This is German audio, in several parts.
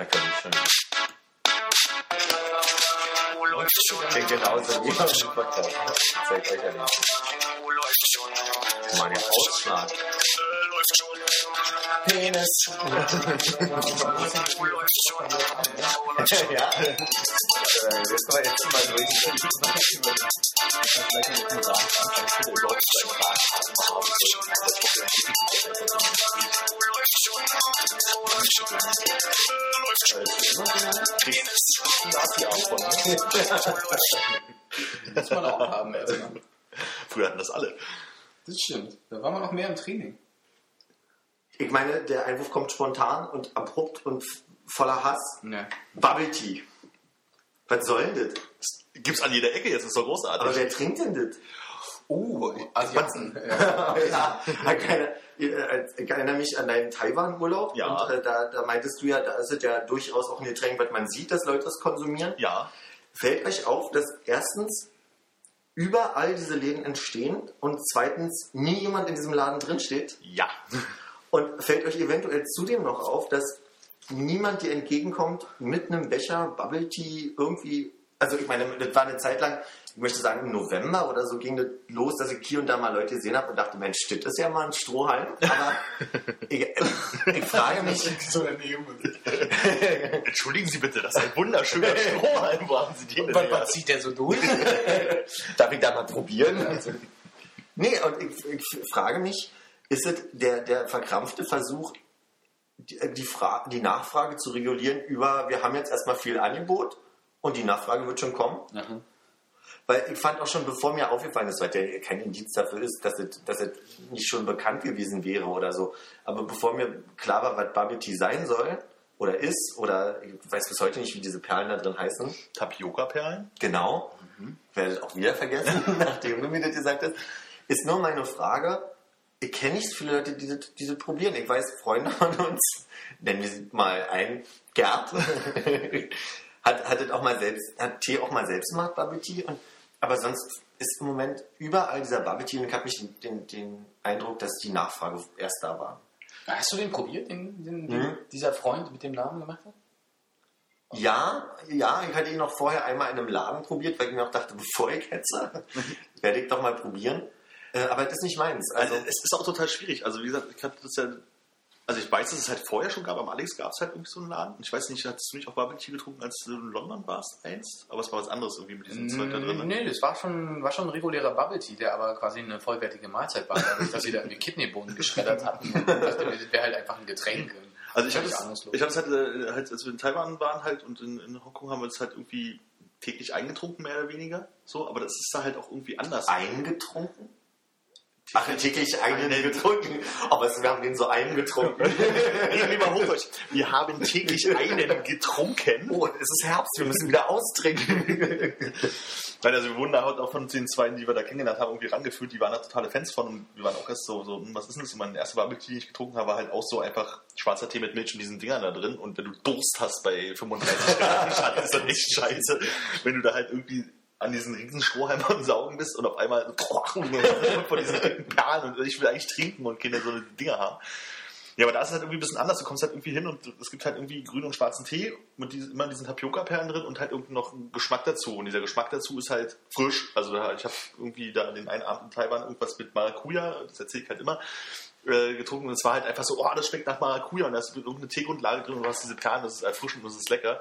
Nicht schon. Klingt genauso wie dem Podcast. Zeig euch ja nicht. Mal den Ausschlag. Penis. ja. Das war jetzt mal durch. Das man auch haben erstmal. Früher hatten das alle. Das stimmt. Da waren wir noch mehr im Training. Ich meine, der Einwurf kommt spontan und abrupt und voller Hass. Ne. Bubble Tea. Was soll denn das? Gibt's an jeder Ecke jetzt, ist doch großartig. Aber wer trinkt denn das? Oh, Asiaten. Ja. ja, keine, ich erinnere mich an deinen Taiwan-Urlaub Ja. und äh, da, da meintest du ja, da ist es ja durchaus auch ein Getränk, was man sieht, dass Leute das konsumieren. Ja, Fällt euch auf, dass erstens überall diese Läden entstehen und zweitens nie jemand in diesem Laden drinsteht ja. und fällt euch eventuell zudem noch auf, dass niemand dir entgegenkommt mit einem Becher Bubble Tea irgendwie. Also ich meine, das war eine Zeit lang, ich möchte sagen im November oder so ging das los, dass ich hier und da mal Leute gesehen habe und dachte, Mensch, das ist ja mal ein Strohhalm. Aber ich, ich frage mich, so. Entschuldigen Sie bitte, das ist ein wunderschöner Strohhalm. Wo haben Sie den denn Was, zieht der so durch? darf ich da mal probieren? Nee, und ich, ich frage mich, ist es der, der verkrampfte Versuch, die, die, Fra die Nachfrage zu regulieren über, wir haben jetzt erstmal viel Angebot und die Nachfrage wird schon kommen? Mhm. Weil ich fand auch schon, bevor mir aufgefallen ist, weil der kein Indiz dafür ist, dass es, dass es nicht schon bekannt gewesen wäre oder so, aber bevor mir klar war, was Bubble Tea sein soll oder ist, oder ich weiß bis heute nicht, wie diese Perlen da drin heißen, Tapioca-Perlen? Genau. Werde ich auch wieder vergessen, nachdem du mir das gesagt hast. Ist nur meine Frage. Ich kenne nicht viele Leute, die das, die das probieren. Ich weiß, Freunde von uns, nennen wir sie mal ein, Gerd, hat, hat das auch mal selbst, hat Tee auch mal selbst gemacht, Bubble Tea. Und, aber sonst ist im Moment überall dieser Bubble Tea und ich habe mich den, den, den Eindruck, dass die Nachfrage erst da war. Hast du den probiert, den, den, Mhm. den dieser Freund mit dem Namen gemacht hat? Ja, ja, ich hatte ihn noch vorher einmal in einem Laden probiert, weil ich mir auch dachte, bevor ich hetze, werde ich doch mal probieren. Äh, aber das ist nicht meins. Also, Also, es ist auch total schwierig. Also, wie gesagt, ich hatte das ja. Also, ich weiß, dass es halt vorher schon gab. Am Alex gab es halt irgendwie so einen Laden. Und ich weiß nicht, hattest du nicht auch Bubble Tea getrunken, als du in London warst einst? Aber es war was anderes irgendwie mit diesem Zeug da drin. ne? Nee, das war schon, war schon ein regulärer Bubble Tea, der aber quasi eine vollwertige Mahlzeit war, dadurch, dass sie da irgendwie Kidneybohnen geschreddert hatten. Das wäre halt einfach ein Getränk. Also ich habe es, ich es halt, äh, halt, als wir in Taiwan waren halt und in, in Hongkong haben wir es halt irgendwie täglich eingetrunken, mehr oder weniger. So, aber das ist da halt auch irgendwie anders. eingetrunken? Ach, täglich einen getrunken. Aber es- wir haben den so eingetrunken. Nee, lieber Hochdeutsch. Wir haben täglich einen getrunken. oh, es ist Herbst, wir müssen wieder austrinken. Nein, also wir wurden da halt auch von den zwei, die wir da kennengelernt haben, irgendwie rangeführt. Die waren da totale Fans von und wir waren auch erst so, so hm, was ist denn das? Und mein erster Tea, den ich getrunken habe, war halt auch so einfach schwarzer Tee mit Milch und diesen Dingern da drin. Und wenn du Durst hast bei 35 Grad, ist das echt scheiße. Wenn du da halt irgendwie an diesen riesen Strohhalm am Saugen bist und auf einmal von diesen Perlen und ich will eigentlich trinken und keine so eine Dinger haben. Ja, aber da ist es halt irgendwie ein bisschen anders. Du kommst halt irgendwie hin und es gibt halt irgendwie grünen und schwarzen Tee mit diesen, immer diesen Tapioca-Perlen drin und halt irgendwie noch einen Geschmack dazu. Und dieser Geschmack dazu ist halt frisch. Also ich habe irgendwie da den einen Abend in Taiwan irgendwas mit Maracuja, das erzähle ich halt immer, äh, getrunken und es war halt einfach so, oh, das schmeckt nach Maracuja und da ist irgendeine Teegrundlage drin und du hast diese Perlen, das ist erfrischend und das ist lecker.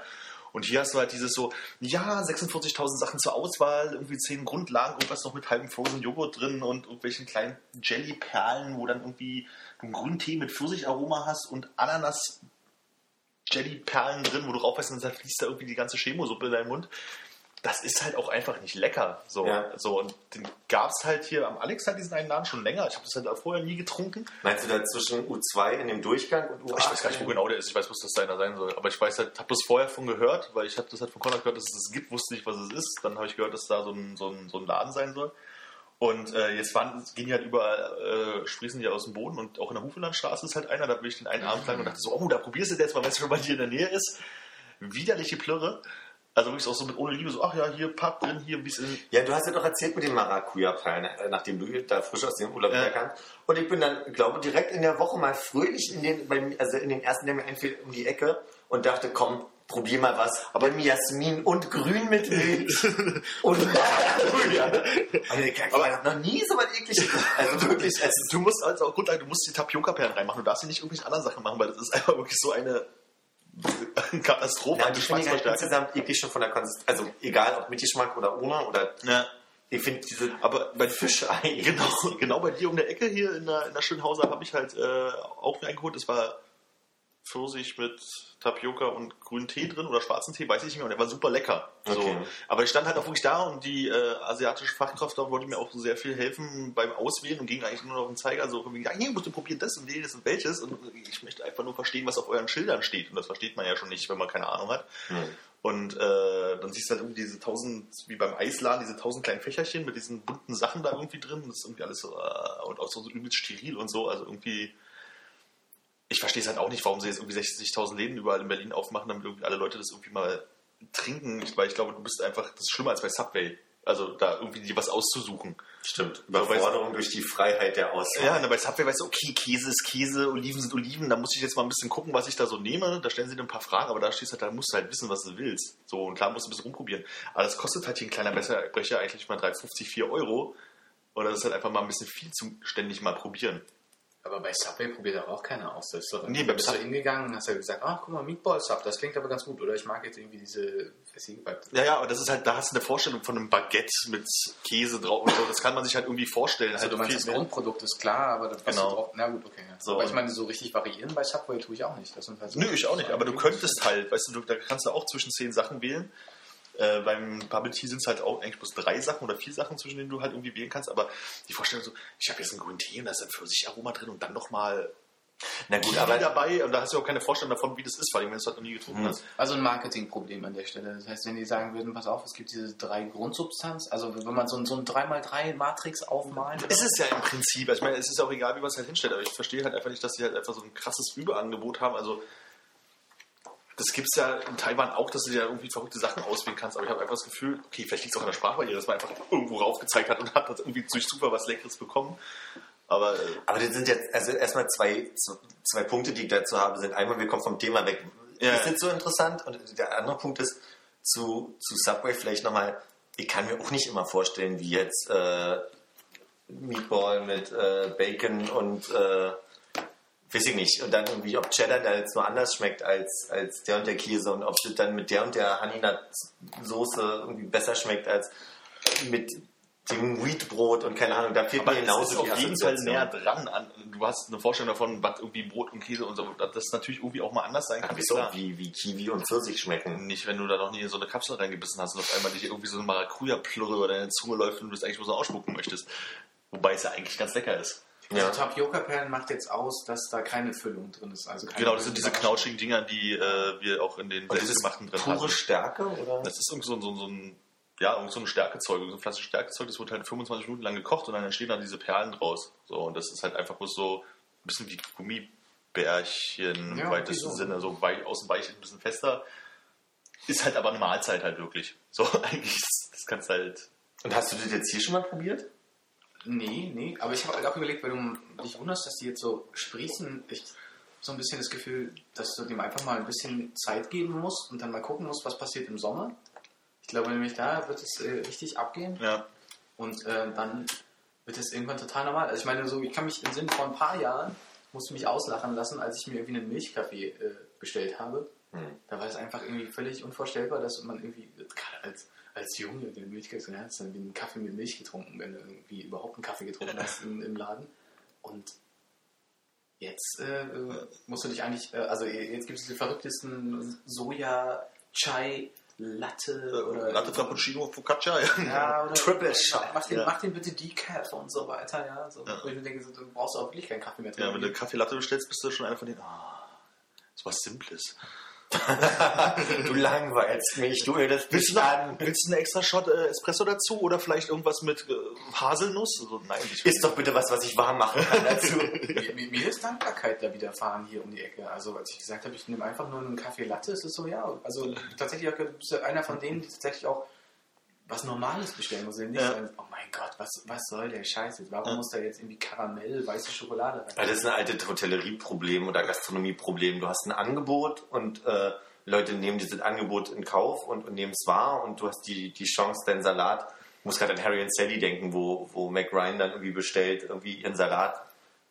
Und hier hast du halt dieses so, ja, 46.000 Sachen zur Auswahl, irgendwie 10 Grundlagen, irgendwas noch mit halbem Frozen Joghurt drin und irgendwelchen kleinen Jelly-Perlen, wo dann irgendwie du einen grünen Tee mit Pfirsicharoma hast und Ananas Jelly-Perlen drin, wo du raufbeißt und dann fließt da irgendwie die ganze Chemosuppe in deinen Mund. Das ist halt auch einfach nicht lecker. So, Ja. so und den gab es halt hier am Alex halt diesen einen Laden schon länger. Ich habe das halt auch vorher nie getrunken. Meinst du da zwischen U2 in dem Durchgang und U8? Ich weiß gar nicht, wo genau der ist. Ich weiß, bloß, dass da einer sein soll. Aber ich weiß halt, habe das vorher von gehört, weil ich habe das halt von Konrad gehört, dass es das gibt, wusste nicht, was es ist. Dann habe ich gehört, dass da so ein, so ein, so ein Laden sein soll. Und äh, jetzt waren, gehen die halt überall, äh, sprießen die aus dem Boden und auch in der Hufelandstraße ist halt einer, da bin ich den einen Abend lang und dachte so, oh, da probierst du das jetzt mal, wenn es schon bei dir in der Nähe ist. Widerliche Plörre. Also wirklich auch so mit ohne Liebe, so, ach ja, hier Papp drin, hier ein bisschen. Ja, du hast ja doch erzählt mit dem Maracuja-Perlen, äh, nachdem du da frisch aus dem Urlaub Ja. wiederkamst. Und ich bin dann, glaube direkt in der Woche mal fröhlich in den, also in den ersten, der mir einfiel, um die Ecke und dachte, komm, probier mal was. Aber mit Jasmin und Grün mit Milch. und Halleluja. Also, ich habe noch nie so was ekliges. Also wirklich, ist Du musst also auch du musst die Tapioca-Perlen reinmachen. Du darfst sie nicht irgendwelche anderen Sachen machen, weil das ist einfach wirklich so eine Katastrophe Ja, ich finde die insgesamt eklig schon von der Konsistenz. Also egal ob mit Geschmack oder ohne. Oder Ja. ich finde diese Aber bei Fischei. Genau, genau bei dir um der Ecke hier in der, in der Schönhauser habe ich halt äh, auch mir eingeholt. Das war Pfirsich mit Tapioca und grünen Tee drin oder schwarzen Tee, weiß ich nicht mehr. Und der war super lecker. So. Okay. Aber ich stand halt auch wirklich da und die äh, asiatische Fachkraft da wollte mir auch sehr viel helfen beim Auswählen und ging eigentlich nur noch auf den Zeiger. So, wegen, ja, hier musst du probieren das und jenes und welches. Und ich möchte einfach nur verstehen, was auf euren Schildern steht. Und das versteht man ja schon nicht, wenn man keine Ahnung hat. Und äh, dann siehst du halt irgendwie diese tausend, wie beim Eisladen, diese tausend kleinen Fächerchen mit diesen bunten Sachen da irgendwie drin. Das ist irgendwie alles so, äh, und auch so, so übelst steril und so. Also irgendwie, ich verstehe es halt auch nicht, warum sie jetzt irgendwie 60.000 Läden überall in Berlin aufmachen, damit irgendwie alle Leute das irgendwie mal trinken. Weil ich glaube, du bist einfach, das ist schlimmer als bei Subway. Also da irgendwie dir was auszusuchen. Stimmt. Überforderung durch die Freiheit der Auswahl. Ja, und bei Subway weißt du, okay, Käse ist Käse, Oliven sind Oliven, da muss ich jetzt mal ein bisschen gucken, was ich da so nehme. Da stellen sie dir ein paar Fragen, aber da stehst halt, da musst du halt wissen, was du willst. So, und klar musst du ein bisschen rumprobieren. Aber das kostet halt hier ein kleiner Brecher eigentlich mal 3,50, 4 Euro. Und das ist halt einfach mal ein bisschen viel zum ständig mal probieren. Aber bei Subway probiert doch auch keiner aus. Das ist doch, Nee, beim bist du Sub- hingegangen und hast ja gesagt, ach guck mal, Meatball Sub, das klingt aber ganz gut. Oder ich mag jetzt irgendwie diese fessige Ja, ja, aber das ist halt, da hast du eine Vorstellung von einem Baguette mit Käse drauf und so. Das kann man sich halt irgendwie vorstellen. Also halt du meinst, das. Grundprodukt ist klar, aber das Genau. du drauf, na gut, okay. Ja. So, aber ich meine, so richtig variieren bei Subway tue ich auch nicht. Das sind halt so Nö, ich auch nicht, aber du könntest halt, weißt du, du da kannst du auch zwischen zehn Sachen wählen. Äh, beim Bubble Tea sind es halt auch eigentlich bloß drei Sachen oder vier Sachen, zwischen denen du halt irgendwie wählen kannst. Aber die Vorstellung so, ich habe jetzt einen grünen Tee und da ist ein Pfirsicharoma drin und dann nochmal Na gut, Kiwi aber dabei und da hast du auch keine Vorstellung davon, wie das ist, vor allem wenn du es halt noch nie getrunken hast. Also ein Marketingproblem an der Stelle. Das heißt, wenn die sagen würden, pass auf, es gibt diese drei Grundsubstanz, also wenn man so ein, so ein 3x3 Matrix aufmalen Es ist ja im Prinzip, also ich meine, es ist auch egal, wie man es halt hinstellt, aber ich verstehe halt einfach nicht, dass sie halt einfach so ein krasses Überangebot haben. Also das gibt es ja in Taiwan auch, dass du dir irgendwie verrückte Sachen auswählen kannst, aber ich habe einfach das Gefühl, okay, vielleicht liegt es auch an der Sprachbarriere, dass man einfach irgendwo raufgezeigt hat und hat das irgendwie durch Zufall was Leckeres bekommen. Aber äh, Aber das sind jetzt, also erstmal zwei, zwei Punkte, die ich dazu habe, sind einmal, wir kommen vom Thema weg. Ja. Ist jetzt so interessant? Und der andere Punkt ist, zu, zu Subway vielleicht nochmal, ich kann mir auch nicht immer vorstellen, wie jetzt äh, Meatball mit äh, Bacon und äh, weiß ich nicht. Und dann irgendwie, ob Cheddar da jetzt nur anders schmeckt als, als der und der Käse und ob das dann mit der und der Honey Nut Soße irgendwie besser schmeckt als mit dem Wheatbrot und keine Ahnung, da fehlt Aber mir es genauso ist auf jeden Fall näher dran. An, du hast eine Vorstellung davon, was irgendwie Brot und Käse und so, das natürlich irgendwie auch mal anders sein kann. Wieso? Wie, wie Kiwi und Pfirsich schmecken. Nicht, wenn du da noch nie in so eine Kapsel reingebissen hast und auf einmal dich irgendwie so eine Maracuja-Plürre über deine Zunge läuft und du das eigentlich nur so ausspucken möchtest. Wobei es ja eigentlich ganz lecker ist. Also Ja. Tapioca-Perlen macht jetzt aus, dass da keine Füllung drin ist. Also keine Genau, das sind diese knautschigen Dinger, die äh, wir auch in den Und das ist selbstgemachten drin pure hatten. Stärke, oder? Das ist irgend so, so, so ein, ja, irgend so ein Stärkezeug, so ein pflanzliches Stärkezeug, das wird halt 25 Minuten lang gekocht und dann entstehen dann diese Perlen draus. So, und das ist halt einfach bloß so ein bisschen wie Gummibärchen Ja, im weitesten irgendwie so. Sinne, so wei außen weich, ein bisschen fester. Ist halt aber eine Mahlzeit halt wirklich. So, eigentlich, ist- das kannst halt. Und hast du das jetzt hier schon mal probiert? Nee, nee, aber ich habe halt auch überlegt, weil du dich wunderst, dass die jetzt so sprießen. Ich so ein bisschen das Gefühl, dass du dem einfach mal ein bisschen Zeit geben musst und dann mal gucken musst, was passiert im Sommer. Ich glaube nämlich, da wird es äh, richtig abgehen Ja. und äh, dann wird es irgendwann total normal. Also ich meine, so, ich kann mich im Sinne vor ein paar Jahren, musste mich auslachen lassen, als ich mir irgendwie einen Milchkaffee äh, bestellt habe. Hm. Da war es einfach irgendwie völlig unvorstellbar, dass man irgendwie, gerade als, als Junge, den Milchkaffee, dann hast du irgendwie einen Kaffee mit Milch getrunken, wenn du irgendwie überhaupt einen Kaffee getrunken hast im, im Laden. Und jetzt äh, musst du dich eigentlich, äh, also jetzt gibt es diese verrücktesten Soja, Chai, Latte oder Latte Frappuccino, Focaccia, ja. ja, oder Triple Shot. Mach den, Ja. mach den bitte Decaf und so weiter, ja. So, Ja. Wo ich mir denke, so, du brauchst auch wirklich keinen Kaffee mehr Ja, wenn du Kaffee Latte bestellst, bist du schon einer von denen. Ah, so was Simples. Du langweilst mich, du ödest Willst mich du, an. willst du einen extra Shot äh, Espresso dazu oder vielleicht irgendwas mit äh, Haselnuss? Also, nein, Ist doch bitte was, was ich warm machen kann dazu. mir, mir, ist Dankbarkeit da widerfahren hier um die Ecke. Also als ich gesagt habe, ich nehme einfach nur einen Kaffee Latte, ist es so, ja. Also tatsächlich auch, du bist ja einer von denen, die tatsächlich auch was Normales bestellen muss. Nicht Ja. sagen, oh mein Gott, was, was soll der Scheiß jetzt? Warum Ja. muss da jetzt irgendwie Karamell, weiße Schokolade rein? Das ist ein altes Hotellerieproblem oder Gastronomieproblem. Du hast ein Angebot und äh, Leute nehmen dieses Angebot in Kauf und, und nehmen es wahr und du hast die, die Chance, deinen Salat, ich muss gerade an Harry und Sally denken, wo, wo Mac Ryan dann irgendwie bestellt, irgendwie ihren Salat,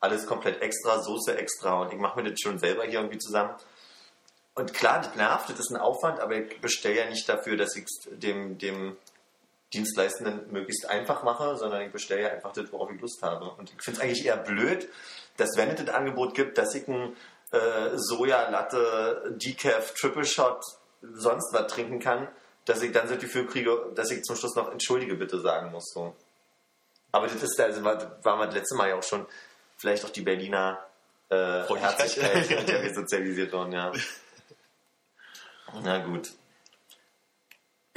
alles komplett extra, Soße extra und ich mache mir das schon selber hier irgendwie zusammen. Und klar, das nervt, das ist ein Aufwand, aber ich bestelle ja nicht dafür, dass ich es dem, dem Dienstleistenden möglichst einfach mache, sondern ich bestelle ja einfach das, worauf ich Lust habe. Und ich finde es eigentlich eher blöd, dass wenn es das Angebot gibt, dass ich ein äh, Soja-Latte, Decaf, Triple Shot, sonst was trinken kann, dass ich dann so das Gefühl kriege, dass ich zum Schluss noch Entschuldige bitte sagen muss. So. Aber das ist, also war, war das letzte Mal ja auch schon, vielleicht auch die Berliner äh. Herzlichkeit, mit der wir sozialisiert worden, ja. Na gut.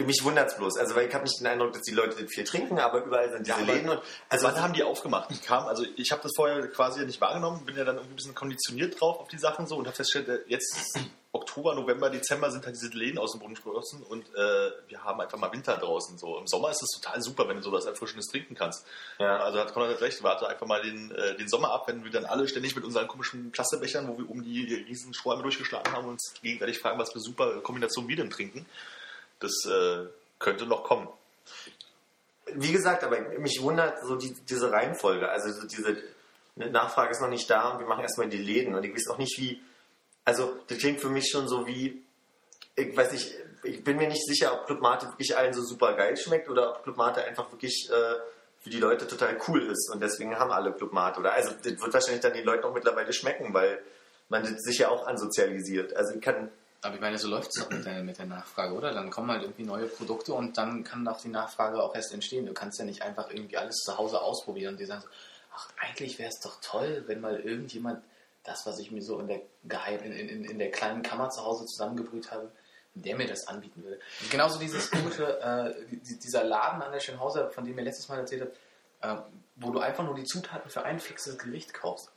Mich wundert es bloß. Also, weil ich habe nicht den Eindruck, dass die Leute das viel trinken, aber überall sind diese Ja, Läden. Und, Also wann haben die aufgemacht? Ich kam, also ich habe das vorher quasi nicht wahrgenommen, bin ja dann ein bisschen konditioniert drauf auf die Sachen so und habe festgestellt, äh, jetzt Oktober, November, Dezember sind halt diese Läden aus dem Boden gesprossen und äh, wir haben einfach mal Winter draußen. So im Sommer ist es total super, wenn du sowas Erfrischendes trinken kannst. Ja. Also hat Konrad recht, warte einfach mal den, äh, den Sommer ab, wenn wir dann alle ständig mit unseren komischen Plastikbechern, wo wir um die riesen Strohhalme durchgeschlagen haben uns gegenseitig fragen, was für super Kombination wir denn trinken. Das äh, könnte noch kommen. wie gesagt, aber mich wundert so die, diese Reihenfolge. Also, so diese Nachfrage ist noch nicht da und wir machen erstmal die Läden. Und ich weiß auch nicht, wie. Also, das klingt für mich schon so wie. Ich weiß nicht, ich bin mir nicht sicher, ob Club Mate wirklich allen so super geil schmeckt oder ob Club Mate einfach wirklich äh, für die Leute total cool ist und deswegen haben alle Club Mate. Oder also das wird wahrscheinlich dann den Leuten auch mittlerweile schmecken, weil man sich ja auch ansozialisiert. Also ich kann Aber ich meine, so läuft es doch mit der, mit der Nachfrage, oder? Dann kommen halt irgendwie neue Produkte und dann kann auch die Nachfrage auch erst entstehen. Du kannst ja nicht einfach irgendwie alles zu Hause ausprobieren und dir sagen so, ach, eigentlich wäre es doch toll, wenn mal irgendjemand das, was ich mir so in der, geheim, in, in, in der kleinen Kammer zu Hause zusammengebrüht habe, der mir das anbieten würde. Und genauso dieses komische, äh, die- dieser Laden an der Schönhauser, von dem ihr letztes Mal erzählt habt, äh, wo du einfach nur die Zutaten für ein fixes Gericht kaufst.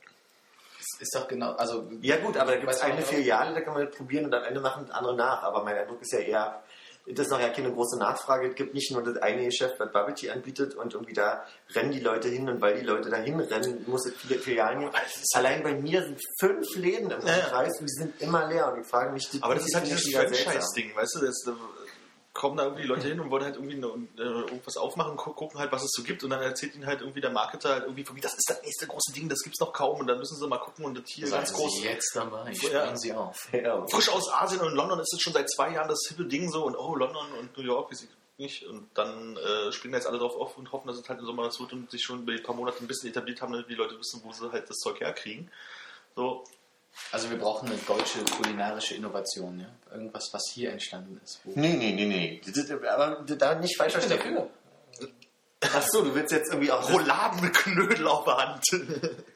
Ist doch genau, also... Ja gut, aber da gibt es eine Filiale, da kann man das probieren und am Ende machen andere nach. Aber mein Eindruck ist ja eher, das ist noch ja keine große Nachfrage. Es gibt nicht nur das eine Geschäft, was Bubble Tea anbietet und irgendwie da rennen die Leute hin und weil die Leute da hinrennen, muss es viele Filialen geben. Allein bei mir sind fünf Läden im Ja, ja. Kreis und die sind immer leer und ich frage mich, Aber das ist halt dieses. Franchise-Ding, weißt du, das, äh, kommen da irgendwie Leute hin und wollen halt irgendwie eine, äh, irgendwas aufmachen, gu- gucken halt, was es so gibt und dann erzählt ihnen halt irgendwie der Marketer halt irgendwie, von wie, das ist das nächste große Ding, das gibt's noch kaum und dann müssen sie mal gucken und das hier ganz groß, Sie jetzt dabei, Ja. Sie auf. Ja. frisch aus Asien und in London ist es schon seit zwei Jahren das hippe Ding so und oh, London und New York, weiß ich nicht und dann äh, springen jetzt alle drauf auf und hoffen, dass es halt im Sommer das wird und sich schon über die paar Monate ein bisschen etabliert haben, damit die Leute wissen, wo sie halt das Zeug herkriegen. So, Also wir brauchen eine deutsche kulinarische Innovation, ja? Irgendwas, was hier entstanden ist. Nee, nee, nee, nee. Aber da nicht falsch ich bin verstehen. dafür. Achso, du willst jetzt irgendwie auch Rouladen mit Knödel auf der Hand.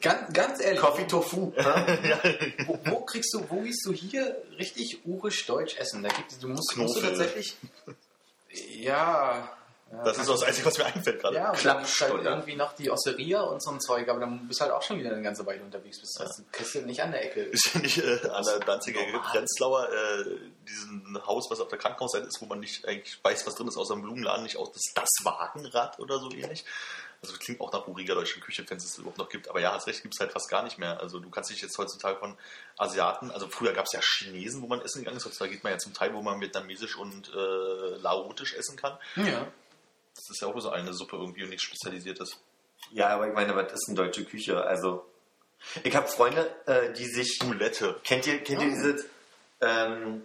Ganz, ganz ehrlich, Coffee Tofu. ne? wo, wo kriegst du, wo gehst du hier richtig urisch deutsch essen? Da gibt, du musst, musst du tatsächlich. Ja. Ja Das ist so das Einzige, was mir einfällt gerade. Ja, und dann ist halt irgendwie noch die Osteria und so ein Zeug, aber dann bist du halt auch schon wieder eine ganze Weile unterwegs. Bist also, kriegst du nicht an der Ecke. Ist ja nicht äh, an der Danziger Grenzlauer, äh, diesen Haus, was auf der Krankenhausseite ist, wo man nicht eigentlich weiß, was drin ist, außer dem Blumenladen, nicht aus das, das Wagenrad oder so ähnlich. Also klingt auch nach uriger deutschen Küche, wenn es es überhaupt noch gibt. Aber ja, hast recht, gibt es halt fast gar nicht mehr. Also du kannst dich jetzt heutzutage von Asiaten, also früher gab es ja Chinesen, wo man essen gegangen ist, heutzutage geht man ja zum Teil, wo man vietnamesisch und äh, laotisch essen kann. Ja. Das ist ja auch so eine Suppe irgendwie und nichts Spezialisiertes. Ja, aber ich meine, was ist eine deutsche Küche? Also, ich habe Freunde, äh, die sich. Boulette. Kennt ihr, kennt ihr Oh. diese. Ähm,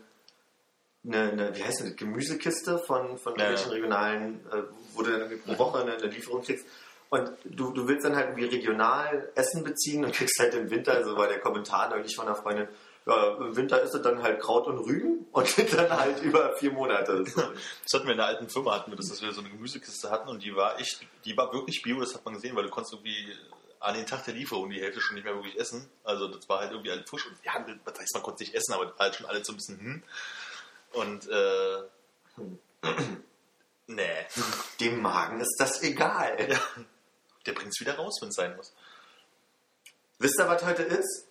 eine, eine, wie heißt das, Gemüsekiste von, von Ja, ja. regionalen, äh, wo du dann irgendwie pro Woche eine, eine Lieferung kriegst. Und du, du willst dann halt irgendwie regional Essen beziehen und kriegst halt im Winter, also war der Kommentar neulich von einer Freundin, ja, im Winter ist es dann halt Kraut und Rüben und dann halt über vier Monate. So. Das hatten wir in der alten Firma, hatten wir das, dass wir so eine Gemüsekiste hatten und die war echt, die war wirklich bio, das hat man gesehen, weil du konntest irgendwie an den Tag der Lieferung die Hälfte schon nicht mehr wirklich essen. Also das war halt irgendwie alles frisch und ja, das heißt, man konnte es nicht essen, aber halt schon alles so ein bisschen hm. Und äh, nee, Dem Magen ist das egal. ja. der bringt es wieder raus, wenn es sein muss. Wisst ihr, was heute ist?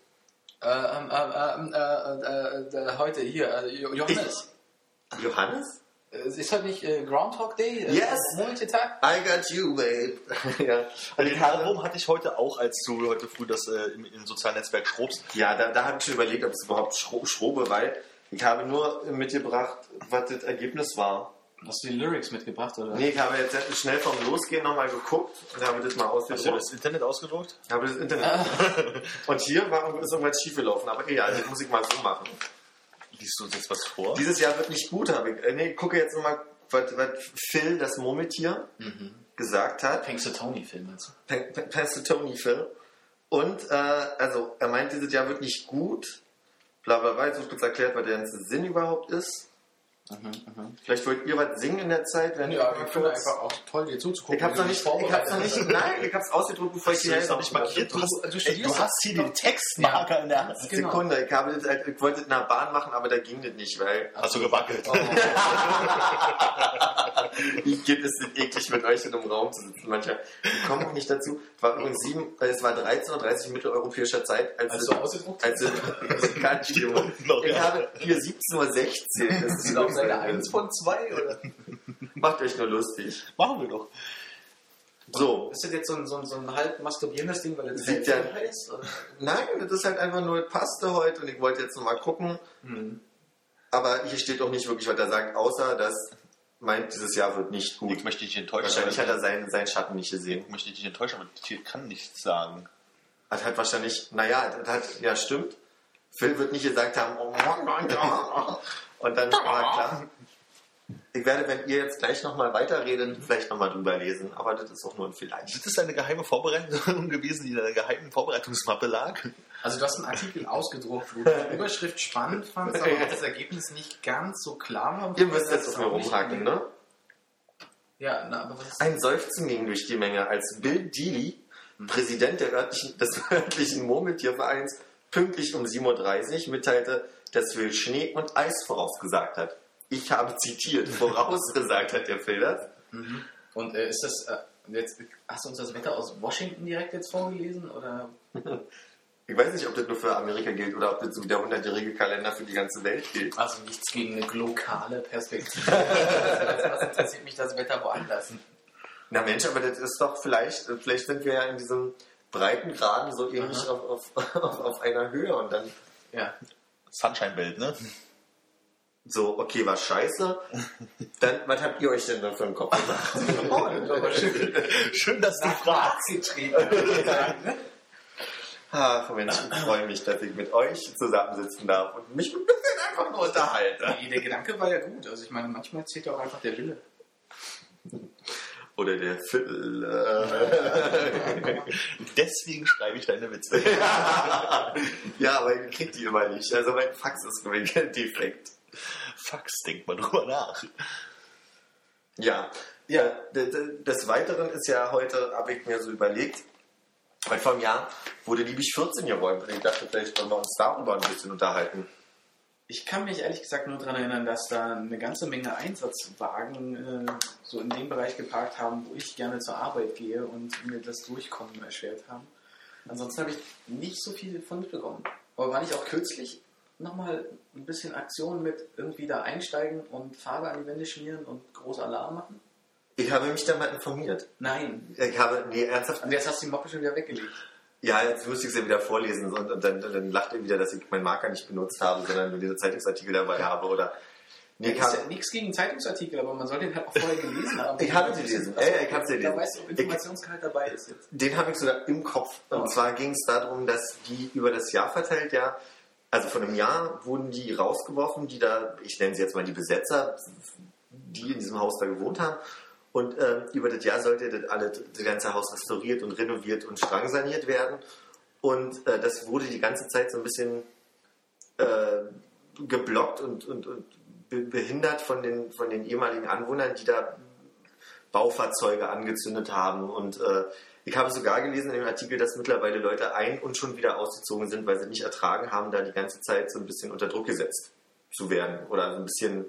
Heute hier, äh, Jo- Johannes. Johannes? Es ist heute nicht äh, Groundhog Day? Äh, Yes. Murmeltiertag? I got you, babe. ja. Also den Haarwurm hatte ich heute auch, als du heute früh das äh, im, im sozialen Netzwerk schrobst. Ja, da, da habe ich schon überlegt, ob es überhaupt schro schrobe, weil ich habe nur mitgebracht, was das Ergebnis war. Hast du die Lyrics mitgebracht, oder? Nee, ich habe jetzt schnell vom Losgehen nochmal geguckt und habe das mal Hast du ausgedruckt. das Internet ausgedruckt? habe das Internet. und hier war, ist irgendwas schiefgelaufen, aber egal, das muss ich mal so machen. Liest du uns jetzt was vor? Dieses Jahr wird nicht gut, habe ich. Äh, nee, gucke jetzt nochmal, was, was Phil, das Murmeltier, gesagt hat. Tony-Film, meinst du? Pe- Pe- Pastor Tony Phil. Und, äh, also, er meint, dieses Jahr wird nicht gut. Bla bla bla, jetzt wird kurz erklärt, was der ganze Sinn überhaupt ist. Vielleicht wollt ihr was singen in der Zeit, wenn Ja, können kurz- einfach auch toll dir zuzugucken. Ich hab's noch nicht, ich hab's noch nicht, nein, ich hab's ausgedruckt, bevor ich hast hierher noch nicht markiert. Du hast, Du ey, du hast hier den Textmarker in der Hand. Genau. Sekunde, ich, habe ich wollte es in der Bahn machen, aber da ging das nicht, weil Hast du gewackelt? ich geht es nicht eklig mit euch in einem Raum zu sitzen. Manchmal ich komme auch nicht dazu. Es war übrigens sieben, äh, es war 13.30 Uhr mitteleuropäischer Zeit, als, Als es- du ausgedruckt als es- Steht unten noch, Ich ja. habe hier 17.16 Uhr. Das ist Ist auf Seite 1 von 2, oder? Macht euch nur lustig. Machen wir doch. So, Ist das jetzt so ein, so ein, so ein halb masturbierendes Ding, weil es Sieht ja- heißt? Oder? nein, das ist halt einfach nur, es passte heute und ich wollte jetzt noch mal gucken. Mhm. Aber hier steht auch nicht wirklich, was er sagt, außer dass meint, dieses Jahr wird nicht gut. Ich möchte dich enttäuschen. Wahrscheinlich hat er seinen, seinen Schatten nicht gesehen. Ich möchte dich enttäuschen, aber das Tier kann nichts sagen. Hat halt wahrscheinlich, naja, das hat, ja stimmt. Phil wird nicht gesagt haben, oh, und dann war klar. Ich werde, wenn ihr jetzt gleich nochmal weiterredet, vielleicht nochmal drüber lesen. Aber das ist auch nur ein Vielleicht. Ist das eine geheime Vorbereitung gewesen, die in einer geheimen Vorbereitungsmappe lag? Also du hast einen Artikel ausgedruckt, wo du die Überschrift spannend fandst, aber auch das Ergebnis nicht ganz so klar war. Ihr müsst jetzt Das auf mir rumhacken, ne? Ja, na, aber was ist Ein Seufzen ging durch die Menge, als Bill Deely, Präsident der örtlichen, des örtlichen Murmeltiervereins, pünktlich um 7.30 Uhr mitteilte, dass Will Schnee und Eis vorausgesagt hat. Ich habe zitiert, vorausgesagt hat der Phil das. Und äh, ist das, äh, jetzt, hast du uns das Wetter aus Washington direkt jetzt vorgelesen? Oder? Ich weiß nicht, ob das nur für Amerika gilt oder ob das so wie der 100-jährige Kalender für die ganze Welt gilt. Also nichts gegen eine lokale Perspektive. was interessiert mich das Wetter woanders? Na Mensch, aber das ist doch vielleicht, vielleicht sind wir ja in diesem breiten Graden so ähnlich auf, auf, auf einer Höhe und dann Ja. Sunshine-Welt, ne? so, okay, war scheiße. Dann, was habt ihr euch denn da für einen Kopf gemacht? Oh, schön. Schön, dass du fragst. Ach Mensch, ich freue mich, dass ich mit euch zusammensitzen darf und mich ein bisschen einfach nur unterhalte. Nee, der Gedanke war ja gut. Also ich meine, manchmal zählt auch einfach der Wille. Oder der Phil. Äh, Deswegen schreibe ich deine Witze. ja, aber ihr kriegt die immer nicht. Also mein Fax ist defekt. Fax, denk mal drüber nach. Ja, ja. Des Weiteren ist ja heute, habe ich mir so überlegt, heute vor einem Jahr wurde Liebig 14 geräumt. Und ich dachte, vielleicht wollen wir uns darüber ein bisschen unterhalten. Ich kann mich ehrlich gesagt nur daran erinnern, dass da eine ganze Menge Einsatzwagen äh, so in dem Bereich geparkt haben, wo ich gerne zur Arbeit gehe und mir das Durchkommen erschwert haben. Ansonsten habe ich nicht so viel von mitbekommen. Aber war nicht auch kürzlich nochmal ein bisschen Aktion mit irgendwie da einsteigen und Farbe an die Wände schmieren und groß Alarm machen? Ich habe mich da mal informiert. Nein. Ich habe, nee, ernsthaft, Und jetzt hast du die Moppe schon wieder weggelegt. Ja, jetzt müsste ich sie wieder vorlesen und, und dann, dann lacht er wieder, dass ich meinen Marker nicht benutzt habe, sondern nur diese Zeitungsartikel dabei habe. Oder nee, ich, ist habe, ja nichts gegen Zeitungsartikel, aber man soll den halt auch vorher gelesen haben. Ich habe sie gelesen. Ja, ja, ich habe gelesen. Da weißt du, ob Informationsgehalt dabei ist jetzt. den habe ich sogar im Kopf. Und Oh. zwar ging es darum, dass die über das Jahr verteilt, ja, also von einem Jahr wurden die rausgeworfen, die da, ich nenne sie jetzt mal die Besetzer, die in diesem Haus da gewohnt haben. Und ähm, über das Jahr sollte das, alle, das ganze Haus restauriert und renoviert und strangsaniert werden. Und äh, das wurde die ganze Zeit so ein bisschen äh, geblockt und, und, und be behindert von den, von den ehemaligen Anwohnern, die da Baufahrzeuge angezündet haben. Und äh, ich habe sogar gelesen in dem Artikel, dass mittlerweile Leute ein- und schon wieder ausgezogen sind, weil sie nicht ertragen haben, da die ganze Zeit so ein bisschen unter Druck gesetzt zu werden oder so ein bisschen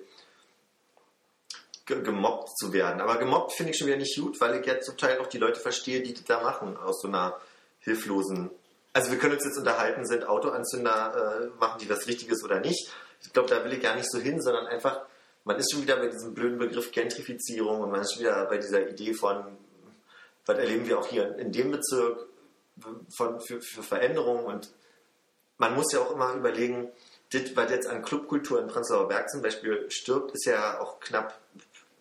gemobbt zu werden. Aber gemobbt finde ich schon wieder nicht gut, weil ich jetzt zum Teil auch die Leute verstehe, die das da machen, aus so einer hilflosen. Also wir können uns jetzt unterhalten, sind Autoanzünder, äh, machen die was Richtiges oder nicht. Ich glaube, da will ich gar nicht so hin, sondern einfach, man ist schon wieder bei diesem blöden Begriff Gentrifizierung und man ist wieder bei dieser Idee von, was erleben wir auch hier in dem Bezirk von, für, für Veränderungen und man muss ja auch immer überlegen, das, was jetzt an Clubkultur in Prenzlauer Berg zum Beispiel stirbt, ist ja auch knapp,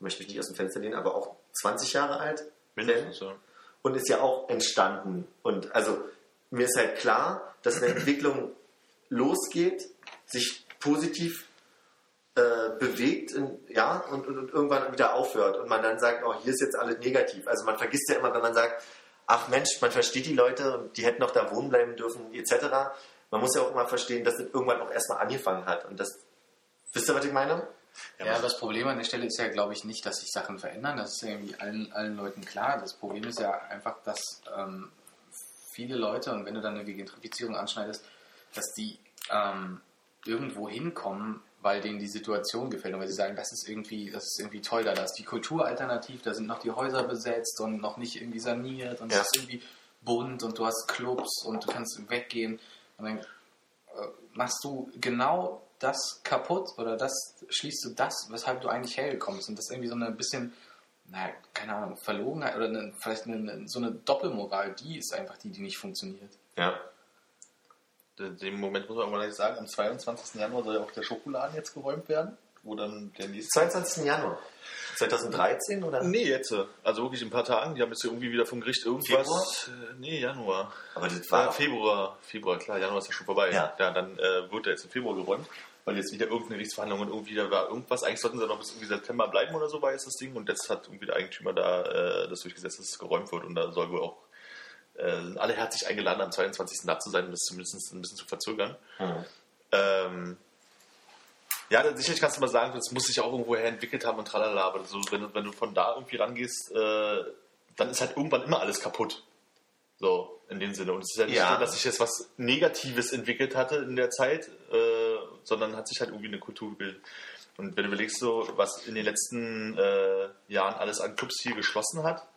möchte mich nicht aus dem Fenster lehnen, aber auch 20 Jahre alt. Mindestens, ja. Und ist ja auch entstanden. Und also mir ist halt klar, dass eine Entwicklung losgeht, sich positiv äh, bewegt in, ja, und, und, und, irgendwann wieder aufhört und man dann sagt, oh, hier ist jetzt alles negativ. Also man vergisst ja immer, wenn man sagt, ach Mensch, man versteht die Leute und die hätten noch da wohnen bleiben dürfen, etc. Man muss ja auch immer verstehen, dass das irgendwann auch erstmal angefangen hat. Und das, wisst ihr, was ich meine? Ja, ja das Problem an der Stelle ist ja, glaube ich, nicht, dass sich Sachen verändern. Das ist ja irgendwie allen, allen Leuten klar. Das Problem ist ja einfach, dass ähm, viele Leute, und wenn du dann eine Gentrifizierung anschneidest, dass die ähm, irgendwo hinkommen, weil denen die Situation gefällt und weil sie sagen, das ist irgendwie, das ist irgendwie toll da, da ist die Kultur alternativ, da sind noch die Häuser besetzt und noch nicht irgendwie saniert und es Ja. ist irgendwie bunt und du hast Clubs und du kannst weggehen und dann äh, machst du genau das kaputt oder das schließt du das, weshalb du eigentlich hergekommen bist und das ist irgendwie so eine bisschen naja, keine Ahnung, Verlogenheit oder eine, vielleicht eine, eine, so eine Doppelmoral, die ist einfach die, die nicht funktioniert. Ja. In dem Moment muss man aber gleich sagen, am 22. Januar soll ja auch der Schokoladen jetzt geräumt werden, wo dann der nächste... 22. Januar. 2013 oder? Nee, jetzt. Also wirklich in ein paar Tagen. Die haben jetzt irgendwie wieder vom Gericht irgendwas... Äh, nee, Januar. Aber das War war Februar, Februar, klar, Januar ist ja schon vorbei. Ja. dann äh, wird er jetzt im Februar geräumt, weil jetzt wieder irgendeine Gerichtsverhandlung und irgendwie da war irgendwas. Eigentlich sollten sie noch bis irgendwie September bleiben oder so, war jetzt das Ding. Und jetzt hat irgendwie der Eigentümer da äh, das durchgesetzt, dass es geräumt wird. Und da soll wohl auch äh, alle herzlich eingeladen, am 22. da zu sein, um das zumindest ein bisschen zu verzögern. Hm. Ähm, ja, dann sicherlich kannst du mal sagen, das muss sich auch irgendwo her entwickelt haben und tralala, aber so, wenn, du, wenn du von da irgendwie rangehst, äh, dann ist halt irgendwann immer alles kaputt. So, in dem Sinne. Und es ist ja nicht Ja. so, dass sich jetzt was Negatives entwickelt hatte in der Zeit, äh, sondern hat sich halt irgendwie eine Kultur gebildet. Und wenn du überlegst, so, was in den letzten äh, Jahren alles an Clubs hier geschlossen hat,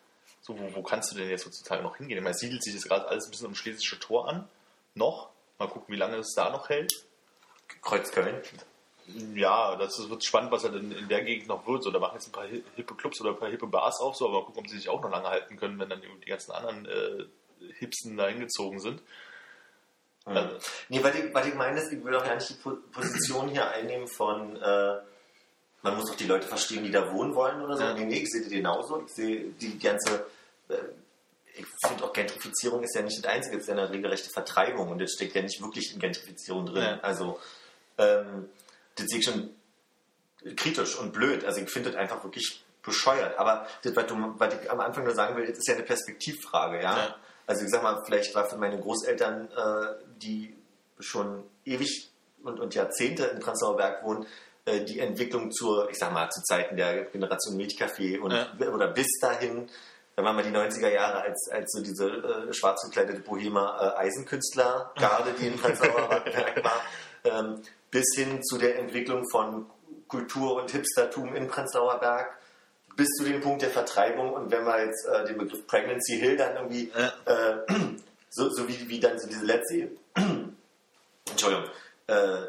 so, wo, wo kannst du denn jetzt heutzutage noch hingehen? Ich meine, siedelt sich jetzt gerade alles ein bisschen um Schlesische Tor an. Noch. Mal gucken, wie lange es da noch hält. Kreuzköln. Ja, das wird spannend, was halt in, in der Gegend noch wird. So, da machen jetzt ein paar hi- hippe Clubs oder ein paar hippe Bars auf, so, aber mal gucken, ob sie sich auch noch lange halten können, wenn dann die, ganzen anderen äh, Hipsten da hingezogen sind. Ja. Nee, was ich, was ich meine ist, ich will auch ja nicht die Po- Position hier einnehmen von, äh, man muss doch die Leute verstehen, die da wohnen wollen oder so. Ja. Nee, nee, ich sehe das genauso. Ich sehe die ganze, äh, ich finde auch Gentrifizierung ist ja nicht das Einzige, es ist ja eine regelrechte Vertreibung und das steckt ja nicht wirklich in Gentrifizierung drin. Ja. Also, ähm, das sehe ich schon kritisch und blöd. Also ich finde das einfach wirklich bescheuert. Aber das, was, du, was ich am Anfang nur sagen will, das ist ja eine Perspektivfrage, ja. Ja. Also ich sag mal, vielleicht war für meine Großeltern, äh, die schon ewig und, und Jahrzehnte in Prenzlauer Berg wohnen, äh, die Entwicklung zur, ich sag mal, zu Zeiten der Generation Milchkaffee und Ja. oder bis dahin, da waren wir die 90er Jahre, als, als so diese äh, schwarz gekleidete Bohemer äh, Eisenkünstler-Garde, die in Prenzlauer Berg war, ähm, bis hin zu der Entwicklung von Kultur und Hipstertum in Prenzlauer Berg, bis zu dem Punkt der Vertreibung und wenn wir jetzt äh, den Begriff Pregnancy Hill dann irgendwie äh, so, so wie, wie dann so diese letzte Entschuldigung, äh,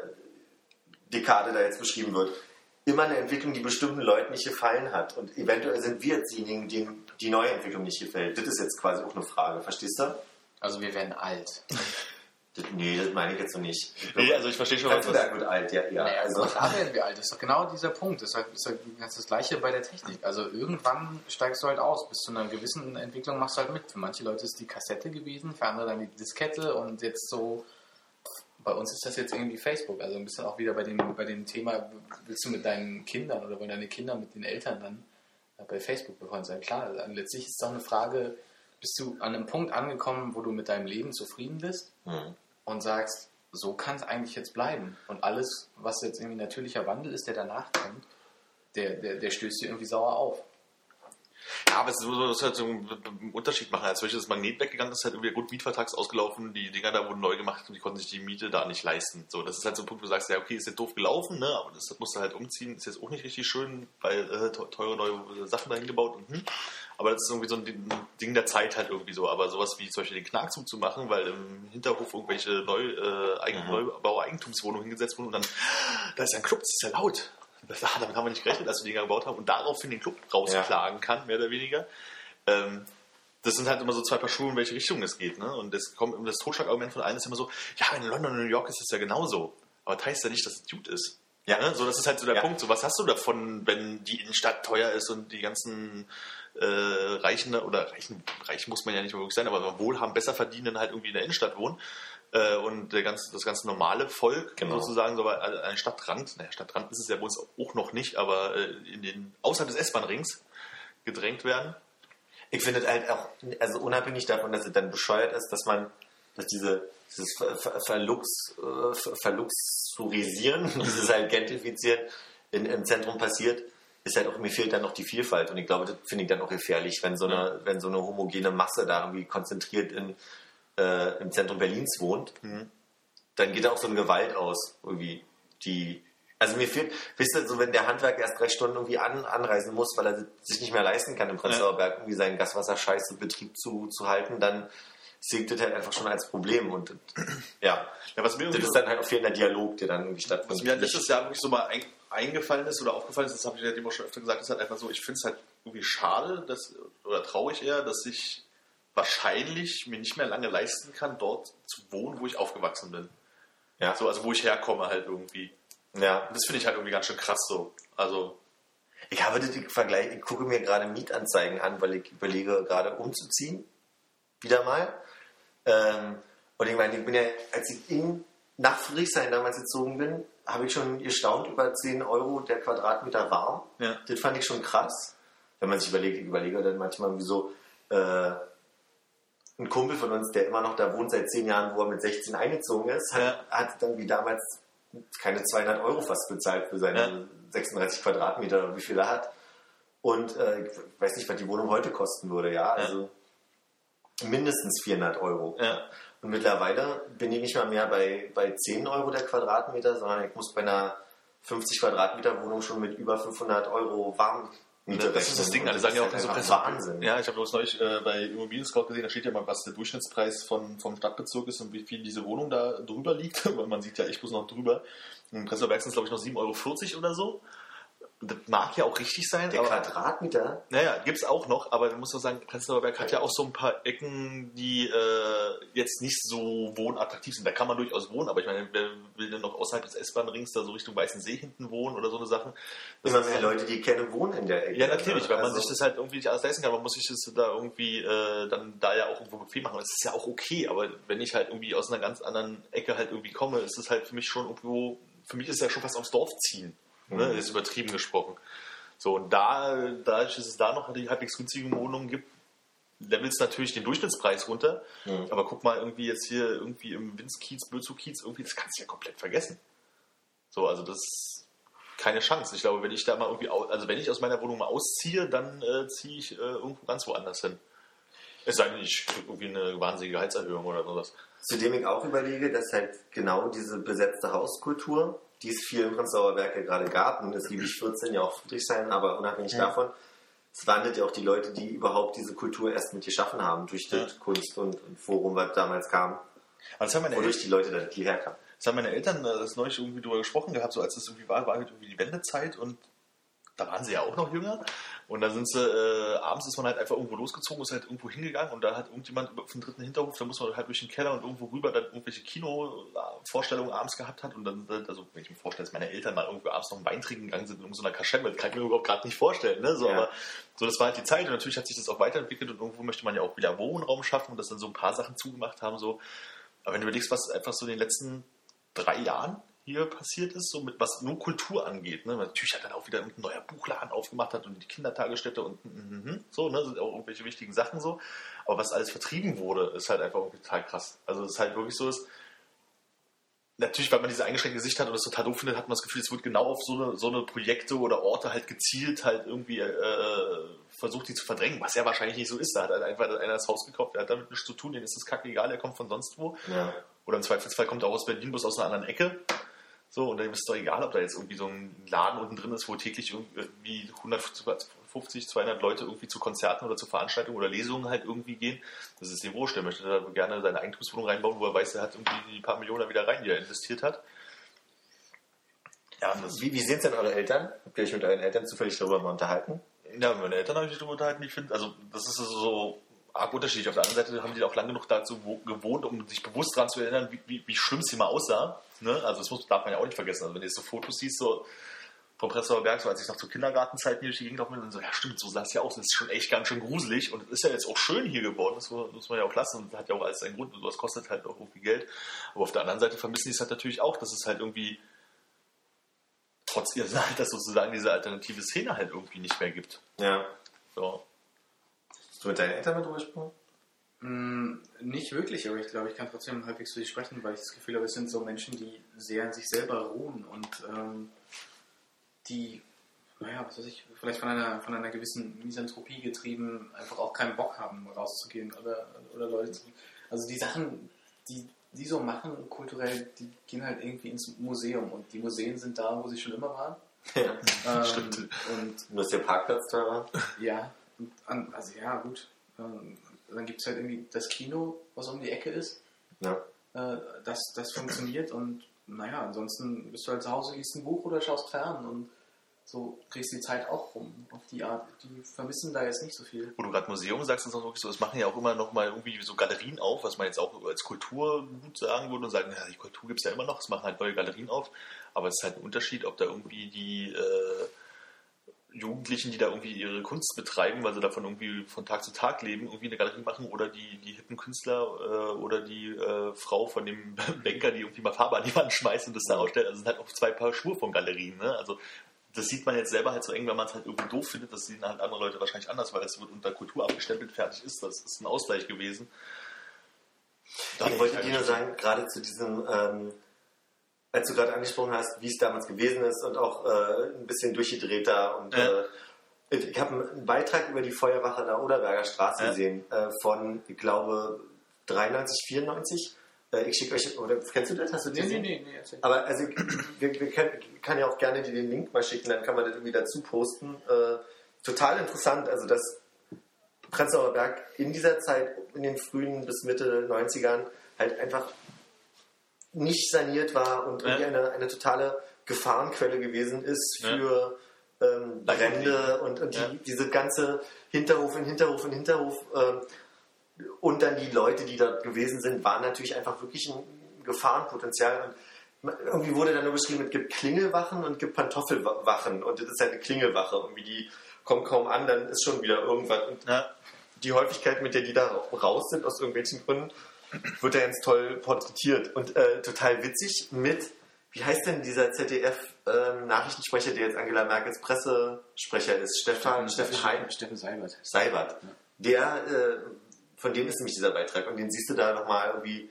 Dekade da jetzt beschrieben wird, immer eine Entwicklung, die bestimmten Leuten nicht gefallen hat. Und eventuell sind wir jetzt diejenigen, denen die neue Entwicklung nicht gefällt. Das ist jetzt quasi auch eine Frage, verstehst du? Also wir werden alt. Nee, das meine ich jetzt so nicht. Ich Nee, also ich verstehe schon, was du Prenzlberg wird alt, ja. ja. Naja, also, also klar werden wir alt. Das ist doch genau dieser Punkt. Das ist, halt, ist halt ganz das Gleiche bei der Technik. Also irgendwann steigst du halt aus. Bis zu einer gewissen Entwicklung machst du halt mit. Für manche Leute ist die Kassette gewesen, für andere dann die Diskette und jetzt so. Bei uns ist das jetzt irgendwie Facebook. Also ein bisschen auch wieder bei dem, bei dem Thema, willst du mit deinen Kindern oder wollen deine Kinder mit den Eltern dann bei Facebook befreundet sein? Klar, also letztlich ist es doch eine Frage, bist du an einem Punkt angekommen, wo du mit deinem Leben zufrieden bist? hm. Und sagst, so kann es eigentlich jetzt bleiben. Und alles, was jetzt irgendwie natürlicher Wandel ist, der danach kommt, der, der, der stößt dir irgendwie sauer auf. Ja, aber es muss halt so einen Unterschied machen. Als solches das Magnet weggegangen ist, halt irgendwie der Mietvertrags ausgelaufen, die Dinger da wurden neu gemacht und die konnten sich die Miete da nicht leisten. So, das ist halt so ein Punkt, wo du sagst, ja, okay, ist jetzt doof gelaufen, ne, aber das, musst du halt umziehen, ist jetzt auch nicht richtig schön, weil äh, te- teure neue Sachen dahin gebaut und hm. Aber das ist irgendwie so ein Ding- der Zeit halt irgendwie so. Aber sowas wie zum Beispiel den Knackzug zu machen, weil im Hinterhof irgendwelche Neu, äh, Eigen, Mhm. Neubau-Eigentumswohnungen hingesetzt wurden und dann, da ist ja ein Club, das ist ja laut. Das, damit haben wir nicht gerechnet, als wir den gebaut haben und daraufhin den Club rausklagen kann, mehr oder weniger. Ähm, das sind halt immer so zwei Paar Schuhe, in welche Richtung es geht. Ne? Und das kommt das Totschlagargument von allen ist immer so, ja, in London und New York ist es ja genauso. Aber das heißt ja nicht, dass es gut ist. Ja, ne? so, das ist halt so der Ja. Punkt. So, was hast du davon, wenn die Innenstadt teuer ist und die ganzen äh, Reichen oder Reichen, reich muss man ja nicht wirklich sein, aber Wohlhaben, besser verdienen halt irgendwie in der Innenstadt wohnen. Äh, und der ganze, das ganze normale Volk Genau. sozusagen, so bei an Stadtrand, naja, Stadtrand ist es ja bei uns auch noch nicht, aber äh, in den außerhalb des S-Bahn-Rings gedrängt werden. Ich finde es halt auch, also unabhängig davon, dass es dann bescheuert ist, dass man, dass diese, dieses Ver, Ver, Verlux, äh, Ver- Verluxurisieren, dieses halt Gentrifizieren in, im Zentrum passiert, ist halt auch, mir fehlt dann noch die Vielfalt. Und ich glaube, das finde ich dann auch gefährlich, wenn so eine, wenn so eine homogene Masse da irgendwie konzentriert in, äh, im Zentrum Berlins wohnt, dann geht da auch so eine Gewalt aus, irgendwie, die, also mir fehlt, wisst ihr, so wenn der Handwerker erst drei Stunden irgendwie an, anreisen muss, weil er sich nicht mehr leisten kann, im Prenzlauer Berg irgendwie seinen Gaswasserscheiß im Betrieb zu, zu halten, dann ich das halt einfach schon als Problem und ja, Ja, was mir das ist dann halt auch fehlender Dialog, der dann irgendwie Was stattfindet. mir halt letztes Jahr wirklich so mal eingefallen ist oder aufgefallen ist, das habe ich ja dem auch schon öfter gesagt, ist halt einfach so, ich finde es halt irgendwie schade, dass, oder traurig eher, dass ich wahrscheinlich mir nicht mehr lange leisten kann, dort zu wohnen, wo ich aufgewachsen bin. ja, So, also wo ich herkomme halt irgendwie. ja. Und das finde ich halt irgendwie ganz schön krass so. Also, Ich habe ich Vergleich, ich gucke mir gerade Mietanzeigen an, weil ich überlege, gerade umzuziehen. Wieder mal. Ähm, und ich meine, ich bin ja, als ich in, nach Friedrichshain damals gezogen bin, habe ich schon gestaunt über 10 Euro der Quadratmeter warm. Ja. Das fand ich schon krass. Wenn man sich überlegt, ich überlege dann manchmal, wieso äh, ein Kumpel von uns, der immer noch da wohnt seit 10 Jahren, wo er mit 16 eingezogen ist, hat, Ja. hat dann wie damals keine 200 Euro fast bezahlt für seine Ja. 36 Quadratmeter oder wie viel er hat. Und äh, ich weiß nicht, was die Wohnung heute kosten würde, ja. Also mindestens 400 Euro. ja. Und mittlerweile bin ich nicht mal mehr bei, bei 10 Euro der Quadratmeter, sondern ich muss bei einer 50 Quadratmeter Wohnung schon mit über 500 Euro Warmmiete Das ist das Ding, alle sagen ja auch so so Presse- Wahnsinn. Ja, ich habe bloß neulich äh, bei Immobilien Scout gesehen, da steht ja mal, was der Durchschnittspreis von, vom Stadtbezirk ist und wie viel diese Wohnung da drüber liegt, weil man sieht ja echt bloß noch drüber. In Prenzlauer Berg sind es, glaube ich, noch 7,40 Euro oder so. Das mag ja auch richtig sein, Der aber Quadratmeter, naja, gibt es auch noch, aber man muss doch sagen, Prenzlauer Berg hat ja auch so ein paar Ecken, die äh, jetzt nicht so wohnattraktiv sind. Da kann man durchaus wohnen, aber ich meine, wer will denn noch außerhalb des S-Bahn-Rings da so Richtung Weißen See hinten wohnen oder so eine Sachen? Das immer mehr so- Leute, die kenne, wohnen in der Ecke. ja, natürlich, weil man Also- sich das halt irgendwie nicht alles leisten kann. Man muss sich das da irgendwie äh, dann da ja auch irgendwo bequem machen. Das ist ja auch okay, aber wenn ich halt irgendwie aus einer ganz anderen Ecke halt irgendwie komme, ist es halt für mich schon irgendwo, für mich ist es ja schon fast aufs Dorf ziehen. Ne? Mhm. Ist übertrieben gesprochen. So, und da, dadurch, dass es da noch die halbwegs günstigen Wohnungen gibt, levelt es natürlich den Durchschnittspreis runter. Mhm. Aber guck mal, irgendwie jetzt hier irgendwie im Winzkiez, Bözzo-Kiez, irgendwie, das kannst du ja komplett vergessen. So, also das ist keine Chance. Ich glaube, wenn ich da mal irgendwie, also wenn ich aus meiner Wohnung mal ausziehe, dann äh, ziehe ich äh, irgendwo ganz woanders hin. Es sei denn, ich kriege irgendwie eine wahnsinnige Gehaltserhöhung oder sowas. Zudem ich auch überlege, dass halt genau diese besetzte Hauskultur, die es viel im Prenzlauer Berg ja gerade gab, und das liebe ich 14 ja auch Friedrichshain, aber unabhängig davon, es wandelt ja auch die Leute, die überhaupt diese Kultur erst mit geschaffen haben, durch das Ja. Kunst- und, und Forum, was damals kam, das meine, wodurch Eltern, die Leute da hierher kamen. das haben meine Eltern äh, das neulich irgendwie drüber gesprochen gehabt, so als es irgendwie war, war halt irgendwie die Wendezeit und da waren sie ja auch noch jünger. Und da sind sie, äh, abends ist man halt einfach irgendwo losgezogen, ist halt irgendwo hingegangen und da hat irgendjemand auf dem dritten Hinterhof, da muss man halt durch den Keller und irgendwo rüber dann irgendwelche Kinovorstellungen abends gehabt hat und dann, also wenn ich mir vorstelle, dass meine Eltern mal irgendwo abends noch einen Wein trinken gegangen sind in so einer Kaschemme, das kann ich mir überhaupt gerade nicht vorstellen, ne? So, Ja. aber so, das war halt die Zeit und natürlich hat sich das auch weiterentwickelt und irgendwo möchte man ja auch wieder Wohnraum schaffen und dass dann so ein paar Sachen zugemacht haben, so. Aber wenn du überlegst, was einfach so in den letzten drei Jahren hier passiert ist, so mit was nur Kultur angeht. Ne? Natürlich hat dann auch wieder ein neuer Buchladen aufgemacht hat und die Kindertagesstätte und mhm, mhm, so, ne, sind auch irgendwelche wichtigen Sachen so. Aber was alles vertrieben wurde, ist halt einfach total krass. Also es ist halt wirklich so ist. Natürlich, weil man diese eingeschränkte Sicht hat und das total doof findet, hat man das Gefühl, es wird genau auf so eine, so eine Projekte oder Orte halt gezielt halt irgendwie äh, versucht, die zu verdrängen, was ja wahrscheinlich nicht so ist. Da hat halt einfach einer das Haus gekauft, der hat damit nichts zu tun, denen ist das kacke egal, der kommt von sonst wo. Ja. Oder im Zweifelsfall kommt er auch aus Berlin, bloß aus einer anderen Ecke. So, und dann ist es doch egal, ob da jetzt irgendwie so ein Laden unten drin ist, wo täglich irgendwie 150, 200 Leute irgendwie zu Konzerten oder zu Veranstaltungen oder Lesungen halt irgendwie gehen. Das ist dem wurscht. Der möchte da gerne seine Eigentumswohnung reinbauen, wo er weiß, er hat irgendwie die paar Millionen da wieder rein, die er investiert hat. Ja, Wie, wie sind denn eure Eltern? Habt ihr euch mit euren Eltern zufällig darüber mal unterhalten? ja, meine Eltern habe ich mich darüber unterhalten. Ich finde, also das ist so arg unterschiedlich. Auf der anderen Seite haben die auch lange genug dazu wo- gewohnt, um sich bewusst daran zu erinnern, wie, wie, wie schlimm es hier mal aussah. Ne? Also das muss, darf man ja auch nicht vergessen. Also wenn du jetzt so Fotos siehst, so vom Prenzlauer Berg, so als ich noch zur Kindergartenzeiten hier durch die Gegend laufen bin, dann so, ja stimmt, so sah es ja aus. Das ist schon echt ganz schön gruselig und es ist ja jetzt auch schön hier geworden, das muss muss man ja auch lassen und hat ja auch alles seinen Grund und sowas kostet halt auch irgendwie Geld. Aber auf der anderen Seite vermissen die es halt natürlich auch, dass es halt irgendwie trotz ihres Alters sozusagen diese alternative Szene halt irgendwie nicht mehr gibt. Ja. So. Hast du mit deinen Eltern mal drüber gesprochen? Mm, Nicht wirklich, aber ich glaube, ich kann trotzdem halbwegs für dich sprechen, weil ich das Gefühl habe, es sind so Menschen, die sehr an sich selber ruhen und ähm, die, naja, was weiß ich, vielleicht von einer, von einer gewissen Misanthropie getrieben, einfach auch keinen Bock haben, rauszugehen oder, oder Leute zu. Also die Sachen, die die so machen kulturell, die gehen halt irgendwie ins Museum und die Museen sind da, wo sie schon immer waren. Ja. Ähm, Stimmt. Und Nur ist der Parkplatz teurer. ja, an, also ja, gut. Ähm, dann gibt es halt irgendwie das Kino, was um die Ecke ist. Ja. Äh, das, das funktioniert und naja, ansonsten bist du halt zu Hause, liest ein Buch oder schaust fern und so kriegst die Zeit auch rum auf die Art. Die vermissen da jetzt nicht so viel. Wo du gerade Museum sagst, ist auch wirklich so, es machen ja auch immer noch mal irgendwie so Galerien auf, was man jetzt auch als Kulturgut sagen würde und sagen, ja, die Kultur gibt es ja immer noch, es machen halt neue Galerien auf, aber es ist halt ein Unterschied, ob da irgendwie die äh, Jugendlichen, die da irgendwie ihre Kunst betreiben, weil sie davon irgendwie von Tag zu Tag leben, irgendwie eine Galerie machen oder die, die hippen Künstler äh, oder die äh, Frau von dem Banker, die irgendwie mal Farbe an die Wand schmeißt und das da ausstellt. Also es sind halt auch zwei Paar Schuhe von Galerien. Ne? Also das sieht man jetzt selber halt so eng, wenn man es halt irgendwie doof findet. Das sehen halt andere Leute wahrscheinlich anders, weil es wird unter Kultur abgestempelt, fertig ist. Das ist ein Ausgleich gewesen. Ich wollte dir nur sagen, gerade zu diesem, ähm, als du gerade angesprochen hast, wie es damals gewesen ist und auch äh, ein bisschen durchgedrehter und Ja. äh, ich habe einen Beitrag über die Feuerwache der Oderberger Straße Ja. gesehen äh, von, ich glaube, 93, 94. Äh, ich schicke euch, oder kennst du das? Hast du das gesehen? nee, erzähl. Aber also, wir, wir können, ich kann ja auch gerne dir den Link mal schicken, dann kann man das irgendwie dazu posten. Äh, total interessant, also dass Prenzlauer Berg in dieser Zeit, in den frühen bis Mitte 90ern, halt einfach nicht saniert war und Ja. irgendwie eine, eine totale Gefahrenquelle gewesen ist Ja. für ähm, Brände und, und die, Ja. diese ganze Hinterhof in Hinterhof in Hinterhof. Ähm, und dann die Leute, die dort gewesen sind, waren natürlich einfach wirklich ein Gefahrenpotenzial. Und irgendwie wurde dann nur beschrieben, es gibt Klingelwachen und es gibt Pantoffelwachen. Und das ist halt eine Klingelwache. Irgendwie die kommen kaum an, dann ist schon wieder irgendwas. Und Ja. die Häufigkeit, mit der die da raus sind, aus irgendwelchen Gründen, wird da ganz toll porträtiert. Und äh, total witzig mit, wie heißt denn dieser ZDF-Nachrichtensprecher, der jetzt Angela Merkels Pressesprecher ist? Stefan, Steffen Hein? Steffen Seibert. Seibert. Der, äh, von dem ist nämlich dieser Beitrag. Und den siehst du da nochmal irgendwie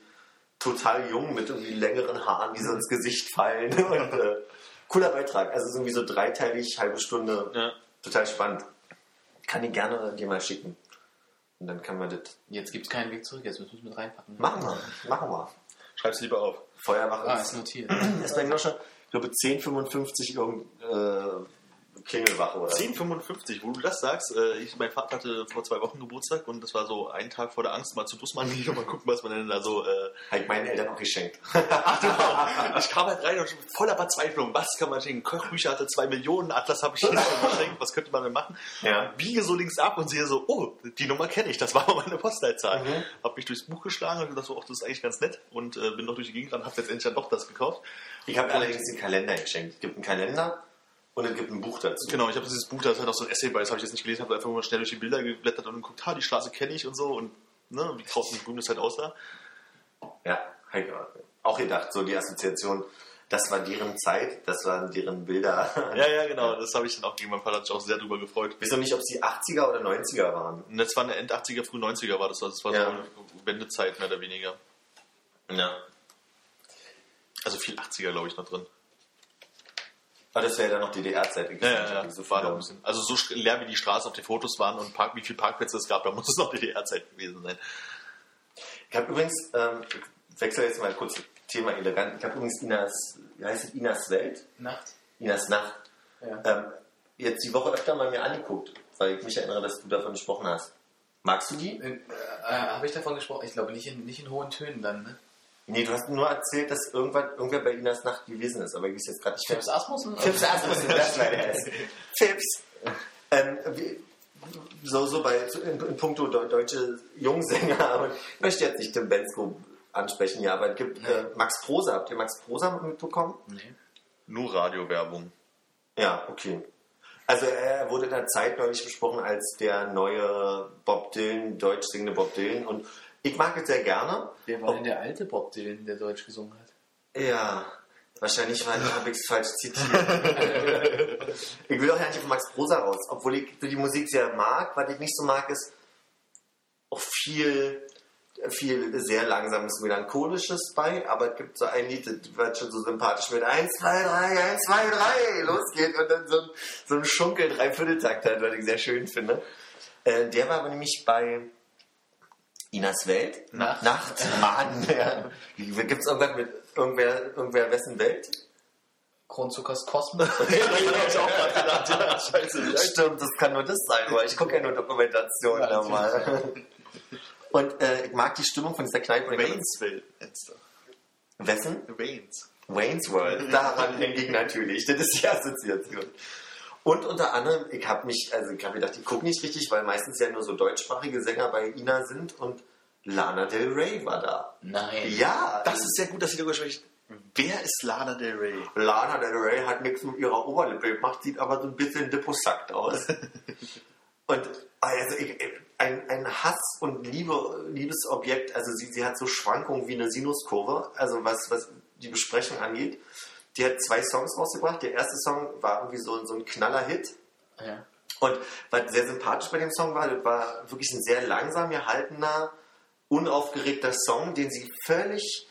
total jung mit irgendwie längeren Haaren, die so ins Gesicht fallen. Und äh, cooler Beitrag. Also so irgendwie so dreiteilig, halbe Stunde. Ja. Total spannend. Kann ich gerne dir mal schicken. Und dann kann man das Jetzt gibt es keinen Weg zurück, jetzt müssen wir es mit reinpacken. machen. Wir. Machen wir. Schreib's lieber auf. Feuerwache Ah, ist, notiert. ist bei schon, ich glaube, 10,55 irgendein äh, Klingelwache oder so. 10,55, wo du das sagst, äh, ich, mein Vater hatte vor zwei Wochen Geburtstag und das war so ein Tag vor der Angst, mal zu Dussmann gehen und mal gucken, was man denn da so. Äh, Habe ich meinen Eltern auch geschenkt. ich kam halt rein und schon voller Verzweiflung. Was kann man schenken? Kochbücher hatte zwei Millionen, Atlas habe ich hier schon geschenkt, was könnte man denn machen? Ja. Biege so links ab und sehe so, oh, die Nummer kenne ich, das war mal meine Postleitzahl. Mhm. Hab mich durchs Buch geschlagen und gedacht, so, ach, das ist eigentlich ganz nett und äh, bin noch durch die Gegend und habe letztendlich dann doch das gekauft. Ich habe allerdings den Kalender geschenkt. Es gibt einen Kalender und es gibt ein Buch dazu. Genau, ich habe dieses Buch, da ist halt auch so ein Essay bei, das habe ich jetzt nicht gelesen, habe einfach mal schnell durch die Bilder geblättert und geguckt, ha, die Straße kenne ich und so und ne, wie draußen grün das halt aussah. Ja, hab ich auch gedacht, so die Assoziation, das war deren Zeit, das waren deren Bilder. Ja, ja, genau, das habe ich dann auch gegen meinen Vater auch sehr drüber gefreut. Weiß noch nicht, ob es die 80er oder 90er waren. Und das war eine End 80er, früh 90er war das, das war Ja. so eine Wendezeit mehr oder weniger. Ja. Also viel 80er, glaube ich, noch drin. Aber das wäre ja dann noch DDR-Zeit. Ja, ja, ja. So war noch ein bisschen. Also so leer wie die Straßen auf den Fotos waren und Park, wie viele Parkplätze es gab, da muss es noch DDR-Zeit gewesen sein. Ich habe übrigens, ähm, ich wechsle jetzt mal kurz das Thema elegant. Ich habe übrigens Inas, wie heißt es, Inas Welt? Nacht. Inas Nacht. Ja. Ähm, jetzt die Woche öfter mal mir angeguckt, weil ich mich erinnere, dass du davon gesprochen hast. Magst du die? Äh, äh, Habe ich davon gesprochen? Ich glaube nicht in, nicht in hohen Tönen dann, ne? Nee, du hast nur erzählt, dass irgendwann, irgendwer bei Inas Nacht gewesen ist, aber ich weiß jetzt gerade nicht. Fips Asmussen? Fips Asmussen, das war der es. Fips. Ähm, wie, so, so bei, in, in puncto de- deutsche Jungsänger, ich möchte jetzt nicht Tim Bensko ansprechen, ja, aber es gibt äh, Max Prosa. Habt ihr Max Prosa mitbekommen? Nee. Nur Radiowerbung. Ja, okay. Also er wurde in der Zeit neulich besprochen als der neue Bob Dylan, deutsch singende Bob Dylan und ich mag es sehr gerne. Wer war denn der alte Bob Dylan, der Deutsch gesungen hat? Ja, wahrscheinlich war- habe ich es falsch zitiert. ich will auch nicht auf Max Prosa raus, obwohl ich die Musik sehr mag. Was ich nicht so mag, ist auch viel, viel sehr langsames, melancholisches bei, aber es gibt so ein Lied, das wird schon so sympathisch mit 1, 2, 3, 1, 2, 3 losgeht und dann so ein, so ein Schunkel, Dreivierteltakt hat, was ich sehr schön finde. Äh, der war aber nämlich bei Inas Welt. Nacht. Nacht. Mann, ja. Gibt es irgendwas mit irgendwer, irgendwer wessen Welt? Kronzuckers Kosmos? Stimmt, das kann nur das sein, weil ich gucke ja nur Dokumentationen Ja, da mal. Und äh, ich mag die Stimmung von dieser Kneipe. Waynesville. Wessen? Waynes. Wayne's World. Daran ich natürlich. Das ist die Assoziation. Und unter anderem, ich habe mich, also ich habe gedacht, ich gucke nicht richtig, weil meistens ja nur so deutschsprachige Sänger bei Ina sind und Lana Del Rey war da. Nein. Ja, Das ist sehr gut, dass Sie darüber sprechen. Wer ist Lana Del Rey? Lana Del Rey hat nichts mit ihrer Oberlippe gemacht, sieht aber so ein bisschen deposackt aus. und also ich, ein, ein Hass- und Liebe, Liebesobjekt, also sie, sie hat so Schwankungen wie eine Sinuskurve, also was, was die Besprechung angeht. Die hat zwei Songs rausgebracht. Der erste Song war irgendwie so, so ein Knaller-Hit. Ja. Und was sehr sympathisch bei dem Song war, das war wirklich ein sehr langsam gehaltener, unaufgeregter Song, den sie völlig,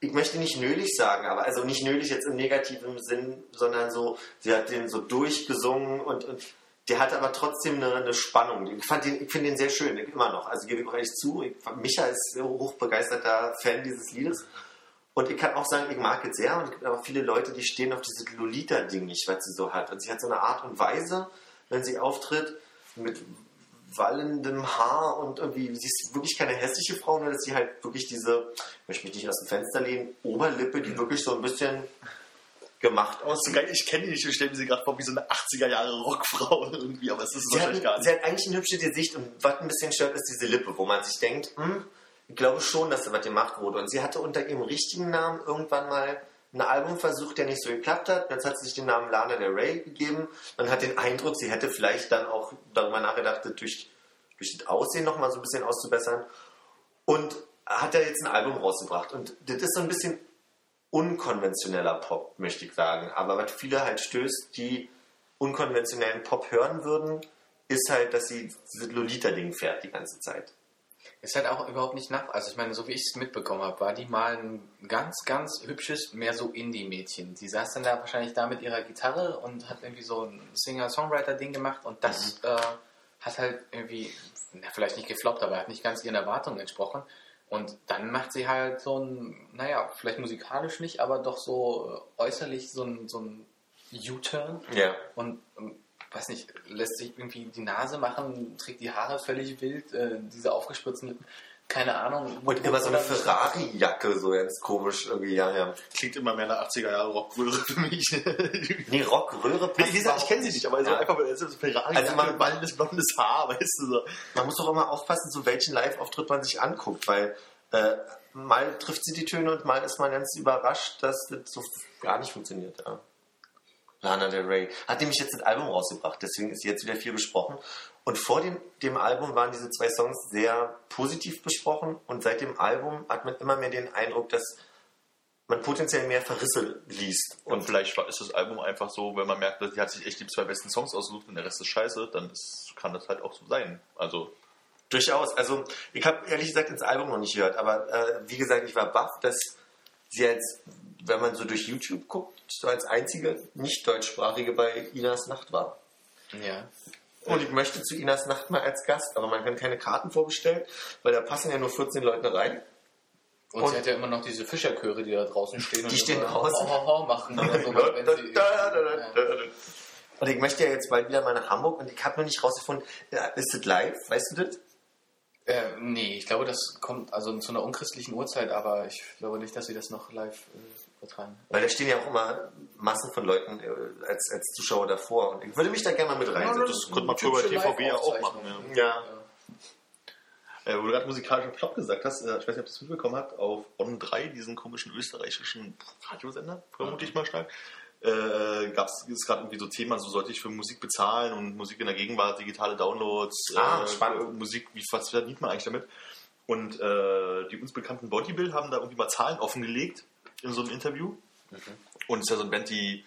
ich möchte nicht nölig sagen, aber also nicht nölig jetzt im negativen Sinn, sondern so, sie hat den so durchgesungen und, und der hatte aber trotzdem eine, eine Spannung. Ich, fand den, ich finde den sehr schön, immer noch. Also gebe ich auch ehrlich zu, ich, Micha ist hochbegeisterter Fan dieses Liedes. Und ich kann auch sagen, ich mag es sehr. Und es gibt aber viele Leute, die stehen auf dieses Lolita-Ding nicht, was sie so hat. Und sie hat so eine Art und Weise, wenn sie auftritt, mit wallendem Haar und irgendwie, sie ist wirklich keine hässliche Frau, nur dass sie halt wirklich diese, ich möchte mich nicht aus dem Fenster lehnen, Oberlippe, die wirklich so ein bisschen gemacht geil. Ich kenne die nicht. Ich stelle mir sie gerade vor wie so eine 80er Jahre Rockfrau irgendwie, aber es ist Sie hat, wahrscheinlich gar sie nicht. hat eigentlich ein hübsches Gesicht und was ein bisschen stört, ist diese Lippe, wo man sich denkt, hm, ich glaube schon, dass da was gemacht wurde. Und sie hatte unter ihrem richtigen Namen irgendwann mal ein Album versucht, der nicht so geklappt hat. Jetzt hat sie sich den Namen Lana Del Rey gegeben. Man hat den Eindruck, sie hätte vielleicht dann auch darüber nachgedacht, das durch, durch das Aussehen nochmal so ein bisschen auszubessern. Und hat er jetzt ein Album rausgebracht. Und das ist so ein bisschen unkonventioneller Pop, möchte ich sagen. Aber was viele halt stößt, die unkonventionellen Pop hören würden, ist halt, dass sie dieses Lolita-Ding fährt die ganze Zeit. Ist halt auch überhaupt nicht nach. Also ich meine, so wie ich es mitbekommen habe, war die mal ein ganz, ganz hübsches, mehr so Indie-Mädchen. Die saß dann da wahrscheinlich da mit ihrer Gitarre und hat irgendwie so ein Singer-Songwriter-Ding gemacht und das äh, hat halt irgendwie, na, vielleicht nicht gefloppt, aber hat nicht ganz ihren Erwartungen entsprochen. Und dann macht sie halt so ein, naja, vielleicht musikalisch nicht, aber doch so äh, äußerlich so ein, so ein U-Turn Ja. und ähm, weiß nicht, lässt sich irgendwie die Nase machen, trägt die Haare völlig wild, äh, diese aufgespritzten Lippen, keine Ahnung. Und immer so eine Ferrari-Jacke, so ganz komisch irgendwie, ja, ja. Klingt immer mehr nach 80er Jahre Rockröhre für mich. Nee, Rockröhre Wie passt gesagt, ich kenne sie nicht, aber so Ja. einfach, er ist so Ferrari, Also man- man wallendes blondes Haar, weißt du so. Man muss doch immer aufpassen, zu welchen Live-Auftritt man sich anguckt, weil äh, mal trifft sie die Töne und mal ist man ganz überrascht, dass das so gar nicht funktioniert. Ja. Lana Del Rey hat nämlich jetzt ein Album rausgebracht, deswegen ist jetzt wieder viel besprochen. Und vor dem, dem Album waren diese zwei Songs sehr positiv besprochen und seit dem Album hat man immer mehr den Eindruck, dass man potenziell mehr Verrisse liest. Und vielleicht war- ist das Album einfach so, wenn man merkt, dass die hat sich echt die zwei besten Songs ausgesucht und der Rest ist scheiße, dann ist, kann das halt auch so sein. Also, Durchaus. Also ich habe ehrlich gesagt ins Album noch nicht gehört, aber äh, wie gesagt, ich war baff, dass sie als, wenn man so durch YouTube guckt, so als einzige nicht deutschsprachige bei Inas Nacht war. Ja. Und ich möchte zu Inas Nacht mal als Gast, aber man kann keine Karten vorbestellen, weil da passen ja nur 14 Leute rein. Und, Und- sie hat ja immer noch diese Fischerchöre, die da draußen stehen Die und stehen draußen. Ho, ho, ho machen oder so. wenn sie, ja. Und ich möchte ja jetzt bald wieder mal nach Hamburg und ich habe noch nicht rausgefunden, ja, ist das live? Weißt du das? Äh, nee, ich glaube, das kommt also zu einer unchristlichen Uhrzeit, aber ich glaube nicht, dass sie das noch live äh, übertragen. Weil da stehen ja auch immer Massen von Leuten äh, als, als Zuschauer davor. Und ich würde mich da gerne mal mit reinsetzen. Das konnte man früher bei TVG ja auch machen. Ja. Ja. Äh, wo du gerade musikalischen Flop gesagt hast, äh, ich weiß nicht, ob du es mitbekommen habt, auf On 3, diesen komischen österreichischen Radiosender, vermute ich mal stark, äh, gab es gerade irgendwie so Thema, so sollte ich für Musik bezahlen und Musik in der Gegenwart, digitale Downloads, Ah, äh. Musik, wie was verdient man eigentlich damit? Und äh, die uns bekannten Bodybuild haben da irgendwie mal Zahlen offengelegt in so einem Interview. Und es ist ja so eine Band, die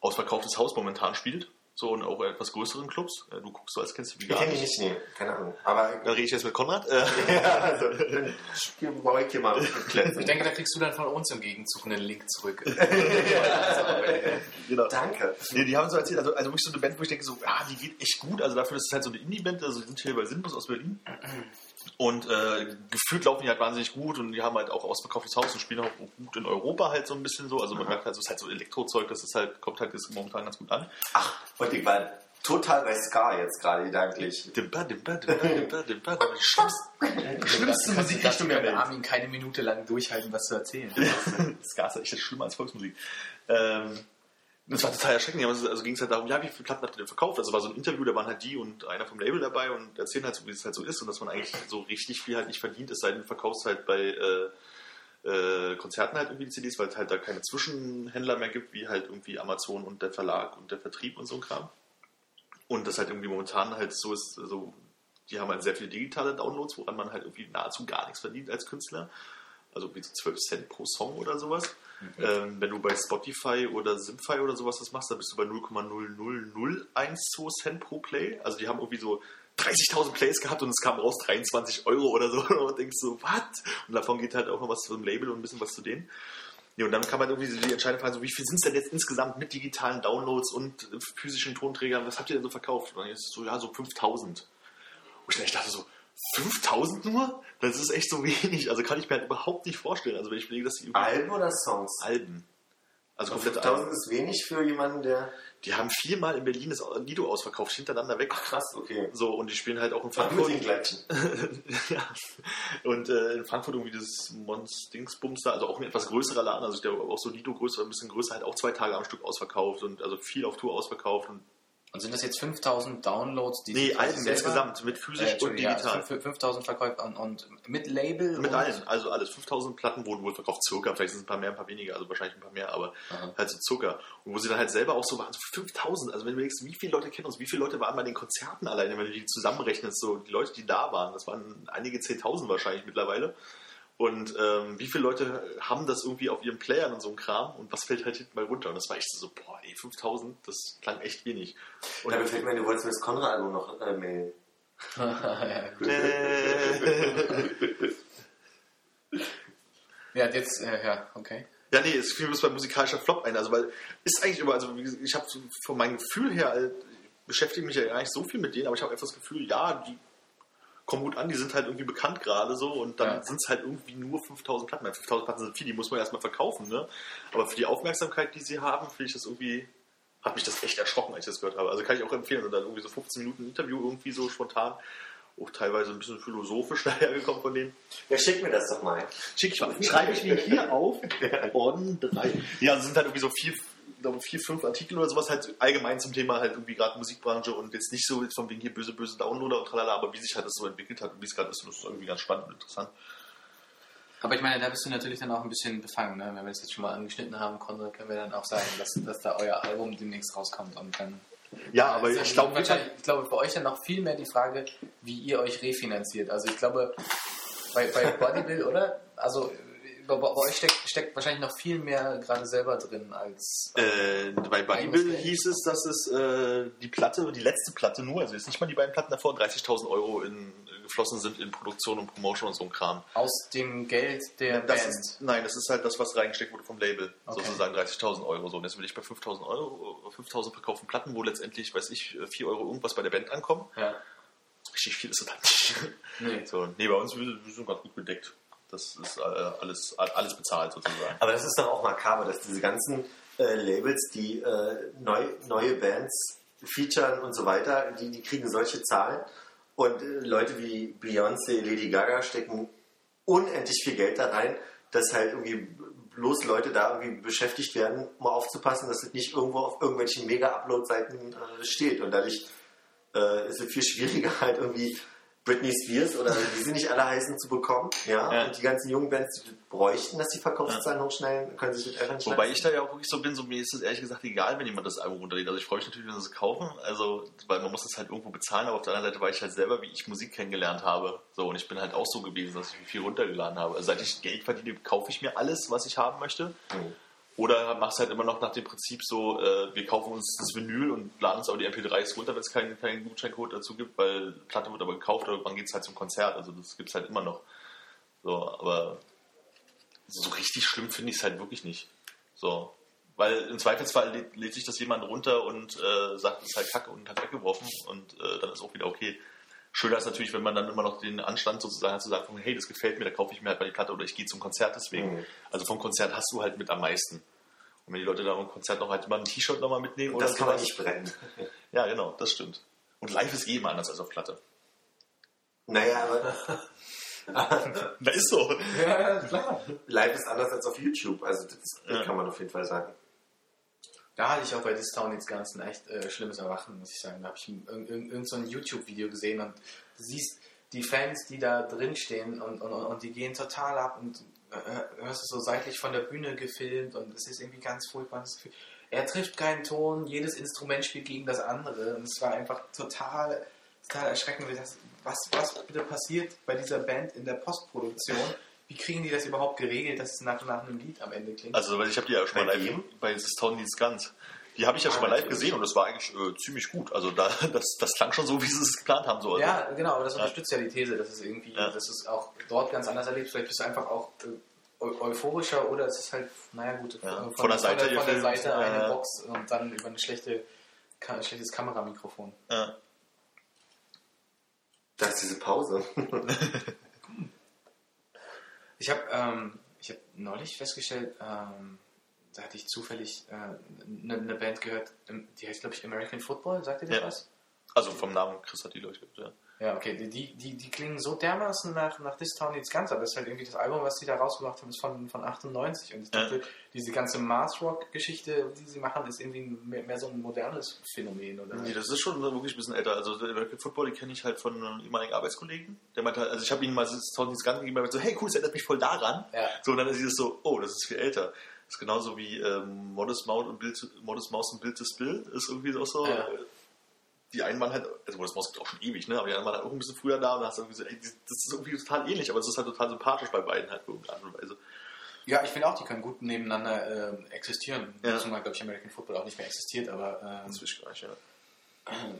ausverkauftes Haus momentan spielt. So und auch etwas größeren Clubs. Äh, Du guckst so, als kennst du die Ich gar kenne die nicht. nicht, nee, keine Ahnung. Aber Dann rede ich jetzt mit Konrad. Äh, ja, also, dann bei euch hier mal Ich denke, da kriegst du dann von uns im Gegenzug einen Link zurück. genau. Danke. Nee, die haben so erzählt, also, also wirklich so eine Band, wo ich denke, so, ja, die geht echt gut. Also dafür, dass es halt so eine Indie-Band, also die sind hier bei Sinnbus aus Berlin. Und äh, gefühlt laufen die halt wahnsinnig gut und die haben halt auch ausverkauftes Haus und spielen auch gut in Europa halt so ein bisschen so. Also man merkt halt, so, es ist halt so Elektrozeug, das ist halt, kommt halt jetzt momentan ganz gut an. Ach, und ich war total bei Ska jetzt gerade gedanklich. Dimper, dimper, dimper, dimper, dimper. Die schlimmste, die schlimmste Musikrichtung der Welt. Armin keine Minute lang durchhalten, was zu erzählen. Ska ist ja echt schlimmer als Volksmusik. Ähm, das war total erschreckend. Also, also ging es halt darum, ja, wie viele Platten habt ihr denn verkauft? Also war so ein Interview, da waren halt die und einer vom Label dabei und erzählen halt so, wie es halt so ist und dass man eigentlich so richtig viel halt nicht verdient, es sei denn, du verkaufst halt bei äh, äh, Konzerten halt irgendwie die CDs, weil es halt da keine Zwischenhändler mehr gibt, wie halt irgendwie Amazon und der Verlag und der Vertrieb und so ein Kram. Und das halt irgendwie momentan halt so ist, so, die haben halt sehr viele digitale Downloads, woran man halt irgendwie nahezu gar nichts verdient als Künstler. Also irgendwie so 12 Cent pro Song oder sowas. Ähm, wenn du bei Spotify oder Simfy oder sowas das machst, dann bist du bei 0,0012 Cent pro Play. Also die haben irgendwie so 30.000 Plays gehabt und es kam raus 23 Euro oder so. Und denkst so, was? Und davon geht halt auch noch was zu dem Label und ein bisschen was zu denen. Ja, und dann kann man irgendwie die entscheidende Frage, so, wie viel sind es denn jetzt insgesamt mit digitalen Downloads und physischen Tonträgern? Was habt ihr denn so verkauft? Und dann ist es so, ja, so 5000. Und ich dachte so, 5000 nur? Das ist echt so wenig. Also kann ich mir halt überhaupt nicht vorstellen. Also wenn ich überlege, dass die Alben oder Songs? Alben. Also komplette 5000 Alben. ist wenig für jemanden, der. Die haben viermal in Berlin das Lido ausverkauft, hintereinander weg. Ach, krass, okay. So, und die spielen halt auch in Ach, mit Frankfurt. den gleichen. ja. Und äh, in Frankfurt irgendwie das Monstingsbums da, also auch ein etwas größerer Laden, also ich glaube auch so Lido größer, ein bisschen größer, halt auch zwei Tage am Stück ausverkauft und also viel auf Tour ausverkauft. Und, Und sind das jetzt 5000 Downloads, die nee, Alben selber- insgesamt mit physisch Äh, und ja, digital. fünf- 5000 Verkäufe und, und mit Label? Mit allen, also alles. 5000 Platten wurden wohl verkauft, circa. Vielleicht sind es ein paar mehr, ein paar weniger, also wahrscheinlich ein paar mehr, aber Aha. halt so circa. Und wo sie dann halt selber auch so waren, so 5000. Also wenn du überlegst, wie viele Leute kennen uns, wie viele Leute waren bei den Konzerten alleine, wenn du die zusammenrechnest, so die Leute, die da waren, das waren einige 10.000 wahrscheinlich mittlerweile. Und ähm, wie viele Leute haben das irgendwie auf ihren Playern und so ein Kram und was fällt halt hinten mal runter? Und das war echt so, boah, ey, 5000, das klang echt wenig. Und Da gefällt mir, du wolltest mir das Konrad-Album noch äh, mailen. ja, gut. ja, jetzt, äh, ja, okay. Ja, nee, es fiel mir bei musikalischer Flop ein. Also, weil ist eigentlich immer, also wie gesagt, ich habe so von meinem Gefühl her, äh, beschäftige mich ja gar nicht so viel mit denen, aber ich habe einfach das Gefühl, ja, die kommen gut an, die sind halt irgendwie bekannt gerade so und dann Ja. sind es halt irgendwie nur 5000 Platten. Weil 5000 Platten sind viel, die muss man erstmal verkaufen, ne? Aber für die Aufmerksamkeit, die sie haben, finde ich das irgendwie, hat mich das echt erschrocken, als ich das gehört habe. Also kann ich auch empfehlen und dann irgendwie so 15 Minuten Interview irgendwie so spontan, auch teilweise ein bisschen philosophisch dahergekommen von denen. Ja, schick mir das doch mal. Schick ich mal. Schreibe ich mir hier auf. On 3. Ja, es sind halt irgendwie so vier, glaube, vier, fünf Artikel oder sowas halt allgemein zum Thema halt irgendwie gerade Musikbranche und jetzt nicht so jetzt von wegen hier böse, böse Downloader und tralala, aber wie sich halt das so entwickelt hat und wie es gerade ist, das ist irgendwie ganz spannend und interessant. Aber ich meine, da bist du natürlich dann auch ein bisschen befangen, ne? Wenn wir das jetzt schon mal angeschnitten haben, Konrad, können wir dann auch sagen, dass, dass da euer Album demnächst rauskommt und dann. Ja, aber ich glaube, ich glaube, für euch dann noch viel mehr die Frage, wie ihr euch refinanziert. Also ich glaube, bei, bei Bodybuild, oder? Also bei, bei euch steckt, steckt wahrscheinlich noch viel mehr gerade selber drin als. Äh, bei Bodybuild hieß es, dass es äh, die Platte, die letzte Platte nur, also jetzt nicht mal die beiden Platten davor, 30.000 Euro in, geflossen sind in Produktion und Promotion und so ein Kram. Aus dem Geld der Das Band. ist, nein, das ist halt das, was reingesteckt wurde vom Label. Okay. Sozusagen 30.000 Euro. So, und jetzt will ich bei 5.000 Euro, 5.000 verkauften Platten, wo letztendlich, weiß ich, 4 Euro irgendwas bei der Band ankommen. ja. Richtig viel ist es halt nicht. Nee. So, nee, bei uns wir, wir sind ganz gut gedeckt. Das ist äh, alles, alles bezahlt sozusagen. Aber das ist doch auch makaber, dass diese ganzen äh, Labels, die äh, neu, neue Bands featuren und so weiter, die, die kriegen solche Zahlen Und äh, Leute wie Beyoncé, Lady Gaga stecken unendlich viel Geld da rein, dass halt irgendwie bloß Leute da irgendwie beschäftigt werden, um aufzupassen, dass es nicht irgendwo auf irgendwelchen Mega-Upload-Seiten äh, steht. Und dadurch äh, ist es viel schwieriger halt irgendwie Britney Spears oder wie sie nicht alle heißen zu bekommen. Ja? Ja. Und die ganzen jungen Bands, die bräuchten, dass die Verkaufszahlen hochschnellen, können sich das einfach Wobei ich da ja auch wirklich so bin, so mir ist es ehrlich gesagt egal, wenn jemand das Album runterlädt. Also ich freue mich natürlich, wenn sie es kaufen, also, weil man muss es halt irgendwo bezahlen, aber auf der anderen Seite war ich halt selber, wie ich Musik kennengelernt habe. So, und ich bin halt auch so gewesen, dass ich viel runtergeladen habe. Also seit ich Geld verdiene, kaufe ich mir alles, was ich haben möchte. Mhm. Oder machst halt immer noch nach dem Prinzip so, äh, wir kaufen uns das Vinyl und laden uns aber die MP3s runter, wenn es keinen, keinen Gutscheincode dazu gibt, weil Platte wird aber gekauft, oder wann geht es halt zum Konzert. Also das gibt es halt immer noch. So, aber so richtig schlimm finde ich es halt wirklich nicht. So. Weil im Zweifelsfall lädt, lädt sich das jemand runter und äh, sagt, es ist halt kacke und hat weggeworfen und äh, dann ist auch wieder okay. Schöner ist natürlich, wenn man dann immer noch den Anstand sozusagen hat zu sagen, hey, das gefällt mir, da kaufe ich mir halt mal die Platte oder ich gehe zum Konzert deswegen. Mhm. Also vom Konzert hast du halt mit am meisten. Und wenn die Leute da am Konzert noch halt immer ein T-Shirt nochmal mitnehmen Und oder das kann man nicht brennen. Ja, genau, das stimmt. Und live ist eh immer anders als auf Platte. Naja, aber Da ist so. Ja, klar. live ist anders als auf YouTube. Also das, das Ja. kann man auf jeden Fall sagen. Da hatte ich auch bei Distown jetzt ganz ein echt äh, schlimmes Erwachen, muss ich sagen. Da habe ich irgendein irgend, irgend so YouTube-Video gesehen und du siehst die Fans, die da drin stehen und, und, und die gehen total ab und äh, hörst es so seitlich von der Bühne gefilmt und es ist irgendwie ganz furchtbar. Das Gefühl. Er trifft keinen Ton, jedes Instrument spielt gegen das andere und es war einfach total, total erschreckend. Was, was bitte passiert bei dieser Band in der Postproduktion? Wie kriegen die das überhaupt geregelt, dass es nach, nach einem Lied am Ende klingt? Also, weil ich habe die ja schon mal Bei live wem? bei dieses Town Needs Guns. Die habe ich ja Ah, schon mal live natürlich. gesehen und das war eigentlich äh, ziemlich gut. Also da, das, das klang schon so, wie sie es geplant haben. So. Also, Ja, genau, aber das unterstützt ja die These, dass es irgendwie, Ja. dass es auch dort ganz anders erlebt. Vielleicht bist du einfach auch äh, eu euphorischer oder es ist halt, naja gut, Ja, von, von der Seite von der, von der Seite ja, eine ja. Box und dann über eine schlechte, ka- ein schlechtes Kameramikrofon. Ja. Da ist diese Pause. Ich habe ähm, ich hab neulich festgestellt, ähm, da hatte ich zufällig eine äh, ne Band gehört, ähm, die heißt glaube ich American Football, sagt ihr das Ja. was? Also vom Namen Chris hat die, glaube ich, ja. Ja, okay, die, die, die, die klingen so dermaßen nach, nach This Town jetzt ganz, aber das ist halt irgendwie das Album, was sie da rausgebracht haben, ist von, von 98 und ich dachte, diese ganze Mars Rock Geschichte, die sie machen, ist irgendwie mehr, mehr so ein modernes Phänomen, oder? Nee, das ist schon wirklich ein bisschen älter. Also American Football, die kenne ich halt von einem ehemaligen Arbeitskollegen. Der meinte halt, also ich habe ihm mal das Town Needs Guns gegeben, der meinte so, hey cool, das erinnert mich voll daran. Ja. So, und dann ist es so, oh, das ist viel älter. Das ist genauso wie ähm, Modest, Maus und Bild, Modest Maus und Bild to Spill. Ist irgendwie auch so. Ja. Die einen waren halt, also Modest Maus gibt auch schon ewig, ne? aber die anderen waren halt auch ein bisschen früher da und da hast du irgendwie so, ey, das ist irgendwie total ähnlich, aber es ist halt total sympathisch bei beiden halt irgendeine Art und Weise. Ja, ich finde auch, die können gut nebeneinander ähm, existieren. Ja. Zumal, glaube ich, American Football auch nicht mehr existiert, aber ähm, nicht, ja.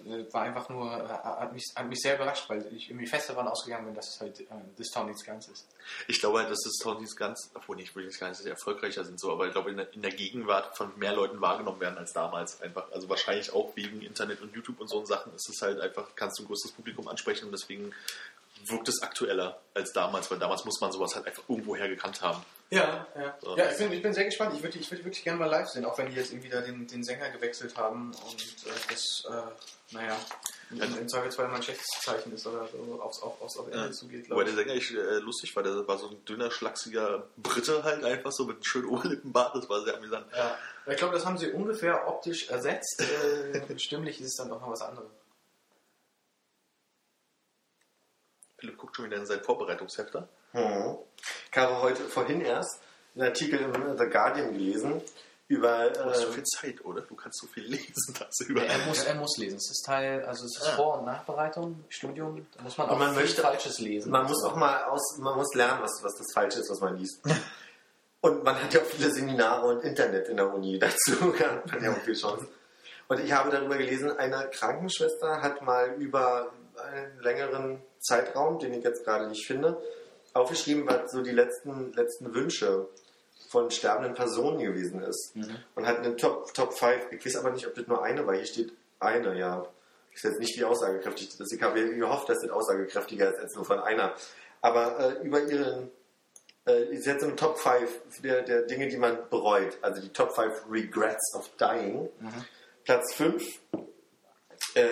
Äh, war einfach nur, äh, hat, mich, hat mich sehr überrascht, weil ich irgendwie fest davon ausgegangen bin, dass es halt äh, Town nichts ganz ist. Ich glaube halt, dass das Needs Guns, obwohl nicht, dass sie erfolgreicher sind, so, aber ich glaube, in der, in der Gegenwart von mehr Leuten wahrgenommen werden als damals einfach. Also wahrscheinlich auch wegen Internet und YouTube und so Sachen ist es halt einfach, kannst du ein größeres Publikum ansprechen und deswegen wirkt es aktueller als damals, weil damals muss man sowas halt einfach irgendwoher gekannt haben. Ja, ja. So. ja ich, bin, ich bin sehr gespannt. Ich würde ich würd wirklich gerne mal live sehen, auch wenn die jetzt irgendwie da den, den Sänger gewechselt haben und äh, das, äh, naja, im, im Zweifelsfall mal ein schlechtes Zeichen ist oder so aufs, auf, aufs auf Ende Ja. zugeht, Wobei glaube der. Sänger ich, äh, lustig war, der war so ein dünner, schlachsiger Brite halt einfach so mit einem schönen Oberlippenbart, das war sehr amüsant. Ja. Ich glaube, das haben sie ungefähr optisch ersetzt. Äh, stimmlich ist es dann doch noch was anderes. Philipp guckt schon wieder in sein Vorbereitungshefter. Hm. Ich habe heute vorhin erst einen Artikel im The Guardian gelesen über. Du hast so Äh, viel Zeit, oder? Du kannst so viel lesen, dass du über. Er muss, er muss lesen. Es ist Teil, also es ist Ah. Vor- und Nachbereitung, Studium. Da muss man Und auch man viel möchte- Falsches lesen. man muss auch mal aus, man muss lernen, was, was das Falsche ist, was man liest. Und man hat ja auch viele Seminare und Internet in der Uni. Dazu man ja auch viel Chancen. Und ich habe darüber gelesen, eine Krankenschwester hat mal über einen längeren Zeitraum, den ich jetzt gerade nicht finde, aufgeschrieben, was so die letzten, letzten Wünsche von sterbenden Personen gewesen ist. Und hat eine Top, Top 5, ich weiß aber nicht, ob das nur eine war, hier steht eine, ja. Ich weiß jetzt nicht, wie aussagekräftig das ist. Ich habe gehofft, dass das aussagekräftiger ist als nur von einer. Aber äh, über ihren, äh, sie hat so eine Top 5 der, der Dinge, die man bereut. Also die Top 5 Regrets of Dying. Platz 5, äh,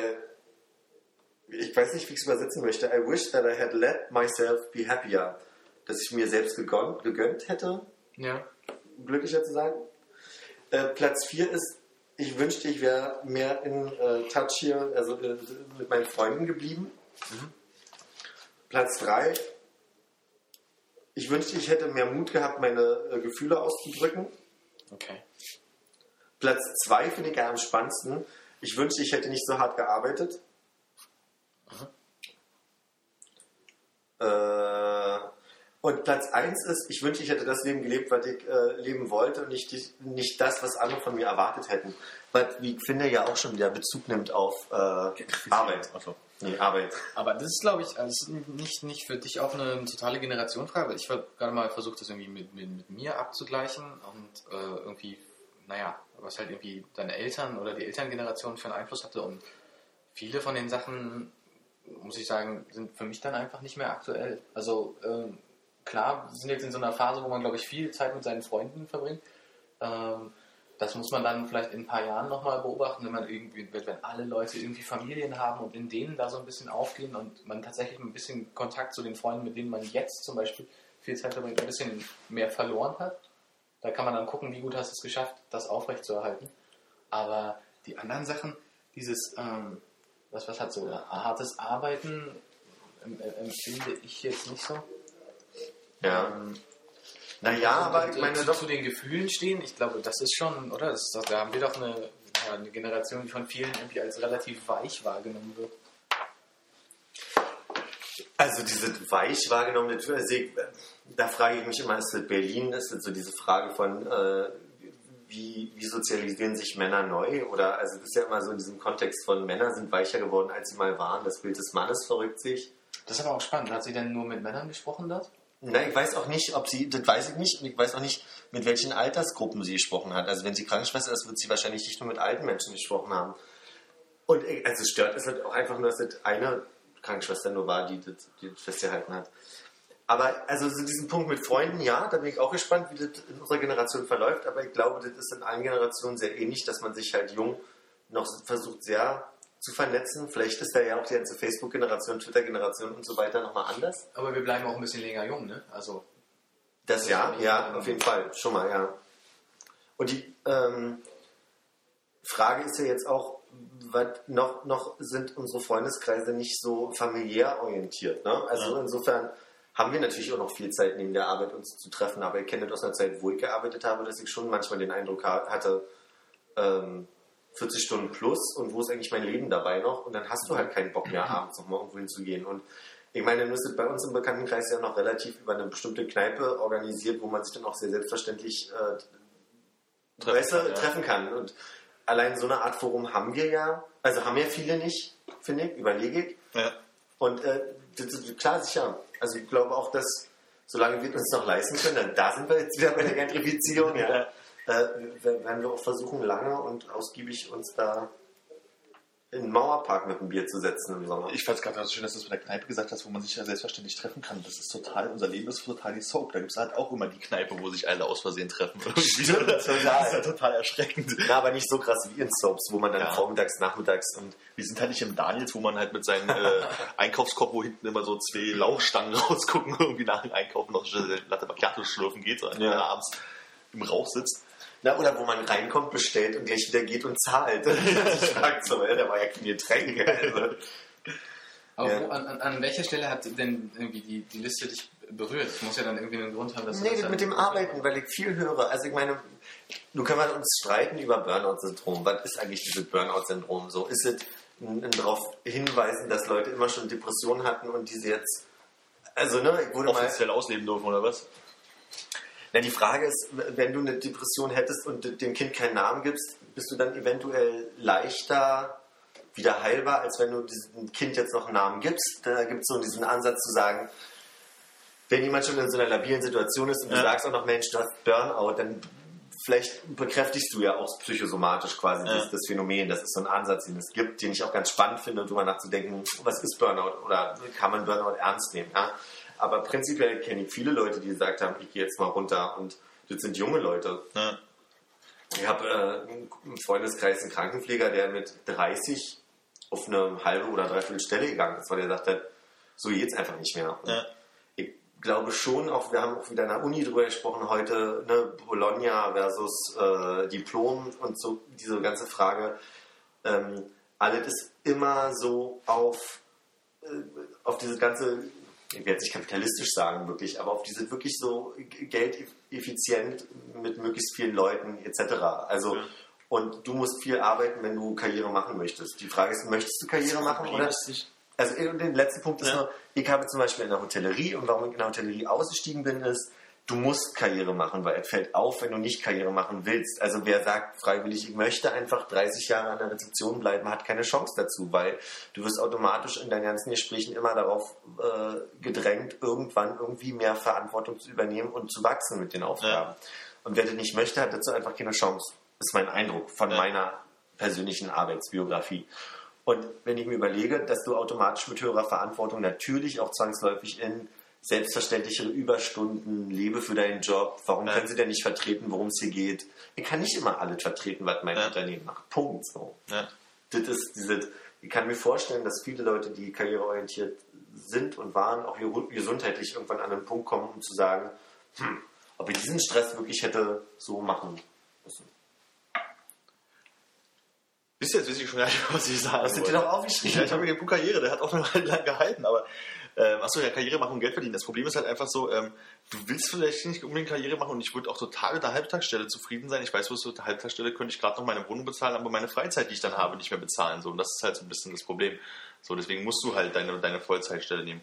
ich weiß nicht, wie ich es übersetzen möchte. I wish that I had let myself be happier. Dass ich mir selbst gegönnt, gegönnt hätte, Ja. glücklicher zu sein. Äh, Platz 4 ist, ich wünschte, ich wäre mehr in äh, Touch hier, also äh, mit meinen Freunden geblieben. Platz 3, ich wünschte, ich hätte mehr Mut gehabt, meine äh, Gefühle auszudrücken. Okay. Platz 2 finde ich ja am spannendsten. Ich wünschte, ich hätte nicht so hart gearbeitet. Äh, und Platz 1 ist, ich wünschte, ich hätte das Leben gelebt, was ich äh, leben wollte und nicht, nicht das, was andere von mir erwartet hätten. Was, wie ich finde, ja auch schon wieder Bezug nimmt auf äh, Arbeit. Achso. Nee, Arbeit. Aber das ist, glaube ich, also nicht, nicht für dich auch eine totale Generationenfrage. weil Ich habe gerade mal versucht, das irgendwie mit, mit, mit mir abzugleichen und äh, irgendwie, naja, was halt irgendwie deine Eltern oder die Elterngeneration für einen Einfluss hatte. Und viele von den Sachen, muss ich sagen, sind für mich dann einfach nicht mehr aktuell. Also ähm, klar, wir sind jetzt in so einer Phase, wo man, glaube ich, viel Zeit mit seinen Freunden verbringt. Ähm, das muss man dann vielleicht in ein paar Jahren nochmal beobachten, wenn man irgendwie, wenn alle Leute irgendwie Familien haben und in denen da so ein bisschen aufgehen und man tatsächlich ein bisschen Kontakt zu den Freunden, mit denen man jetzt zum Beispiel viel Zeit verbringt, ein bisschen mehr verloren hat. Da kann man dann gucken, wie gut hast du es geschafft, das aufrechtzuerhalten. Aber die anderen Sachen, dieses, ähm, was, was hat so hartes Arbeiten, äh, empfinde ich jetzt nicht so. Ja. Ähm, Naja, aber und, ich äh, meine zu, doch. zu den Gefühlen stehen, ich glaube, das ist schon, oder? Das, das, da haben wir doch eine, ja, eine Generation, die von vielen irgendwie als relativ weich wahrgenommen wird. Also diese weich wahrgenommene Tür, also ich, da frage ich mich immer, ist das Berlin, ist das so diese Frage von, äh, wie, wie sozialisieren sich Männer neu? Oder, also das ist ja immer so in diesem Kontext von Männer sind weicher geworden, als sie mal waren. Das Bild des Mannes verrückt sich. Das ist aber auch spannend. Hat sie denn nur mit Männern gesprochen dort? Nein, ich weiß auch nicht, ob sie, das weiß ich nicht, und ich weiß auch nicht, mit welchen Altersgruppen sie gesprochen hat. Also wenn sie Krankenschwester ist, wird sie wahrscheinlich nicht nur mit alten Menschen gesprochen haben. Und also es stört es halt auch einfach nur, dass das eine Krankenschwester nur war, die das, die das festgehalten hat. Aber also so diesen Punkt mit Freunden, ja, da bin ich auch gespannt, wie das in unserer Generation verläuft. Aber ich glaube, das ist in allen Generationen sehr ähnlich, dass man sich halt jung noch versucht sehr zu vernetzen. Vielleicht ist da ja auch die ganze Facebook-Generation, Twitter-Generation und so weiter nochmal anders. Aber wir bleiben auch ein bisschen länger jung, ne? Also, Das ja, ja, auf jeden Fall. Schon mal, ja. Und die ähm, Frage ist ja jetzt auch, noch, noch sind unsere Freundeskreise nicht so familiär orientiert. Ne? Also Ja. insofern haben wir natürlich auch noch viel Zeit neben der Arbeit uns zu treffen, aber ich kenne das aus einer Zeit, wo ich gearbeitet habe, dass ich schon manchmal den Eindruck ha- hatte, ähm, 40 Stunden plus und wo ist eigentlich mein Leben dabei noch? Und dann hast du halt keinen Bock mehr, abends noch mal irgendwo hinzugehen. Und ich meine, dann ist es bei uns im Bekanntenkreis ja noch relativ über eine bestimmte Kneipe organisiert, wo man sich dann auch sehr selbstverständlich äh, Treffen du, kann, ja. treffen kann. Und allein so eine Art Forum haben wir ja, also haben ja viele nicht, finde ich, überlege ich. Ja. Und äh, das ist klar, sicher. Also ich glaube auch, dass solange wir uns noch leisten können, dann da sind wir jetzt wieder bei der Gentrifizierung, ja. Äh, werden wir auch versuchen, lange und ausgiebig uns da in den Mauerpark mit dem Bier zu setzen im Sommer. Ich fand es gerade so schön, dass du es mit der Kneipe gesagt hast, wo man sich ja selbstverständlich treffen kann. Das ist total, unser Leben ist total die Soap. Da gibt es halt auch immer die Kneipe, wo sich alle aus Versehen treffen. Stimmt, das ist ja total erschreckend. Na, aber nicht so krass wie in Soaps, wo man dann Ja. vormittags, nachmittags und Wir sind halt nicht im Daniels, wo man halt mit seinem äh, Einkaufskorb, wo hinten immer so zwei Lauchstangen rausgucken, irgendwie nach dem Einkaufen noch eine Latte Macchiato schlürfen geht, sondern Ja. abends im Rauch sitzt. Na, oder wo man reinkommt, bestellt und gleich wieder geht und zahlt. ich frag so, ja, da war ja kein Getränk. Also. aber Ja. wo, an, an, an welcher Stelle hat denn irgendwie die, die Liste dich berührt? Das muss ja dann irgendwie einen Grund haben, dass du Nee, das mit dem Arbeiten, weil ich viel höre. Also ich meine, du können wir uns streiten über Burnout-Syndrom. Was ist eigentlich dieses Burnout-Syndrom? So ist es ein, ein darauf hinweisen, dass Leute immer schon Depressionen hatten und diese jetzt. Also ne, ich wurde mal. Offiziell ausleben dürfen, oder was? Na, die Frage ist, wenn du eine Depression hättest und dem Kind keinen Namen gibst, bist du dann eventuell leichter wieder heilbar, als wenn du diesem Kind jetzt noch einen Namen gibst. Da gibt es so diesen Ansatz zu sagen, wenn jemand schon in so einer labilen Situation ist und du Ja. sagst auch noch, Mensch, du hast Burnout, dann vielleicht bekräftigst du ja auch psychosomatisch quasi Ja. das, das Phänomen. Das ist so ein Ansatz, den es gibt, den ich auch ganz spannend finde, darüber nachzudenken, was ist Burnout oder kann man Burnout ernst nehmen. Ja? Aber prinzipiell kenne ich viele Leute, die gesagt haben, ich gehe jetzt mal runter und das sind junge Leute. Ja. Ich habe äh, im Freundeskreis einen Krankenpfleger, der mit 30 auf eine halbe oder dreiviertel Stelle gegangen ist, weil er sagte, so geht's einfach nicht mehr. Ja. Ich glaube schon, auch wir haben auch wieder in der Uni drüber gesprochen heute, ne, Bologna versus äh, Diplom und so diese ganze Frage. Ähm, alles ist immer so auf, äh, auf diese ganze, ich werde jetzt nicht kapitalistisch sagen wirklich, aber auf diese wirklich so geldeffizient mit möglichst vielen Leuten etc. Also Ja. und du musst viel arbeiten, wenn du Karriere machen möchtest. Die Frage ist, möchtest du Karriere machen oder? Also den letzten Punkt ist Ja. nur, ich habe zum Beispiel in der Hotellerie und warum ich in der Hotellerie ausgestiegen bin, ist, du musst Karriere machen, weil es fällt auf, wenn du nicht Karriere machen willst. Also wer sagt freiwillig, ich möchte einfach 30 Jahre an der Rezeption bleiben, hat keine Chance dazu, weil du wirst automatisch in deinen ganzen Gesprächen immer darauf äh, gedrängt, irgendwann irgendwie mehr Verantwortung zu übernehmen und zu wachsen mit den Aufgaben. Und wer das nicht möchte, hat dazu einfach keine Chance. ist mein Eindruck von Ja. meiner persönlichen Arbeitsbiografie. Und wenn ich mir überlege, dass du automatisch mit höherer Verantwortung natürlich auch zwangsläufig in selbstverständlichere Überstunden, lebe für deinen Job, warum Ja. können sie denn nicht vertreten, worum es hier geht? Ich kann nicht immer alles vertreten, was mein Ja. Unternehmen macht. Punkt. So. Ja. Das ist diese, ich kann mir vorstellen, dass viele Leute, die karriereorientiert sind und waren, auch gesundheitlich irgendwann an einen Punkt kommen, um zu sagen, hm, ob ich diesen Stress wirklich hätte so machen müssen. Wisst ihr, jetzt weiß ich schon gar nicht, was ich sagen Was sind dir doch aufgeschrieben? Ja, ich habe mir den Buch Karriere, der hat auch noch lang gehalten, aber ähm, achso, ja, Karriere machen und Geld verdienen. Das Problem ist halt einfach so, ähm, du willst vielleicht nicht unbedingt Karriere machen und ich würde auch total mit der Halbtagsstelle zufrieden sein. Ich weiß, was mit der Halbtagsstelle könnte ich gerade noch meine Wohnung bezahlen, aber meine Freizeit, die ich dann habe, nicht mehr bezahlen. So, und das ist halt so ein bisschen das Problem. So, deswegen musst du halt deine, deine Vollzeitstelle nehmen.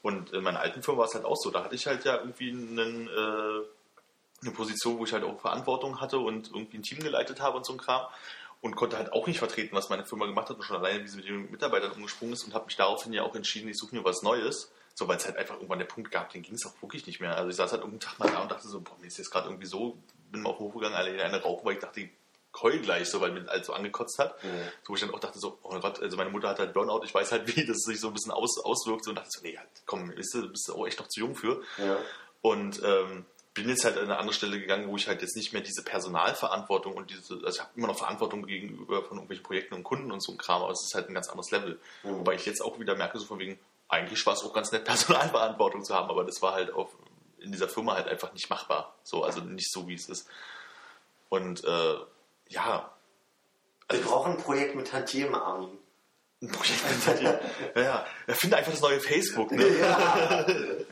Und in meiner alten Firma war es halt auch so. Da hatte ich halt ja irgendwie einen, äh, eine Position, wo ich halt auch Verantwortung hatte und irgendwie ein Team geleitet habe und so ein Kram. Und konnte halt auch nicht vertreten, was meine Firma gemacht hat und schon alleine, wie sie mit den Mitarbeitern umgesprungen ist und habe mich daraufhin ja auch entschieden, ich suche mir was Neues. So, weil es halt einfach irgendwann der Punkt gab, den ging es auch wirklich nicht mehr. Also ich saß halt irgendeinen Tag mal da und dachte so, boah, mir ist jetzt gerade irgendwie so, bin mal hochgegangen, alle in eine rauchen, weil ich dachte, ich heul gleich, so, weil mir halt so angekotzt hat. Mhm. So, wo ich dann auch dachte so, oh Gott, also meine Mutter hat halt Burnout, ich weiß halt, wie das sich so ein bisschen aus, auswirkt. So, und dachte so, nee, halt, komm, bist du, bist du auch echt noch zu jung für. Ja. Und ähm, bin jetzt halt an eine andere Stelle gegangen, wo ich halt jetzt nicht mehr diese Personalverantwortung und diese, also ich habe immer noch Verantwortung gegenüber von irgendwelchen Projekten und Kunden und so ein Kram, aber es ist halt ein ganz anderes Level. Mhm. Wobei ich jetzt auch wieder merke, so von wegen, eigentlich war es auch ganz nett, Personalverantwortung zu haben, aber das war halt auf, in dieser Firma halt einfach nicht machbar. So, also nicht so, wie es ist. Und äh, ja, Wir brauchen ein Projekt mit Tantiemen, Armin. ein Projekt mit dir. Ja, ja. Ja, Finde einfach das neue Facebook. Ne?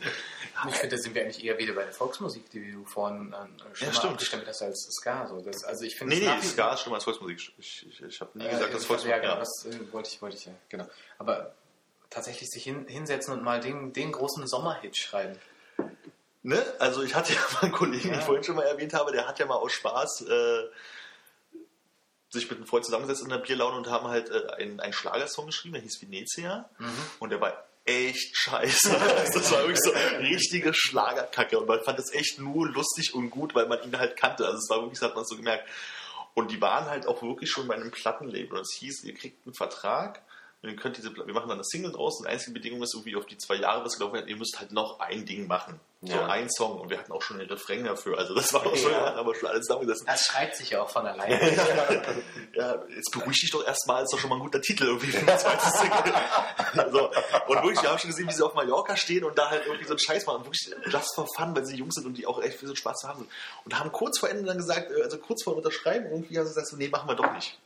Ich finde, da sind wir eigentlich eher wieder bei der Volksmusik, die du vorhin äh, schon Ja, mal stimmt. abgestimmt hast als Ska. So. Das, also ich Nee, nee, Ska ist schlimmer als Volksmusik. Ich, ich, ich habe nie Äh, gesagt, dass ja, Volksmusik. Ja, genau, das äh, wollte ich, wollte ich ja, genau. Aber tatsächlich sich hin, hinsetzen und mal den, den großen Sommerhit schreiben. Ne? Also ich hatte ja mal einen Kollegen, den Ja. ich vorhin schon mal erwähnt habe, der hat ja mal aus Spaß äh, sich mit einem Freund zusammengesetzt in der Bierlaune und haben halt äh, einen, einen Schlagersong geschrieben, der hieß Venezia und der war echt scheiße. Also das war wirklich so richtige Schlagerkacke und man fand es echt nur lustig und gut, weil man ihn halt kannte. Also es war wirklich, das hat man so gemerkt. Und die waren halt auch wirklich schon bei einem Plattenlabel und es hieß, ihr kriegt einen Vertrag und ihr könnt diese, wir machen dann eine Single draus und die einzige Bedingung ist irgendwie auf die zwei Jahre, was gelaufen hat, ihr müsst halt noch ein Ding machen. So Ja. ein Song und wir hatten auch schon einen Refrain dafür. Also das war auch schon, Ja. haben wir schon alles zusammengesessen. Das schreibt sich ja auch von alleine. Ja, jetzt beruhig dich doch erstmal, ist doch schon mal ein guter Titel irgendwie für ein zweites Single. so. Und wirklich, wir haben schon gesehen, wie sie auf Mallorca stehen und da halt irgendwie so einen Scheiß machen. Und wirklich just for fun, weil sie Jungs sind und die auch echt für so Spaß zu haben. Und haben kurz vor Ende dann gesagt, äh, also kurz vor Unterschreiben, irgendwie haben sie gesagt, so, nee, machen wir doch nicht.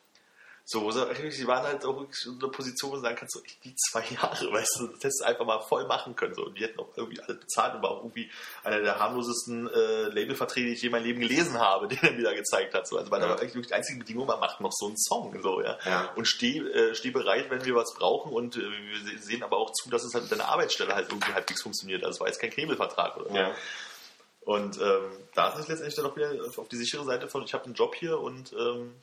So, sie waren halt auch wirklich in einer Position, wo sie sagen kannst, so, die zwei Jahre, weißt du, das hättest du einfach mal voll machen können. So. Und die hätten auch irgendwie alles bezahlt und war auch irgendwie einer der harmlosesten äh, Labelverträge, die ich je in meinem Leben gelesen habe, den er mir da gezeigt hat. So. Also, weil da Ja. war eigentlich wirklich die einzige Bedingung, man macht noch so einen Song. So, ja? Ja. Und steh, äh, steh bereit, wenn wir was brauchen und äh, wir se- sehen aber auch zu, dass es halt mit deiner Arbeitsstelle halt irgendwie halbwegs funktioniert. Also es war jetzt kein Knebelvertrag oder so. Ja. Und ähm, da ist es letztendlich dann auch wieder auf- auf die sichere Seite von, ich habe einen Job hier und ähm,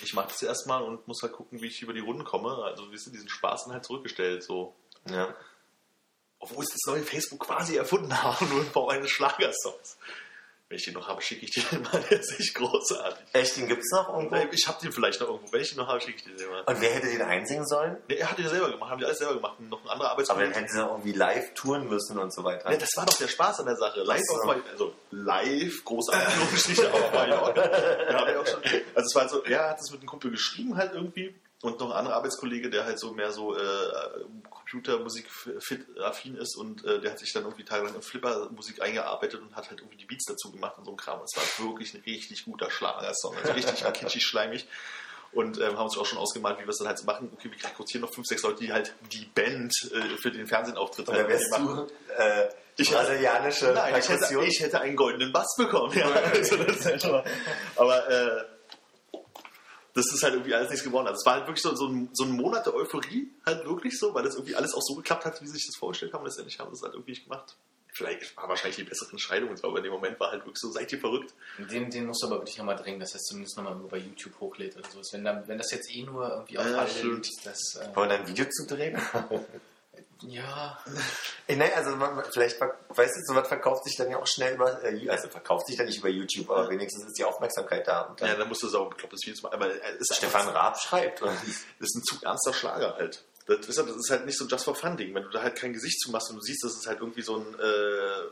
ich mache das erstmal und muss halt gucken, wie ich über die Runden komme. Also wir sind diesen Spaß dann halt zurückgestellt. So. ja. Obwohl ich das neue Facebook quasi erfunden habe, nur in Form eines Schlagersongs. Wenn ich den noch habe, schicke ich dir den mal. Der ist echt großartig. Echt, den gibt's noch irgendwo? Ich habe den vielleicht noch irgendwo. Wenn ich den noch habe, schicke ich dir den mal. Und wer hätte den einsingen sollen? Nee, er hat den ja selber gemacht, haben die alles selber gemacht. Noch ein anderer Aber dann Arbeitskollege. hätten sie noch irgendwie live touren müssen und so weiter. Ja, das war doch der Spaß an der Sache. Live so. auf Mallorca, also live, großartig, auf Mallorca. Ja, auch schon. Also es war so, er hat es mit einem Kumpel geschrieben halt irgendwie und noch ein anderer Arbeitskollege, der halt so mehr so äh, Computermusik-fit-affin ist und äh, der hat sich dann irgendwie tagelang in Flipper-Musik eingearbeitet und hat halt irgendwie die Beats dazu gemacht und so ein Kram. Es war wirklich ein richtig guter Schlager-Song, also richtig kitschig, schleimig. Und ähm, haben uns auch schon ausgemalt, wie wir es dann halt so machen. Okay, wir rekrutieren noch fünf, sechs Leute, die halt die Band äh, für den Fernsehauftritt Oder halt wärst machen. du äh, Ich- brasilianische Nein, ich hätte, Perkussion? ich hätte einen goldenen Bass bekommen. Ja. Also aber äh, das ist halt irgendwie alles nichts geworden. Also es war halt wirklich so, so, ein, so ein Monat der Euphorie, halt wirklich so, weil das irgendwie alles auch so geklappt hat, wie sie sich das vorgestellt haben. Letztendlich haben sie es halt irgendwie nicht gemacht. Vielleicht war wahrscheinlich die bessere Entscheidung, aber in dem Moment war halt wirklich so, seid ihr verrückt? Den, den musst du aber wirklich nochmal drängen, dass er es zumindest nochmal irgendwo bei YouTube hochlädt oder so. Wenn, dann, wenn das jetzt eh nur irgendwie auf Ja, alle liegt, das. Äh, Wollen wir ein Video zu drehen? ja, Ey, nein, also man, vielleicht, weißt du, sowas verkauft sich dann ja auch schnell über, äh, also verkauft sich dann nicht über YouTube, aber wenigstens ist die Aufmerksamkeit da. Ja, dann musst du saugen, ich glaube, das machen. Aber es ist Stefan Raab schreibt. Das ist ein zu ernster Schlager halt. Das ist, halt- das ist halt nicht so ein Just for Fun Ding. Wenn du da halt kein Gesicht zu machst und du siehst, das ist halt irgendwie so ein, äh,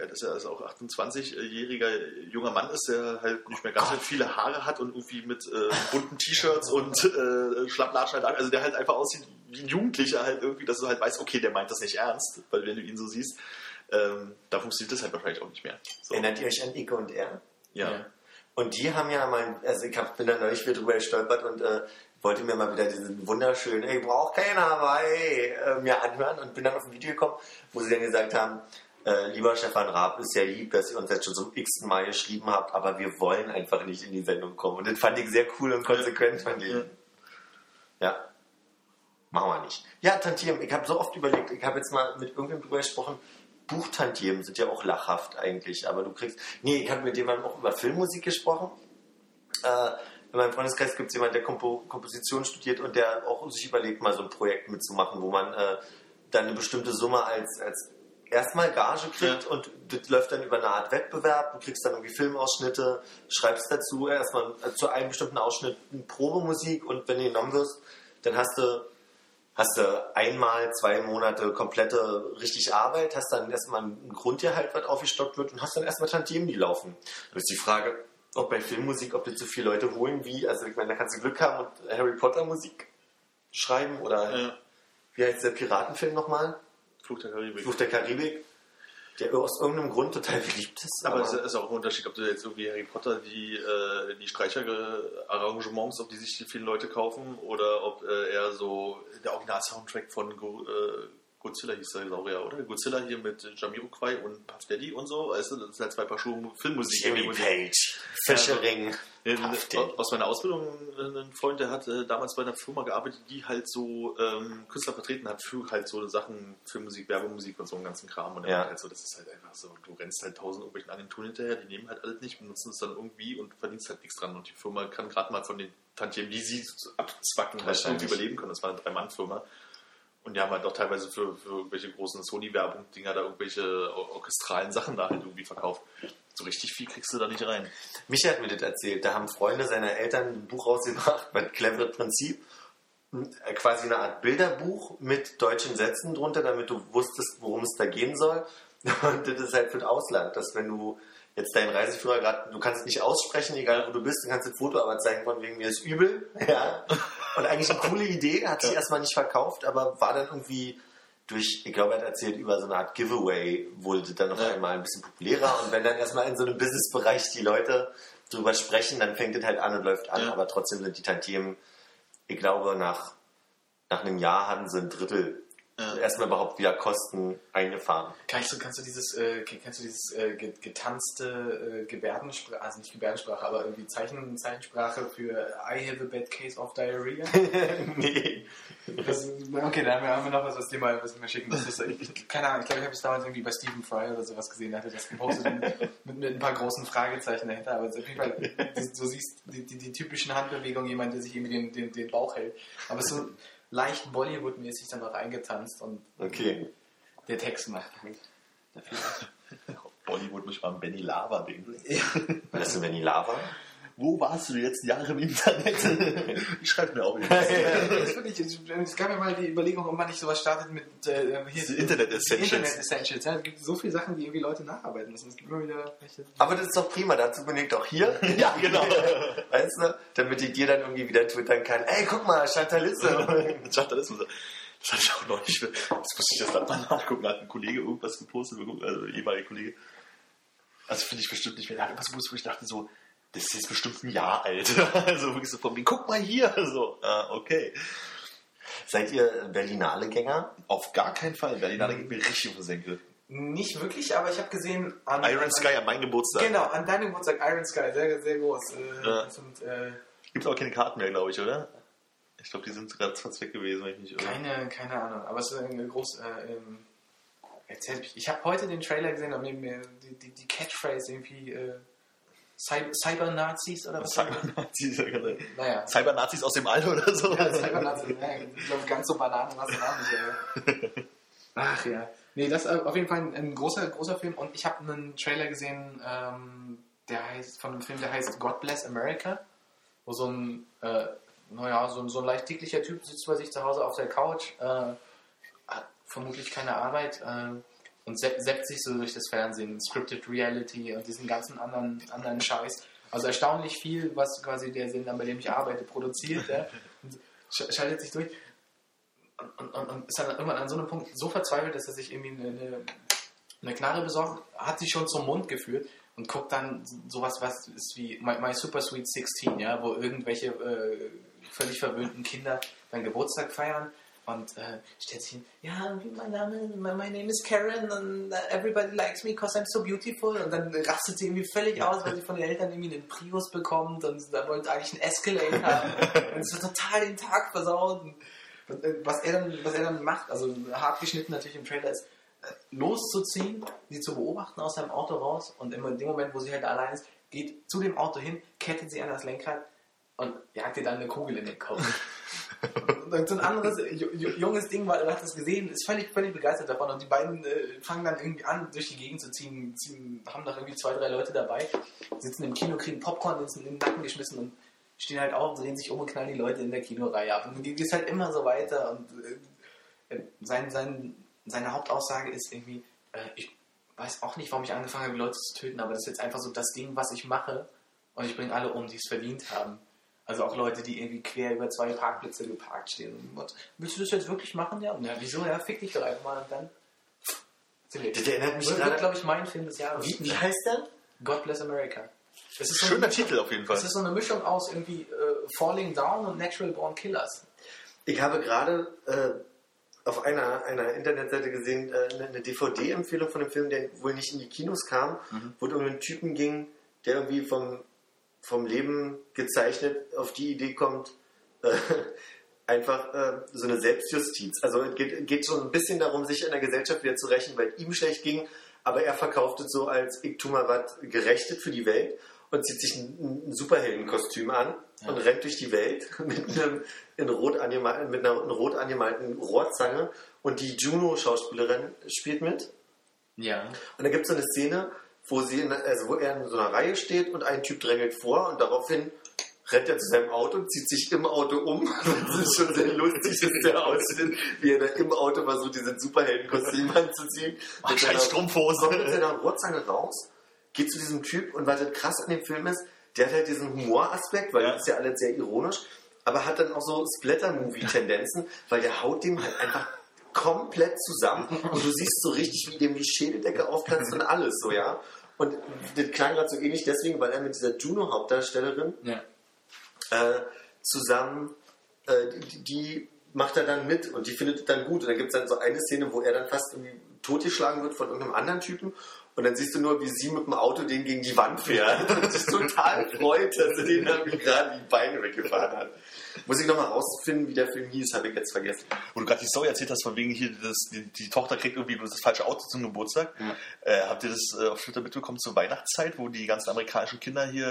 alt ist er, also auch 28-jähriger junger Mann ist, der halt nicht mehr ganz so viele Haare hat und irgendwie mit äh, bunten T-Shirts und äh, Schlapplatschen halt. Also der halt einfach aussieht wie ein Jugendlicher halt irgendwie, dass du halt weißt, okay, der meint das nicht ernst, weil wenn du ihn so siehst, ähm, da funktioniert das halt wahrscheinlich auch nicht mehr. So. Erinnert ihr euch an Ike und er? Ja. Ja. Und die haben ja mal, also ich hab, bin da neulich wieder drüber gestolpert und äh, wollte mir mal wieder diesen wunderschönen, ich brauch kein Hawaii, äh, mir anhören und bin dann auf ein Video gekommen, wo sie dann gesagt haben, äh, lieber Stefan Raab, ist ja lieb, dass ihr uns jetzt schon zum x-ten Mal geschrieben habt, aber wir wollen einfach nicht in die Sendung kommen. Und das fand ich sehr cool und konsequent von denen. Ja. Machen wir nicht. Ja, Tantiem, ich habe so oft überlegt, ich habe jetzt mal mit irgendjemandem drüber gesprochen, Buchtantiemen sind ja auch lachhaft eigentlich, aber du kriegst. Nee, ich habe mit jemandem auch über Filmmusik gesprochen. Äh, in meinem Freundeskreis gibt es jemanden, der Kompo Komposition studiert und der auch sich überlegt, mal so ein Projekt mitzumachen, wo man äh, dann eine bestimmte Summe als, als erstmal Gage kriegt Ja. und das läuft dann über eine Art Wettbewerb. Du kriegst dann irgendwie Filmausschnitte, schreibst dazu erstmal äh, zu einem bestimmten Ausschnitt eine Probemusik und wenn du genommen wirst, dann hast du hast du einmal zwei Monate komplette richtig Arbeit, hast dann erstmal ein Grundgehalt, was aufgestockt wird und hast dann erstmal Tantiemen, die laufen. Das ist die Frage, ob bei Filmmusik, ob das so viele Leute holen wie, also ich meine, da kannst du Glück haben und Harry Potter Musik schreiben oder Ja. wie heißt der Piratenfilm nochmal? Flug der Karibik. Fluch der Karibik, der aus irgendeinem Grund total beliebt ist. Aber es ist auch ein Unterschied, ob du jetzt irgendwie Harry Potter die, äh, die Streicher-Arrangements, ob die sich die vielen Leute kaufen oder ob äh, eher so der Original-Soundtrack von Go, äh, Godzilla hieß der Saurier, oder? Godzilla hier mit Jamiroquai und Puff Daddy und so, weißt du, das sind halt zwei Paar Schuhe Filmmusik. Jimmy. Page, Fischering, Puff Daddy. aus meiner Ausbildung äh, ein Freund, der hat äh, damals bei einer Firma gearbeitet, die halt so ähm, Künstler vertreten hat für halt so Sachen, Filmmusik, Werbemusik und so einen ganzen Kram. Und er Ja. halt so, das ist halt einfach so, du rennst halt tausend irgendwelchen Agenturen hinterher, die nehmen halt alles nicht, benutzen es dann irgendwie und verdienst halt nichts dran. Und die Firma kann gerade mal von den Tantiemen, die sie abzwacken, halt irgendwie überleben können. Das war eine Drei-Mann-Firma. Und die haben halt auch teilweise für, für irgendwelche großen Sony-Werbung-Dinger da irgendwelche or- orchestralen Sachen da halt irgendwie verkauft. So richtig viel kriegst du da nicht rein. Micha hat mir das erzählt. Da haben Freunde seiner Eltern ein Buch rausgebracht mit cleveres Prinzip. Äh, Quasi eine Art Bilderbuch mit deutschen Sätzen drunter, damit du wusstest, worum es da gehen soll. Und das ist halt für das Ausland, dass wenn du jetzt deinen Reiseführer gerade, du kannst nicht aussprechen, egal wo du bist, du kannst das Foto aber zeigen von wegen mir ist übel. Ja. Und eigentlich eine coole Idee, hat sich erstmal nicht verkauft, aber war dann irgendwie durch, ich glaube, er hat erzählt, über so eine Art Giveaway wurde dann auf Ja. einmal ein bisschen populärer. Und wenn dann erstmal in so einem Businessbereich die Leute drüber sprechen, dann fängt es halt an und läuft an. Ja. Aber trotzdem sind die Tantiemen, ich glaube, nach, nach einem Jahr hatten sie ein Drittel Ja. erstmal überhaupt wieder Kosten eingefahren. Kannst du, kannst du dieses, äh, kennst du dieses äh, ge- getanzte äh, Gebärdensprache, also nicht Gebärdensprache, aber irgendwie Zeichen, Zeichensprache für I have a bad case of diarrhea? nee. Das, okay, da haben wir, noch was, was dir mal, was mal schicken. Das ist, ich, keine Ahnung, ich glaube, ich habe es damals irgendwie bei Stephen Fry oder sowas gesehen, da hatte das gepostet mit, mit, ein paar großen Fragezeichen dahinter. Aber auf jeden Fall, du, du siehst die, die, die typischen Handbewegungen, jemand, der sich irgendwie den, den, den Bauch hält. Aber so leicht Bollywood-mäßig dann auch eingetanzt und Okay. der Text macht halt. Bollywood muss mal ein Benny Lava ist denn, wenn die Lava? Wo warst du die letzten Jahre im Internet? ich schreibe mir auch jetzt. Wirklich, es gab ja mal die Überlegung, ob man nicht sowas startet mit äh, hier, Internet Essentials. Internet Essentials. Ja, es gibt so viele Sachen, die irgendwie Leute nacharbeiten müssen. Es gibt immer wieder welche. Aber das ist doch prima, dazu ich doch hier. Ja, genau. Weißt du, damit ich dir dann irgendwie wieder twittern kann, ey, guck mal, Chantalisse. Chantalisten. Das hatte ich auch noch nicht. Das musste ich erst dann mal nachgucken. Da hat ein Kollege irgendwas gepostet, also ein ehemaliger Kollege. Also finde ich bestimmt nicht mehr. Der hat irgendwas gepostet, wo ich dachte so, das ist jetzt bestimmt ein Jahr alt. Also wirklich so von mir, guck mal hier. So, ah, okay. Seid ihr Berlinale-Gänger? Auf gar keinen Fall. Berlinale geht mir richtig auf den Senkel. Nicht wirklich, aber ich habe gesehen an Iron Sky an meinem Geburtstag. Genau, an deinem Geburtstag Iron Sky, sehr, sehr groß. Äh, Ja. sind, äh, Gibt auch keine Karten mehr, glaube ich, oder? Ich glaube, die sind gerade fast weg gewesen, wenn ich mich irre. keine, keine Ahnung, aber es ist eine groß. Äh, ähm, erzähl mich. Ich habe heute den Trailer gesehen und mir die, die, die Catchphrase irgendwie äh, Cy- Cyber-Nazis oder was? Cyber-Nazis, ja, genau. Naja. Cyber-Nazis aus dem All oder so. Ja, Cyber-Nazis, ja, ich glaube, ganz so Bananen war es auch nicht. Äh. Ach ja. Nee, das ist auf jeden Fall ein, ein großer, großer Film und ich habe einen Trailer gesehen, ähm, der heißt, von einem Film, der heißt God Bless America, wo so ein, äh, naja, so, ein- so ein leicht dicklicher Typ sitzt bei sich zu Hause auf der Couch, äh, hat vermutlich keine Arbeit äh, und se- seppt sich so durch das Fernsehen, Scripted Reality und diesen ganzen anderen, anderen Scheiß. Also erstaunlich viel, was quasi der Sender, bei dem ich arbeite, produziert. Ja? Schaltet sich durch und, und, und ist dann irgendwann an so einem Punkt so verzweifelt, dass er sich irgendwie eine, eine, Knarre besorgt, hat sie schon zum Mund geführt und guckt dann sowas, was ist wie My, My Super Sweet 16, ja, wo irgendwelche äh, völlig verwöhnten Kinder dann Geburtstag feiern und äh, stellt sich hin, ja, mein Name, my, my name is Karen and everybody likes me because I'm so beautiful. Und dann rastet sie irgendwie völlig aus, weil sie von den Eltern irgendwie einen Prius bekommt und dann wollte eigentlich einen Escalade haben. Und es wird total den Tag versaut. Und äh, was er dann, was er dann macht, also hart geschnitten natürlich im Trailer ist, äh, loszuziehen, sie zu beobachten aus seinem Auto raus. Und in dem Moment, wo sie halt allein ist, geht zu dem Auto hin, kettet sie an das Lenkrad und jagt ihr dann eine Kugel in den Kopf. und so ein anderes ju- ju- junges Ding war, hat das gesehen, ist völlig, völlig begeistert davon und die beiden äh, fangen dann irgendwie an, durch die Gegend zu ziehen, ziehen, haben noch irgendwie zwei, drei Leute dabei, sitzen im Kino, kriegen Popcorn in den Nacken geschmissen und stehen halt auf, drehen sich um und knallen die Leute in der Kinoreihe ab. Und geht es halt immer so weiter. Und äh, sein, sein, seine Hauptaussage ist irgendwie, äh, ich weiß auch nicht, warum ich angefangen habe, Leute zu töten, aber das ist jetzt einfach so das Ding, was ich mache. Und ich bringe alle um, die es verdient haben. Also auch Leute, die irgendwie quer über zwei Parkplätze geparkt stehen. Und, willst du das jetzt wirklich machen? Ja, ja wieso? Ja, fick dich doch einfach mal und dann. Das erinnert mich gerade- wird glaube ich, mein Film des Jahres. Wie, wie heißt der? God Bless America. Das ist so Schöner eine- Titel auf jeden Fall. es ist so eine Mischung aus irgendwie äh, Falling Down und Natural Born Killers. Ich habe gerade äh, auf einer, einer Internetseite gesehen, äh, eine- DVD-Empfehlung von einem Film, der wohl nicht in die Kinos kam, wo es um einen Typen ging, der irgendwie vom, vom Leben gezeichnet auf die Idee kommt, äh, einfach äh, so eine Selbstjustiz. Also es geht, geht schon ein bisschen darum, sich in der Gesellschaft wieder zu rächen, weil es ihm schlecht ging, aber er verkauft es so als ich tu mal was gerechtet für die Welt und zieht sich ein, ein Superheldenkostüm an und rennt durch die Welt mit, einem, in rot angemal, mit einer in rot angemalten Rohrzange und die Juno-Schauspielerin spielt mit. Ja. Und da gibt es so eine Szene, wo, sie in, also wo er in so einer Reihe steht und ein Typ drängelt vor und daraufhin rennt er zu seinem Auto und zieht sich im Auto um. Das ist schon sehr lustig, dass der aussieht, wie er da im Auto versucht, diesen Superheldenkostüm anzuziehen. Ach, Mit seiner- Strumpfhose. kommt mit seiner Rohrzange raus, geht zu diesem Typ und was das krass an dem Film ist, der hat halt diesen Humoraspekt, weil Ja. das ist ja alles sehr ironisch, aber hat dann auch so Splatter-Movie-Tendenzen, weil der haut dem halt einfach komplett zusammen und du siehst so richtig, wie dem die Schädeldecke aufplatzt und alles so, ja. Und das klang gerade so ähnlich deswegen, weil er mit dieser Juno-Hauptdarstellerin Ja. äh, zusammen, äh, die, die macht er dann mit und die findet es dann gut. Und dann gibt es dann so eine Szene, wo er dann fast irgendwie totgeschlagen wird von irgendeinem anderen Typen. Und dann siehst du nur, wie sie mit dem Auto den gegen die Wand fährt und sich total freut, dass sie den dann gerade die Beine weggefahren hat. Muss ich nochmal rausfinden, wie der Film hieß, habe ich jetzt vergessen. Wo du gerade die Story erzählt hast, von wegen hier, das, die, die Tochter kriegt irgendwie das falsche Auto zum Geburtstag. Äh, habt ihr das äh, auf Twitter mitbekommen zur Weihnachtszeit, wo die ganzen amerikanischen Kinder hier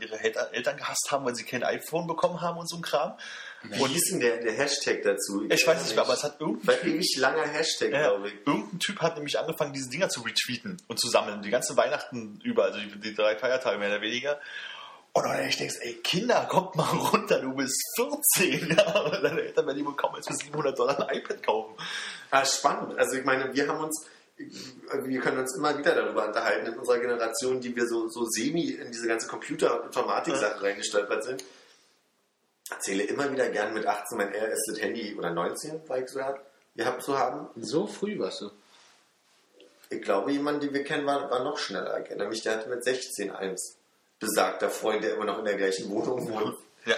äh, ihre Eltern, Eltern gehasst haben, weil sie kein iPhone bekommen haben und so ein Kram? Wie hieß denn der, der Hashtag dazu? Ich weiß nicht mehr, aber es hat irgendein War ewig langer Hashtag, Ja, glaube ich. irgendein Typ hat nämlich angefangen, diese Dinger zu retweeten und zu sammeln, die ganze Weihnachten über, also die, die drei Feiertage mehr oder weniger. Und dann ich denkst, ey, Kinder, kommt mal runter, du bist 14. Ja, aber deine Eltern werden lieber kaum als für 700 Dollar ein iPad kaufen. Ah, spannend. Also ich meine, wir haben uns, wir können uns immer wieder darüber unterhalten in unserer Generation, die wir so, so semi in diese ganze Computer- und Informatik-Sache reingestolpert sind. Erzähle immer wieder gern mit 18 mein erstes Handy oder 19, war ich sogar, gehabt zu haben. So früh warst du. Ich glaube, jemand, den wir kennen, war, war noch schneller. Ich erinnere mich, der hatte mit 16 eins. Besagter Freund, der immer noch in der gleichen Wohnung wohnt. Ja.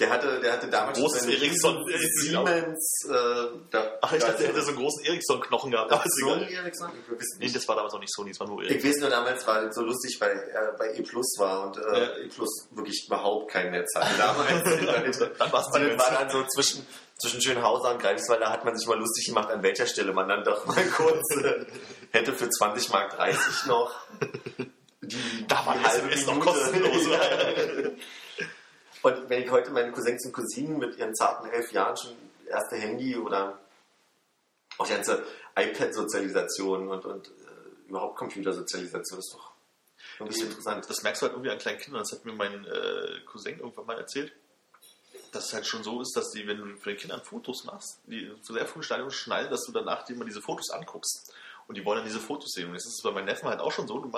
Der hatte, der hatte damals Großes seine Ericsson, Siemens. Äh, da, Ach, ich da- dachte, er hätte so einen großen Ericsson-Knochen gehabt. Aber Sony. Ericsson? Ich weiß Nee, nicht. das war damals noch nicht Sony, es war nur Ich Ericsson. weiß nur damals, war so lustig, weil er bei E Plus war und äh, Ja. E Plus wirklich überhaupt kein Netz hatte damals. Dann bei das mir. war dann so zwischen, zwischen Schönhauser und Greifswald, da hat man sich mal lustig gemacht, an welcher Stelle man dann doch mal kurz äh, hätte für 20 Mark 30 noch die, Da war die die SMS noch Minute. kostenlos. Und wenn ich heute meine Cousins und Cousinen mit ihren zarten elf Jahren schon erste Handy oder auch die ganze iPad-Sozialisation und, und äh, überhaupt Computersozialisation ist doch irgendwie interessant. Das merkst du halt irgendwie an kleinen Kindern. Das hat mir mein äh, Cousin irgendwann mal erzählt. Dass es halt schon so ist, dass die, wenn du für den Kindern Fotos machst, die zu sehr früh Stadium schnallen, dass du danach dir mal diese Fotos anguckst. Und die wollen dann diese Fotos sehen. Und jetzt ist es bei meinen Neffen halt auch schon so, du,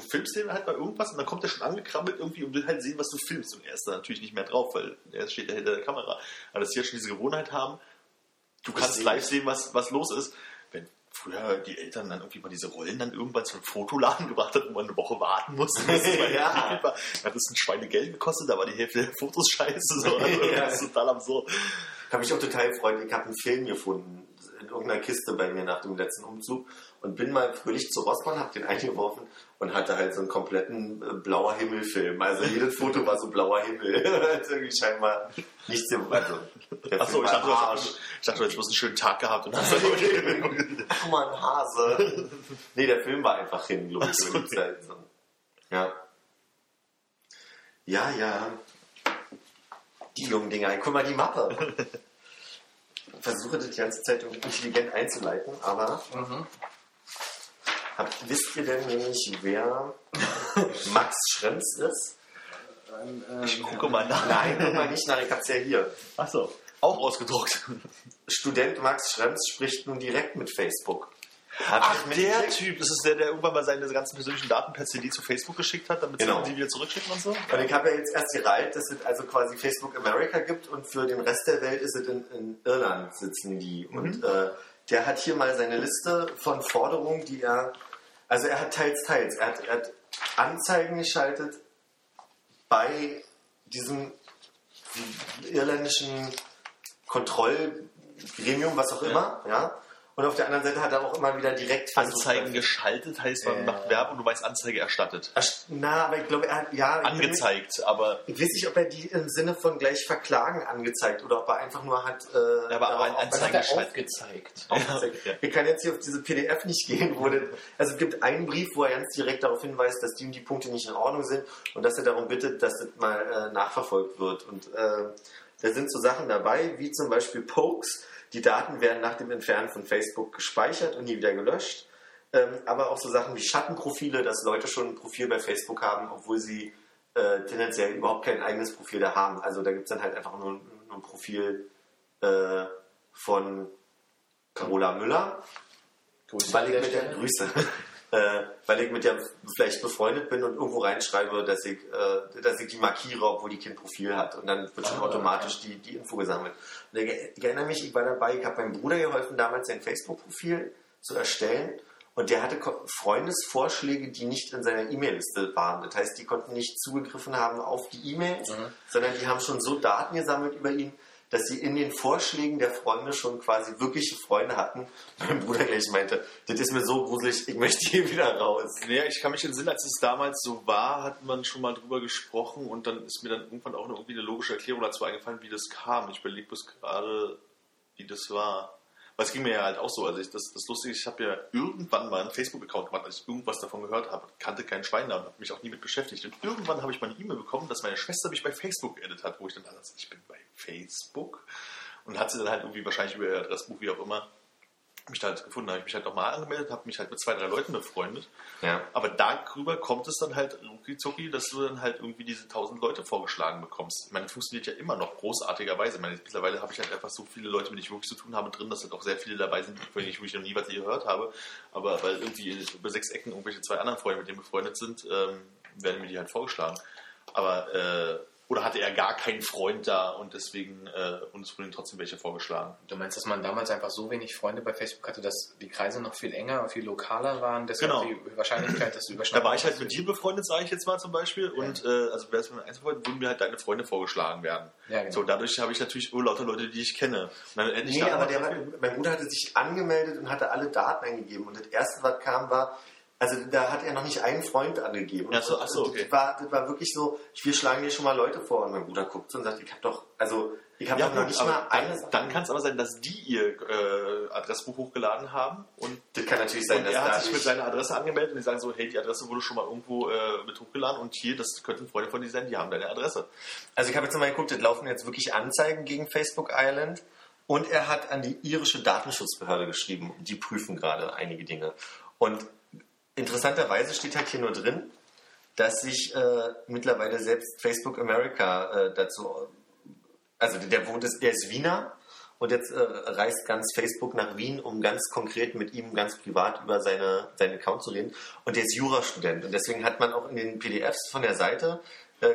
du filmst den halt bei irgendwas und dann kommt der schon angekrabbelt irgendwie und will halt sehen, was du filmst. Und er ist da natürlich nicht mehr drauf, weil er steht ja hinter der Kamera. Aber dass die jetzt schon diese Gewohnheit haben, du kannst sehe live ich. sehen, was, was los ist. Wenn früher die Eltern dann irgendwie mal diese Rollen dann irgendwann zum Fotoladen gebracht hat, wo man eine Woche warten musste, es mal Ja. hat das ein Schweinegeld gekostet, da war die Hälfte der Fotos scheiße. So. Also, Ja. Das ist total absurd. habe mich auch total gefreut. Ich habe einen Film gefunden in irgendeiner Kiste bei mir nach dem letzten Umzug und bin mal fröhlich zu Rossmann, habe den eingeworfen und hatte halt so einen kompletten äh, blauer Himmelfilm. Also jedes Foto war so blauer Himmel. Also irgendwie scheinbar nichts im also, Achso, ich dachte, du Arsch. hast, ich dachte, du hättest bloß einen schönen Tag gehabt und hast Ach mal, Hase. nee, der Film war einfach hin, glaube ich, so, über die Zeit. So. Ja. Ja, ja. Die jungen Dinger. Guck mal, die Mappe. Ich versuche das die ganze Zeit irgendwie intelligent einzuleiten, aber habt, wisst ihr denn nämlich, wer Max Schrems ist? Ich gucke mal nach. Nein, guck mal nicht nach, ich hab's ja hier. Achso, auch ausgedruckt. Student Max Schrems spricht nun direkt mit Facebook. Habt Ach, der? Typ, das ist der, der irgendwann mal seine ganzen persönlichen Daten per CD zu Facebook geschickt hat, damit Genau. sie die wieder zurückschicken und so? Und ich habe ja jetzt erst gereiht, dass es also quasi Facebook America gibt und für den Rest der Welt ist es in, in Irland sitzen die. Und äh, der hat hier mal seine Liste von Forderungen, die er, also er hat teils, teils. Er hat, er hat Anzeigen geschaltet bei diesem irländischen Kontrollgremium, was auch immer, ja. Und auf der anderen Seite hat er auch immer wieder direkt versucht- Anzeigen geschaltet heißt, man Äh. macht Werbung, du meinst Anzeige erstattet. Na, aber ich glaube, er hat, ja. ich Angezeigt, aber ich weiß nicht, ob er die im Sinne von gleich verklagen angezeigt oder ob er einfach nur hat. Äh, aber darauf Was hat er aufgezeigt? aufgezeigt. Ja. Ich kann jetzt hier auf diese PDF nicht gehen, wo das, also es gibt einen Brief, wo er ganz direkt darauf hinweist, dass die und die Punkte nicht in Ordnung sind und dass er darum bittet, dass das mal äh, nachverfolgt wird. Und äh, da sind so Sachen dabei, wie zum Beispiel Pokes. Die Daten werden nach dem Entfernen von Facebook gespeichert und nie wieder gelöscht. Ähm, aber auch so Sachen wie Schattenprofile, dass Leute schon ein Profil bei Facebook haben, obwohl sie äh, tendenziell überhaupt kein eigenes Profil da haben. Also da gibt es dann halt einfach nur, nur ein Profil äh, von Carola Müller, Grüße weil ich mit der. Grüße, äh, weil ich mit der vielleicht befreundet bin und irgendwo reinschreibe, dass ich, äh, dass ich die markiere, obwohl die kein Profil hat. Und dann wird schon Ah, automatisch die, die Info gesammelt. Und ich, ich erinnere mich, ich war dabei, ich habe meinem Bruder geholfen, damals sein Facebook-Profil zu erstellen. Und der hatte Freundesvorschläge, die nicht in seiner E-Mail-Liste waren. Das heißt, die konnten nicht zugegriffen haben auf die E-Mails, Mhm. sondern die haben schon so Daten gesammelt über ihn, dass sie in den Vorschlägen der Freunde schon quasi wirkliche Freunde hatten. Mein Bruder gleich meinte, das ist mir so gruselig, ich möchte hier wieder raus. Nee, ich kann mich entsinnen, als es damals so war, hat man schon mal drüber gesprochen und dann ist mir dann irgendwann auch irgendwie eine logische Erklärung dazu eingefallen, wie das kam. Ich überlege bloß gerade, wie das war. Es ging mir ja halt auch so. Also ich, das, das Lustige ich habe ja irgendwann mal einen Facebook-Account gemacht, als ich irgendwas davon gehört habe. Kannte keinen Schwein da und habe mich auch nie mit beschäftigt. Und irgendwann habe ich mal eine E-Mail bekommen, dass meine Schwester mich bei Facebook geedit hat, wo ich dann dachte, ich bin bei Facebook. Und hat sie dann halt irgendwie wahrscheinlich über ihr Adressbuch, wie auch immer, mich da halt gefunden, habe ich mich halt nochmal angemeldet, habe mich halt mit zwei, drei Leuten befreundet. Ja. Aber darüber kommt es dann halt rucki dass du dann halt irgendwie diese tausend Leute vorgeschlagen bekommst. Ich meine, das funktioniert ja immer noch großartigerweise. Ich meine, mittlerweile habe ich halt einfach so viele Leute, mit denen ich wirklich zu tun habe, drin, dass halt auch sehr viele dabei sind, von denen ich wirklich noch nie was gehört habe. Aber weil irgendwie über sechs Ecken irgendwelche zwei anderen Freunde mit denen befreundet sind, ähm, werden mir die halt vorgeschlagen. Aber äh, oder hatte er gar keinen Freund da und deswegen äh, uns wurden trotzdem welche vorgeschlagen. Du meinst, dass man damals einfach so wenig Freunde bei Facebook hatte, dass die Kreise noch viel enger, viel lokaler waren, deshalb Genau. die Wahrscheinlichkeit, dass du Da überschneiden war ich halt mit dir befreundet, sage ich jetzt mal zum Beispiel. Und äh, also wärst du mit einem Einzelfreund, würden mir halt deine Freunde vorgeschlagen werden. Ja, genau. So, dadurch habe ich natürlich nur lauter Leute, die ich kenne. Und dann endlich Nee, da aber der, mein Bruder hatte sich angemeldet und hatte alle Daten eingegeben. Und das erste, was kam, war, also da hat er noch nicht einen Freund angegeben. Ach so, ach so, okay. das, war, das war wirklich so, wir schlagen dir schon mal Leute vor. Und mein Bruder guckt so und sagt, ich habe doch, also ich habe ja, doch noch nicht mal eine dann, dann kann es aber sein, dass die ihr äh, Adressbuch hochgeladen haben und, Das kann natürlich sein, dass er hat sich mit seiner Adresse angemeldet und die sagen so, hey, die Adresse wurde schon mal irgendwo äh, mit hochgeladen und hier, das könnten Freunde von dir sein, die haben deine Adresse. Also ich habe jetzt mal geguckt, das laufen jetzt wirklich Anzeigen gegen Facebook Island. Und er hat an die irische Datenschutzbehörde geschrieben. Die prüfen gerade einige Dinge. Und interessanterweise steht halt hier nur drin, dass sich äh, mittlerweile selbst Facebook America äh, dazu, also der wohnt, ist, der ist Wiener und jetzt äh, reist ganz Facebook nach Wien, um ganz konkret mit ihm ganz privat über seine, seinen Account zu reden. Und der ist Jurastudent und deswegen hat man auch in den PDFs von der Seite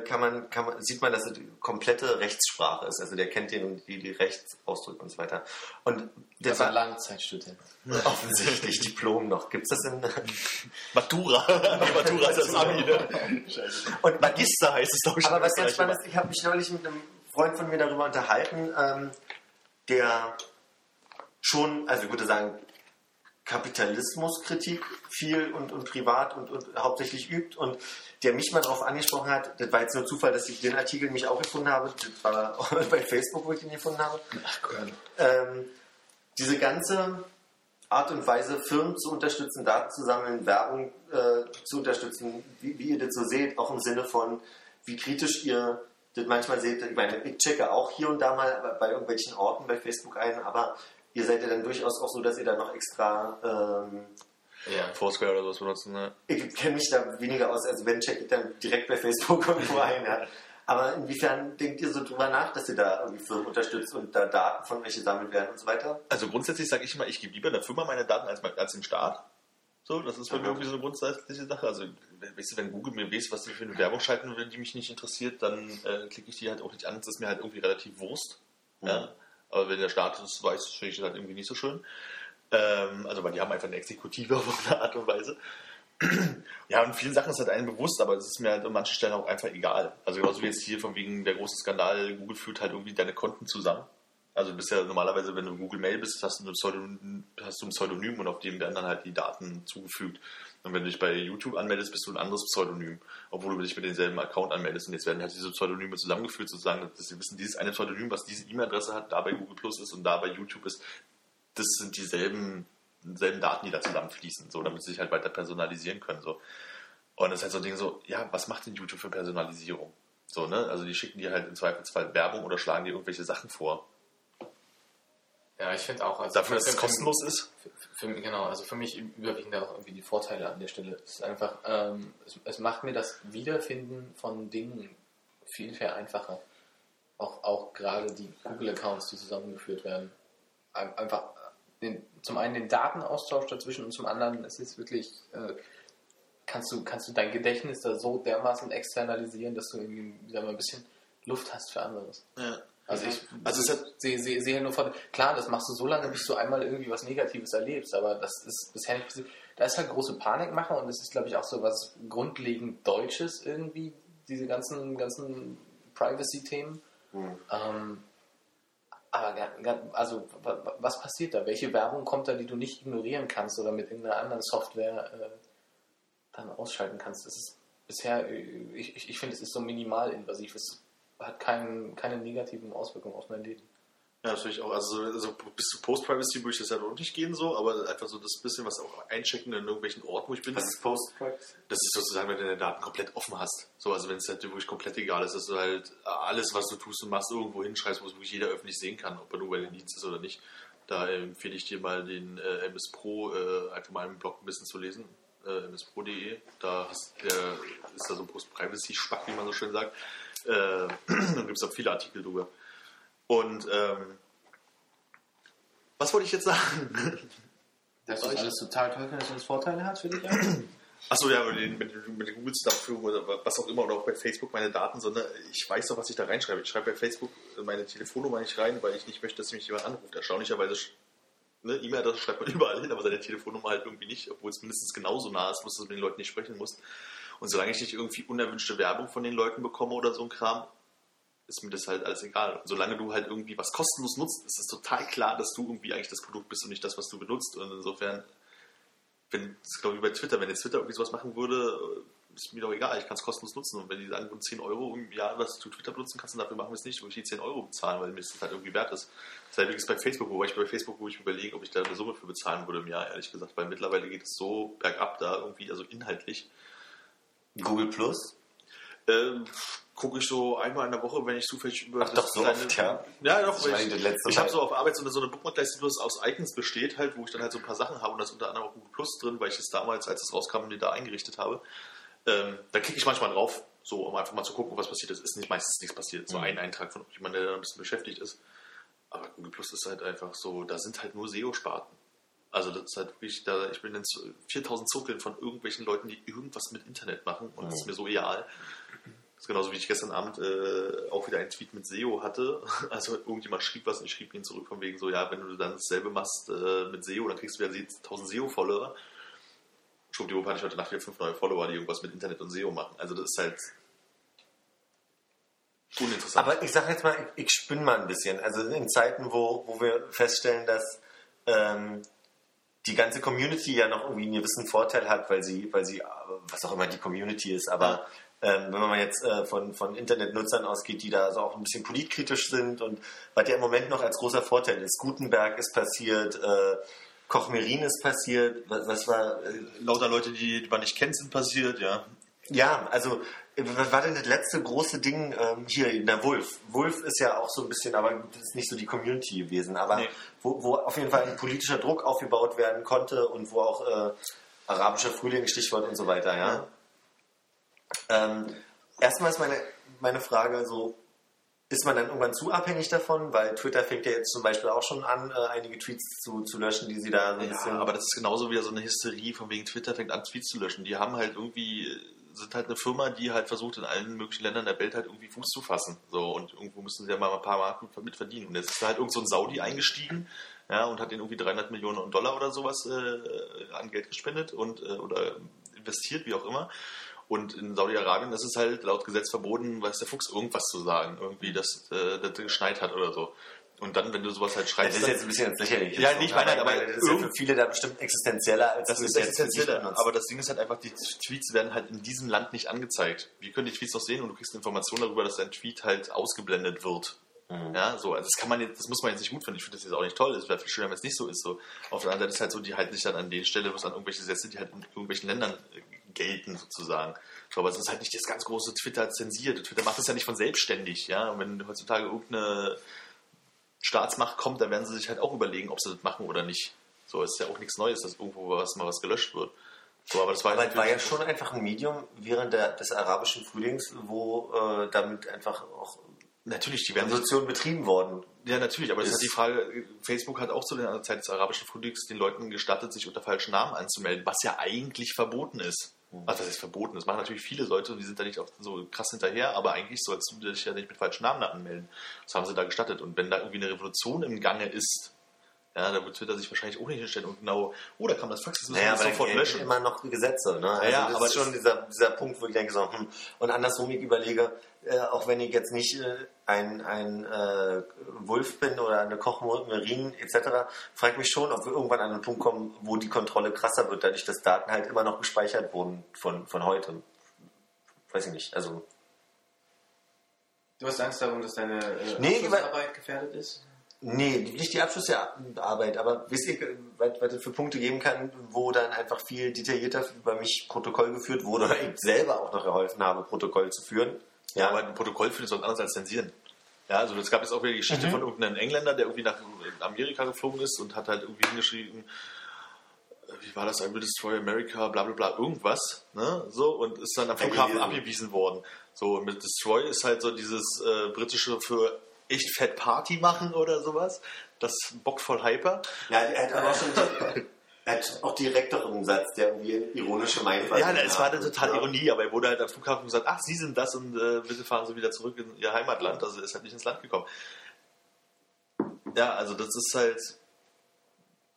kann man, kann man, sieht man, dass es die komplette Rechtssprache ist. Also der kennt den, die, die Rechtsausdrücke und so weiter. Und Das das war Langzeitstudent. offensichtlich Diplom noch. Gibt es das in... Matura. Matura ist das Abi, ne? Scheiße. Und Magister heißt es doch schon. Aber was ganz spannend ist, ich habe mich neulich mit einem Freund von mir darüber unterhalten, ähm, der schon, also ich würde sagen, Kapitalismuskritik viel und, und privat und, und hauptsächlich übt und der mich mal darauf angesprochen hat, das war jetzt nur Zufall, dass ich den Artikel mich auch gefunden habe, das war bei Facebook, wo ich den gefunden habe, Ach Gott. ähm, diese ganze Art und Weise, Firmen zu unterstützen, Daten zu sammeln, Werbung äh, zu unterstützen, wie, wie ihr das so seht, auch im Sinne von, wie kritisch ihr das manchmal seht. Ich meine, ich checke auch hier und da mal bei irgendwelchen Orten bei Facebook ein, aber ihr seid ja dann durchaus auch so, dass ihr da noch extra. Ähm, Ja. Foursquare oder sowas benutzen, ne? ich kenne mich da weniger aus, also wenn checke ich dann direkt bei Facebook irgendwo ein. Ja. Aber inwiefern denkt ihr so drüber nach, dass ihr da irgendwie Firmen unterstützt und da Daten von welche sammelt werden und so weiter? Also grundsätzlich sage ich immer, ich gebe lieber der Firma meine Daten als, als dem Staat. So, das ist bei mir irgendwie so eine grundsätzliche Sache. Also, weißt du, wenn Google mir weiß, was die für eine Werbung schalten will, die mich nicht interessiert, dann äh, klicke ich die halt auch nicht an. Das ist mir halt irgendwie relativ Wurst. Ja? Aber wenn der Staat das weiß, finde ich das halt irgendwie nicht so schön. Ähm, also, weil die haben einfach eine Exekutive auf eine Art und Weise. Ja, und vielen Sachen ist halt einem bewusst, aber es ist mir halt an manchen Stellen auch einfach egal. Also genauso wie jetzt hier von wegen der große Skandal, Google führt halt irgendwie deine Konten zusammen. Also du bist ja normalerweise, wenn du Google Mail bist, hast du, hast du ein Pseudonym und auf dem werden dann halt die Daten zugefügt. Und wenn du dich bei YouTube anmeldest, bist du ein anderes Pseudonym, obwohl du dich mit denselben Account anmeldest. Und jetzt werden halt diese Pseudonyme zusammengeführt, sozusagen, dass sie wissen, dieses eine Pseudonym, was diese E-Mail-Adresse hat, da bei Google Plus ist und da bei YouTube ist, das sind dieselben, dieselben Daten, die da zusammenfließen, so, damit sie sich halt weiter personalisieren können. So. Und das ist halt so ein Ding so, ja, was macht denn YouTube für Personalisierung? So, ne? Also die schicken dir halt im Zweifelsfall Werbung oder schlagen dir irgendwelche Sachen vor. Ja, ich finde auch. Also Dafür, dass es für- kostenlos ist. Für, für, genau, also für mich überwiegen da auch irgendwie die Vorteile an der Stelle. Es ist einfach, ähm, es, es macht mir das Wiederfinden von Dingen viel, viel einfacher. Auch, auch gerade die Google-Accounts, die zusammengeführt werden. Ein- Einfach den, zum einen den Datenaustausch dazwischen und zum anderen ist es wirklich, äh, kannst, du, kannst du dein Gedächtnis da so dermaßen externalisieren, dass du irgendwie wieder mal ein bisschen Luft hast für anderes. Ja. Also ich Also es hat- sehe seh, sehe nur von, klar, das machst du so lange, bis du einmal irgendwie was Negatives erlebst, aber das ist bisher nicht passiert. Da ist halt große Panikmache und das ist, glaube ich, auch so was grundlegend Deutsches irgendwie, diese ganzen, ganzen Privacy-Themen. Hm. Ähm, aber also wa- wa- was passiert da? Welche Werbung kommt da, die du nicht ignorieren kannst oder mit irgendeiner anderen Software äh, dann ausschalten kannst? Das ist bisher, äh, ich, ich, ich finde, es ist so minimalinvasiv. Es hat keinen, keine negativen Auswirkungen auf mein Leben. Ja, natürlich auch. Also, also bis zu Post-Privacy würde ich das halt auch nicht gehen so, aber einfach so das bisschen, was auch einchecken in irgendwelchen Orten, wo ich bin, Was ist Post-Privacy? das ist sozusagen, wenn du deine Daten komplett offen hast. So, also wenn es halt wirklich komplett egal ist, dass du halt alles, was du tust und machst, irgendwo hinschreibst, wo es wirklich jeder öffentlich sehen kann, ob er nur bei den Dienst ist oder nicht. Da empfehle ich dir mal den äh, MS Pro, äh, einfach mal im Blog ein bisschen zu lesen. Äh, mspro.de. Da hast, ist da so ein Post-Privacy-Spack, wie man so schön sagt. Äh, dann gibt es auch viele Artikel drüber. Und ähm, was wollte ich jetzt sagen? Dass das alles total toll findest und es Vorteile hat für dich? Achso, ja, mit den, mit, mit den Google Stuff-Führung oder was auch immer oder auch bei Facebook meine Daten, sondern ich weiß doch, was ich da reinschreibe. Ich schreibe bei Facebook meine Telefonnummer nicht rein, weil ich nicht möchte, dass mich jemand anruft. Erstaunlicherweise, ne, E-Mail-Adresse schreibt man überall hin, aber seine Telefonnummer halt irgendwie nicht, obwohl es mindestens genauso nah ist, muss du mit den Leuten nicht sprechen musst. Und solange ich nicht irgendwie unerwünschte Werbung von den Leuten bekomme oder so ein Kram, ist mir das halt alles egal. Und solange du halt irgendwie was kostenlos nutzt, ist es total klar, dass du irgendwie eigentlich das Produkt bist und nicht das, was du benutzt. Und insofern wenn, das ist glaube ich bei Twitter, wenn jetzt Twitter irgendwie sowas machen würde, ist mir doch egal, ich kann es kostenlos nutzen. Und wenn die sagen, 10 Euro im Jahr, was du Twitter benutzen kannst, und dafür machen wir es nicht, wo ich die 10 Euro bezahlen, weil mir das halt irgendwie wert ist. Dasselbe ist bei Facebook, wobei ich bei Facebook, wo ich überlege, ob ich da eine Summe für bezahlen würde im Jahr, ehrlich gesagt, weil mittlerweile geht es so bergab da irgendwie, also inhaltlich. Google Plus? Ähm, gucke ich so einmal in der Woche, wenn ich zufällig über Ach doch, so oft, ja? Ja, doch. Das ich ich habe so auf Arbeit so eine, so eine Bookmarkleiste, die bloß aus Icons besteht, halt, wo ich dann halt so ein paar Sachen habe und das unter anderem auch Google Plus drin, weil ich es damals, als es rauskam, mir da eingerichtet habe. Ähm, da klicke ich manchmal drauf, so um einfach mal zu gucken, was passiert ist. Ist nicht meistens nichts passiert. So Mhm. ein Eintrag von jemandem, der da ein bisschen beschäftigt ist. Aber Google Plus ist halt einfach so, da sind halt nur SEO-Sparten. Also das ist halt wirklich, da, ich bin in so 4000 Zirkeln von irgendwelchen Leuten, die irgendwas mit Internet machen und das ist mir so egal. Das ist genauso wie ich gestern Abend äh, auch wieder einen Tweet mit SEO hatte. Also irgendjemand schrieb was und ich schrieb ihn zurück von wegen so, ja, wenn du dann dasselbe machst äh, mit SEO, dann kriegst du wieder 1000 SEO-Follower. Schwuppdiwupp hatte ich heute Nacht wieder fünf neue Follower, die irgendwas mit Internet und SEO machen. Also das ist halt uninteressant. Aber ich sage jetzt mal, ich, ich spinne mal ein bisschen. Also in Zeiten, wo, wo wir feststellen, dass ähm, die ganze Community ja noch irgendwie einen gewissen Vorteil hat, weil sie, weil sie, was auch immer die Community ist, aber ähm, wenn man jetzt äh, von, von Internetnutzern ausgeht, die da also auch ein bisschen politkritisch sind und was ja im Moment noch als großer Vorteil ist, Gutenberg ist passiert, äh, Koch-Merin ist passiert, was, was war, äh, Lauter Leute, die, die man nicht kennt, sind passiert, ja. ja, also äh, was war denn das letzte große Ding ähm, hier in der Wolf? Wolf ist ja auch so ein bisschen, aber das ist nicht so die Community gewesen, aber Nee. wo, wo auf jeden Fall ein politischer Druck aufgebaut werden konnte und wo auch äh, arabischer Frühling Stichwort und so weiter, ja. Ähm, erstmal ist meine, meine Frage so, ist man dann irgendwann zu abhängig davon? Weil Twitter fängt ja jetzt zum Beispiel auch schon an, äh, einige Tweets zu, zu löschen, die sie da so Ja, aber das ist genauso wieder so eine Hysterie von wegen Twitter fängt an, Tweets zu löschen. Die haben halt irgendwie, sind halt eine Firma, die halt versucht, in allen möglichen Ländern der Welt halt irgendwie Fuß zu fassen. So, und irgendwo müssen sie ja mal ein paar Mark mit verdienen. Und jetzt ist da halt irgend so ein Saudi eingestiegen, ja, und hat den irgendwie 300 Millionen Dollar oder sowas äh, an Geld gespendet und, äh, oder investiert, wie auch immer. Und in Saudi-Arabien ist es halt laut Gesetz verboten, weiß der Fuchs, irgendwas zu sagen. Irgendwie, dass äh, das geschneit hat oder so. Und dann, wenn du sowas halt das schreibst, ist dann- jetzt ein bisschen ins Lächerliche. Ja, nee, ich meine aber das ist ja für viele da bestimmt existenzieller, als Das ist es benutzt. aber das Ding ist halt einfach, die Tweets werden halt in diesem Land nicht angezeigt. Wir können die Tweets noch sehen und du kriegst Informationen darüber, dass dein Tweet halt ausgeblendet wird. Mhm. Ja, so, also das kann man jetzt, das muss man jetzt nicht gut finden. Ich finde das jetzt auch nicht toll. Es wäre viel schöner, wenn es nicht so ist. So. Auf der anderen Seite ist halt so, die halten sich dann an den Stelle, was an irgendwelche Sätze, die halt in irgendwelchen Ländern äh, gelten, sozusagen. So, aber es ist halt nicht das ganz große Twitter zensiert. Twitter macht das ja nicht von selbstständig, ja. Und wenn heutzutage irgendeine Staatsmacht kommt, dann werden sie sich halt auch überlegen, ob sie das machen oder nicht. So, es ist ja auch nichts Neues, dass irgendwo was mal was gelöscht wird. So, aber das war, Aber war ja schon einfach ein Medium während der, des arabischen Frühlings, wo äh, damit einfach auch natürlich, die werden Revolution betrieben worden. Ja, natürlich, aber es ist Ist- halt die Frage, Facebook hat auch zu der Zeit des arabischen Frühlings den Leuten gestattet, sich unter falschen Namen anzumelden, was ja eigentlich verboten ist. Was das ist verboten? Das machen natürlich viele Leute und die sind da nicht so krass hinterher, aber eigentlich sollst du dich ja nicht mit falschen Namen anmelden. Das haben sie da gestattet. Und wenn da irgendwie eine Revolution im Gange ist, ja, da wird Twitter sich wahrscheinlich auch nicht hinstellen und genau, oh, da kam das Fax, das müssen Naja, wir sofort löschen. immer noch Gesetze. Ne? Also ja, das aber ist schon dieser, dieser Punkt, wo ich denke, so, hm. und andersrum ich überlege, äh, auch wenn ich jetzt nicht äh, ein, ein äh, Wolf bin oder eine Kochmerin etc., frage ich mich schon, ob wir irgendwann an einen Punkt kommen, wo die Kontrolle krasser wird, dadurch, dass Daten halt immer noch gespeichert wurden von, von heute. Weiß ich nicht. Also Du hast Angst darum, dass deine äh, Nee, Abschlussarbeit gefährdet ist? Nee, nicht die Abschlussarbeit, aber wisst ihr, was, was es für Punkte geben kann, wo dann einfach viel detaillierter über mich Protokoll geführt wurde oder ich selber auch noch geholfen habe, Protokoll zu führen. Ja, aber ein Protokoll führt ist was anderes als zensieren. Ja, also es gab jetzt auch wieder die Geschichte von irgendeinem Engländer, der irgendwie nach Amerika geflogen ist und hat halt irgendwie hingeschrieben, äh, wie war das, I will destroy America, bla bla bla, irgendwas, ne, so, und ist dann am Flughafen abgewiesen worden. So, mit Destroy ist halt so dieses äh, britische für echt fett Party machen oder sowas, das Bock voll Hyper. Ja, er hat aber auch schon. Er hat auch direkt doch einen Satz, der irgendwie ironische Meinung Ja, es war eine totale Ironie, aber er wurde halt am Flughafen gesagt, ach, Sie sind das und äh, bitte fahren Sie wieder zurück in Ihr Heimatland. Also er ist halt nicht ins Land gekommen. Ja, also das ist halt,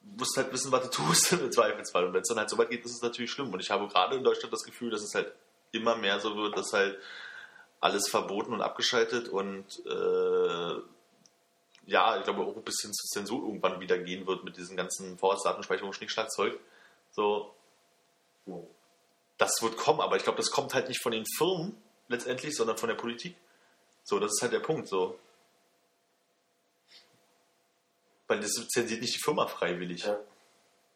du musst halt wissen, was du tust im Zweifelsfall. Und wenn es dann halt so weit geht, ist es natürlich schlimm. Und ich habe gerade in Deutschland das Gefühl, dass es halt immer mehr so wird, dass halt alles verboten und abgeschaltet und äh, ja, ich glaube auch ein bisschen zur Zensur irgendwann wieder gehen wird mit diesen ganzen Vorratsdatenspeicherung, Schnickschnackzeug. So, das wird kommen, aber ich glaube, das kommt halt nicht von den Firmen letztendlich, sondern von der Politik. So, das ist halt der Punkt, so. Weil das zensiert nicht die Firma freiwillig, Ja.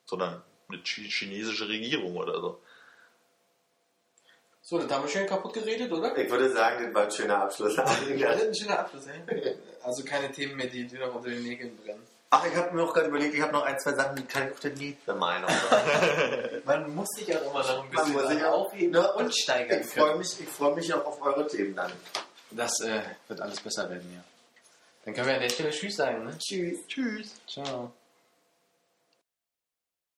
sondern eine chi- chinesische Regierung oder so. So, das haben wir schön kaputt geredet, oder? Ich würde sagen, das war ein schöner Abschluss. Ja, das ist ein schöner Abschluss, ey. Also keine Themen mehr, die dir noch unter den Nägeln brennen. Ach, ich habe mir auch gerade überlegt, ich habe noch ein, zwei Sachen, die kann ich auf der nächste Meinung Man muss sich auch immer noch ein Man bisschen muss sich auch- aufheben ne? und steigern Ich freue mich, ich freu mich auch auf eure Themen dann. Das äh, wird alles besser werden, ja. Dann können wir an der Stelle Tschüss sagen, ne? Tschüss. Tschüss. Ciao.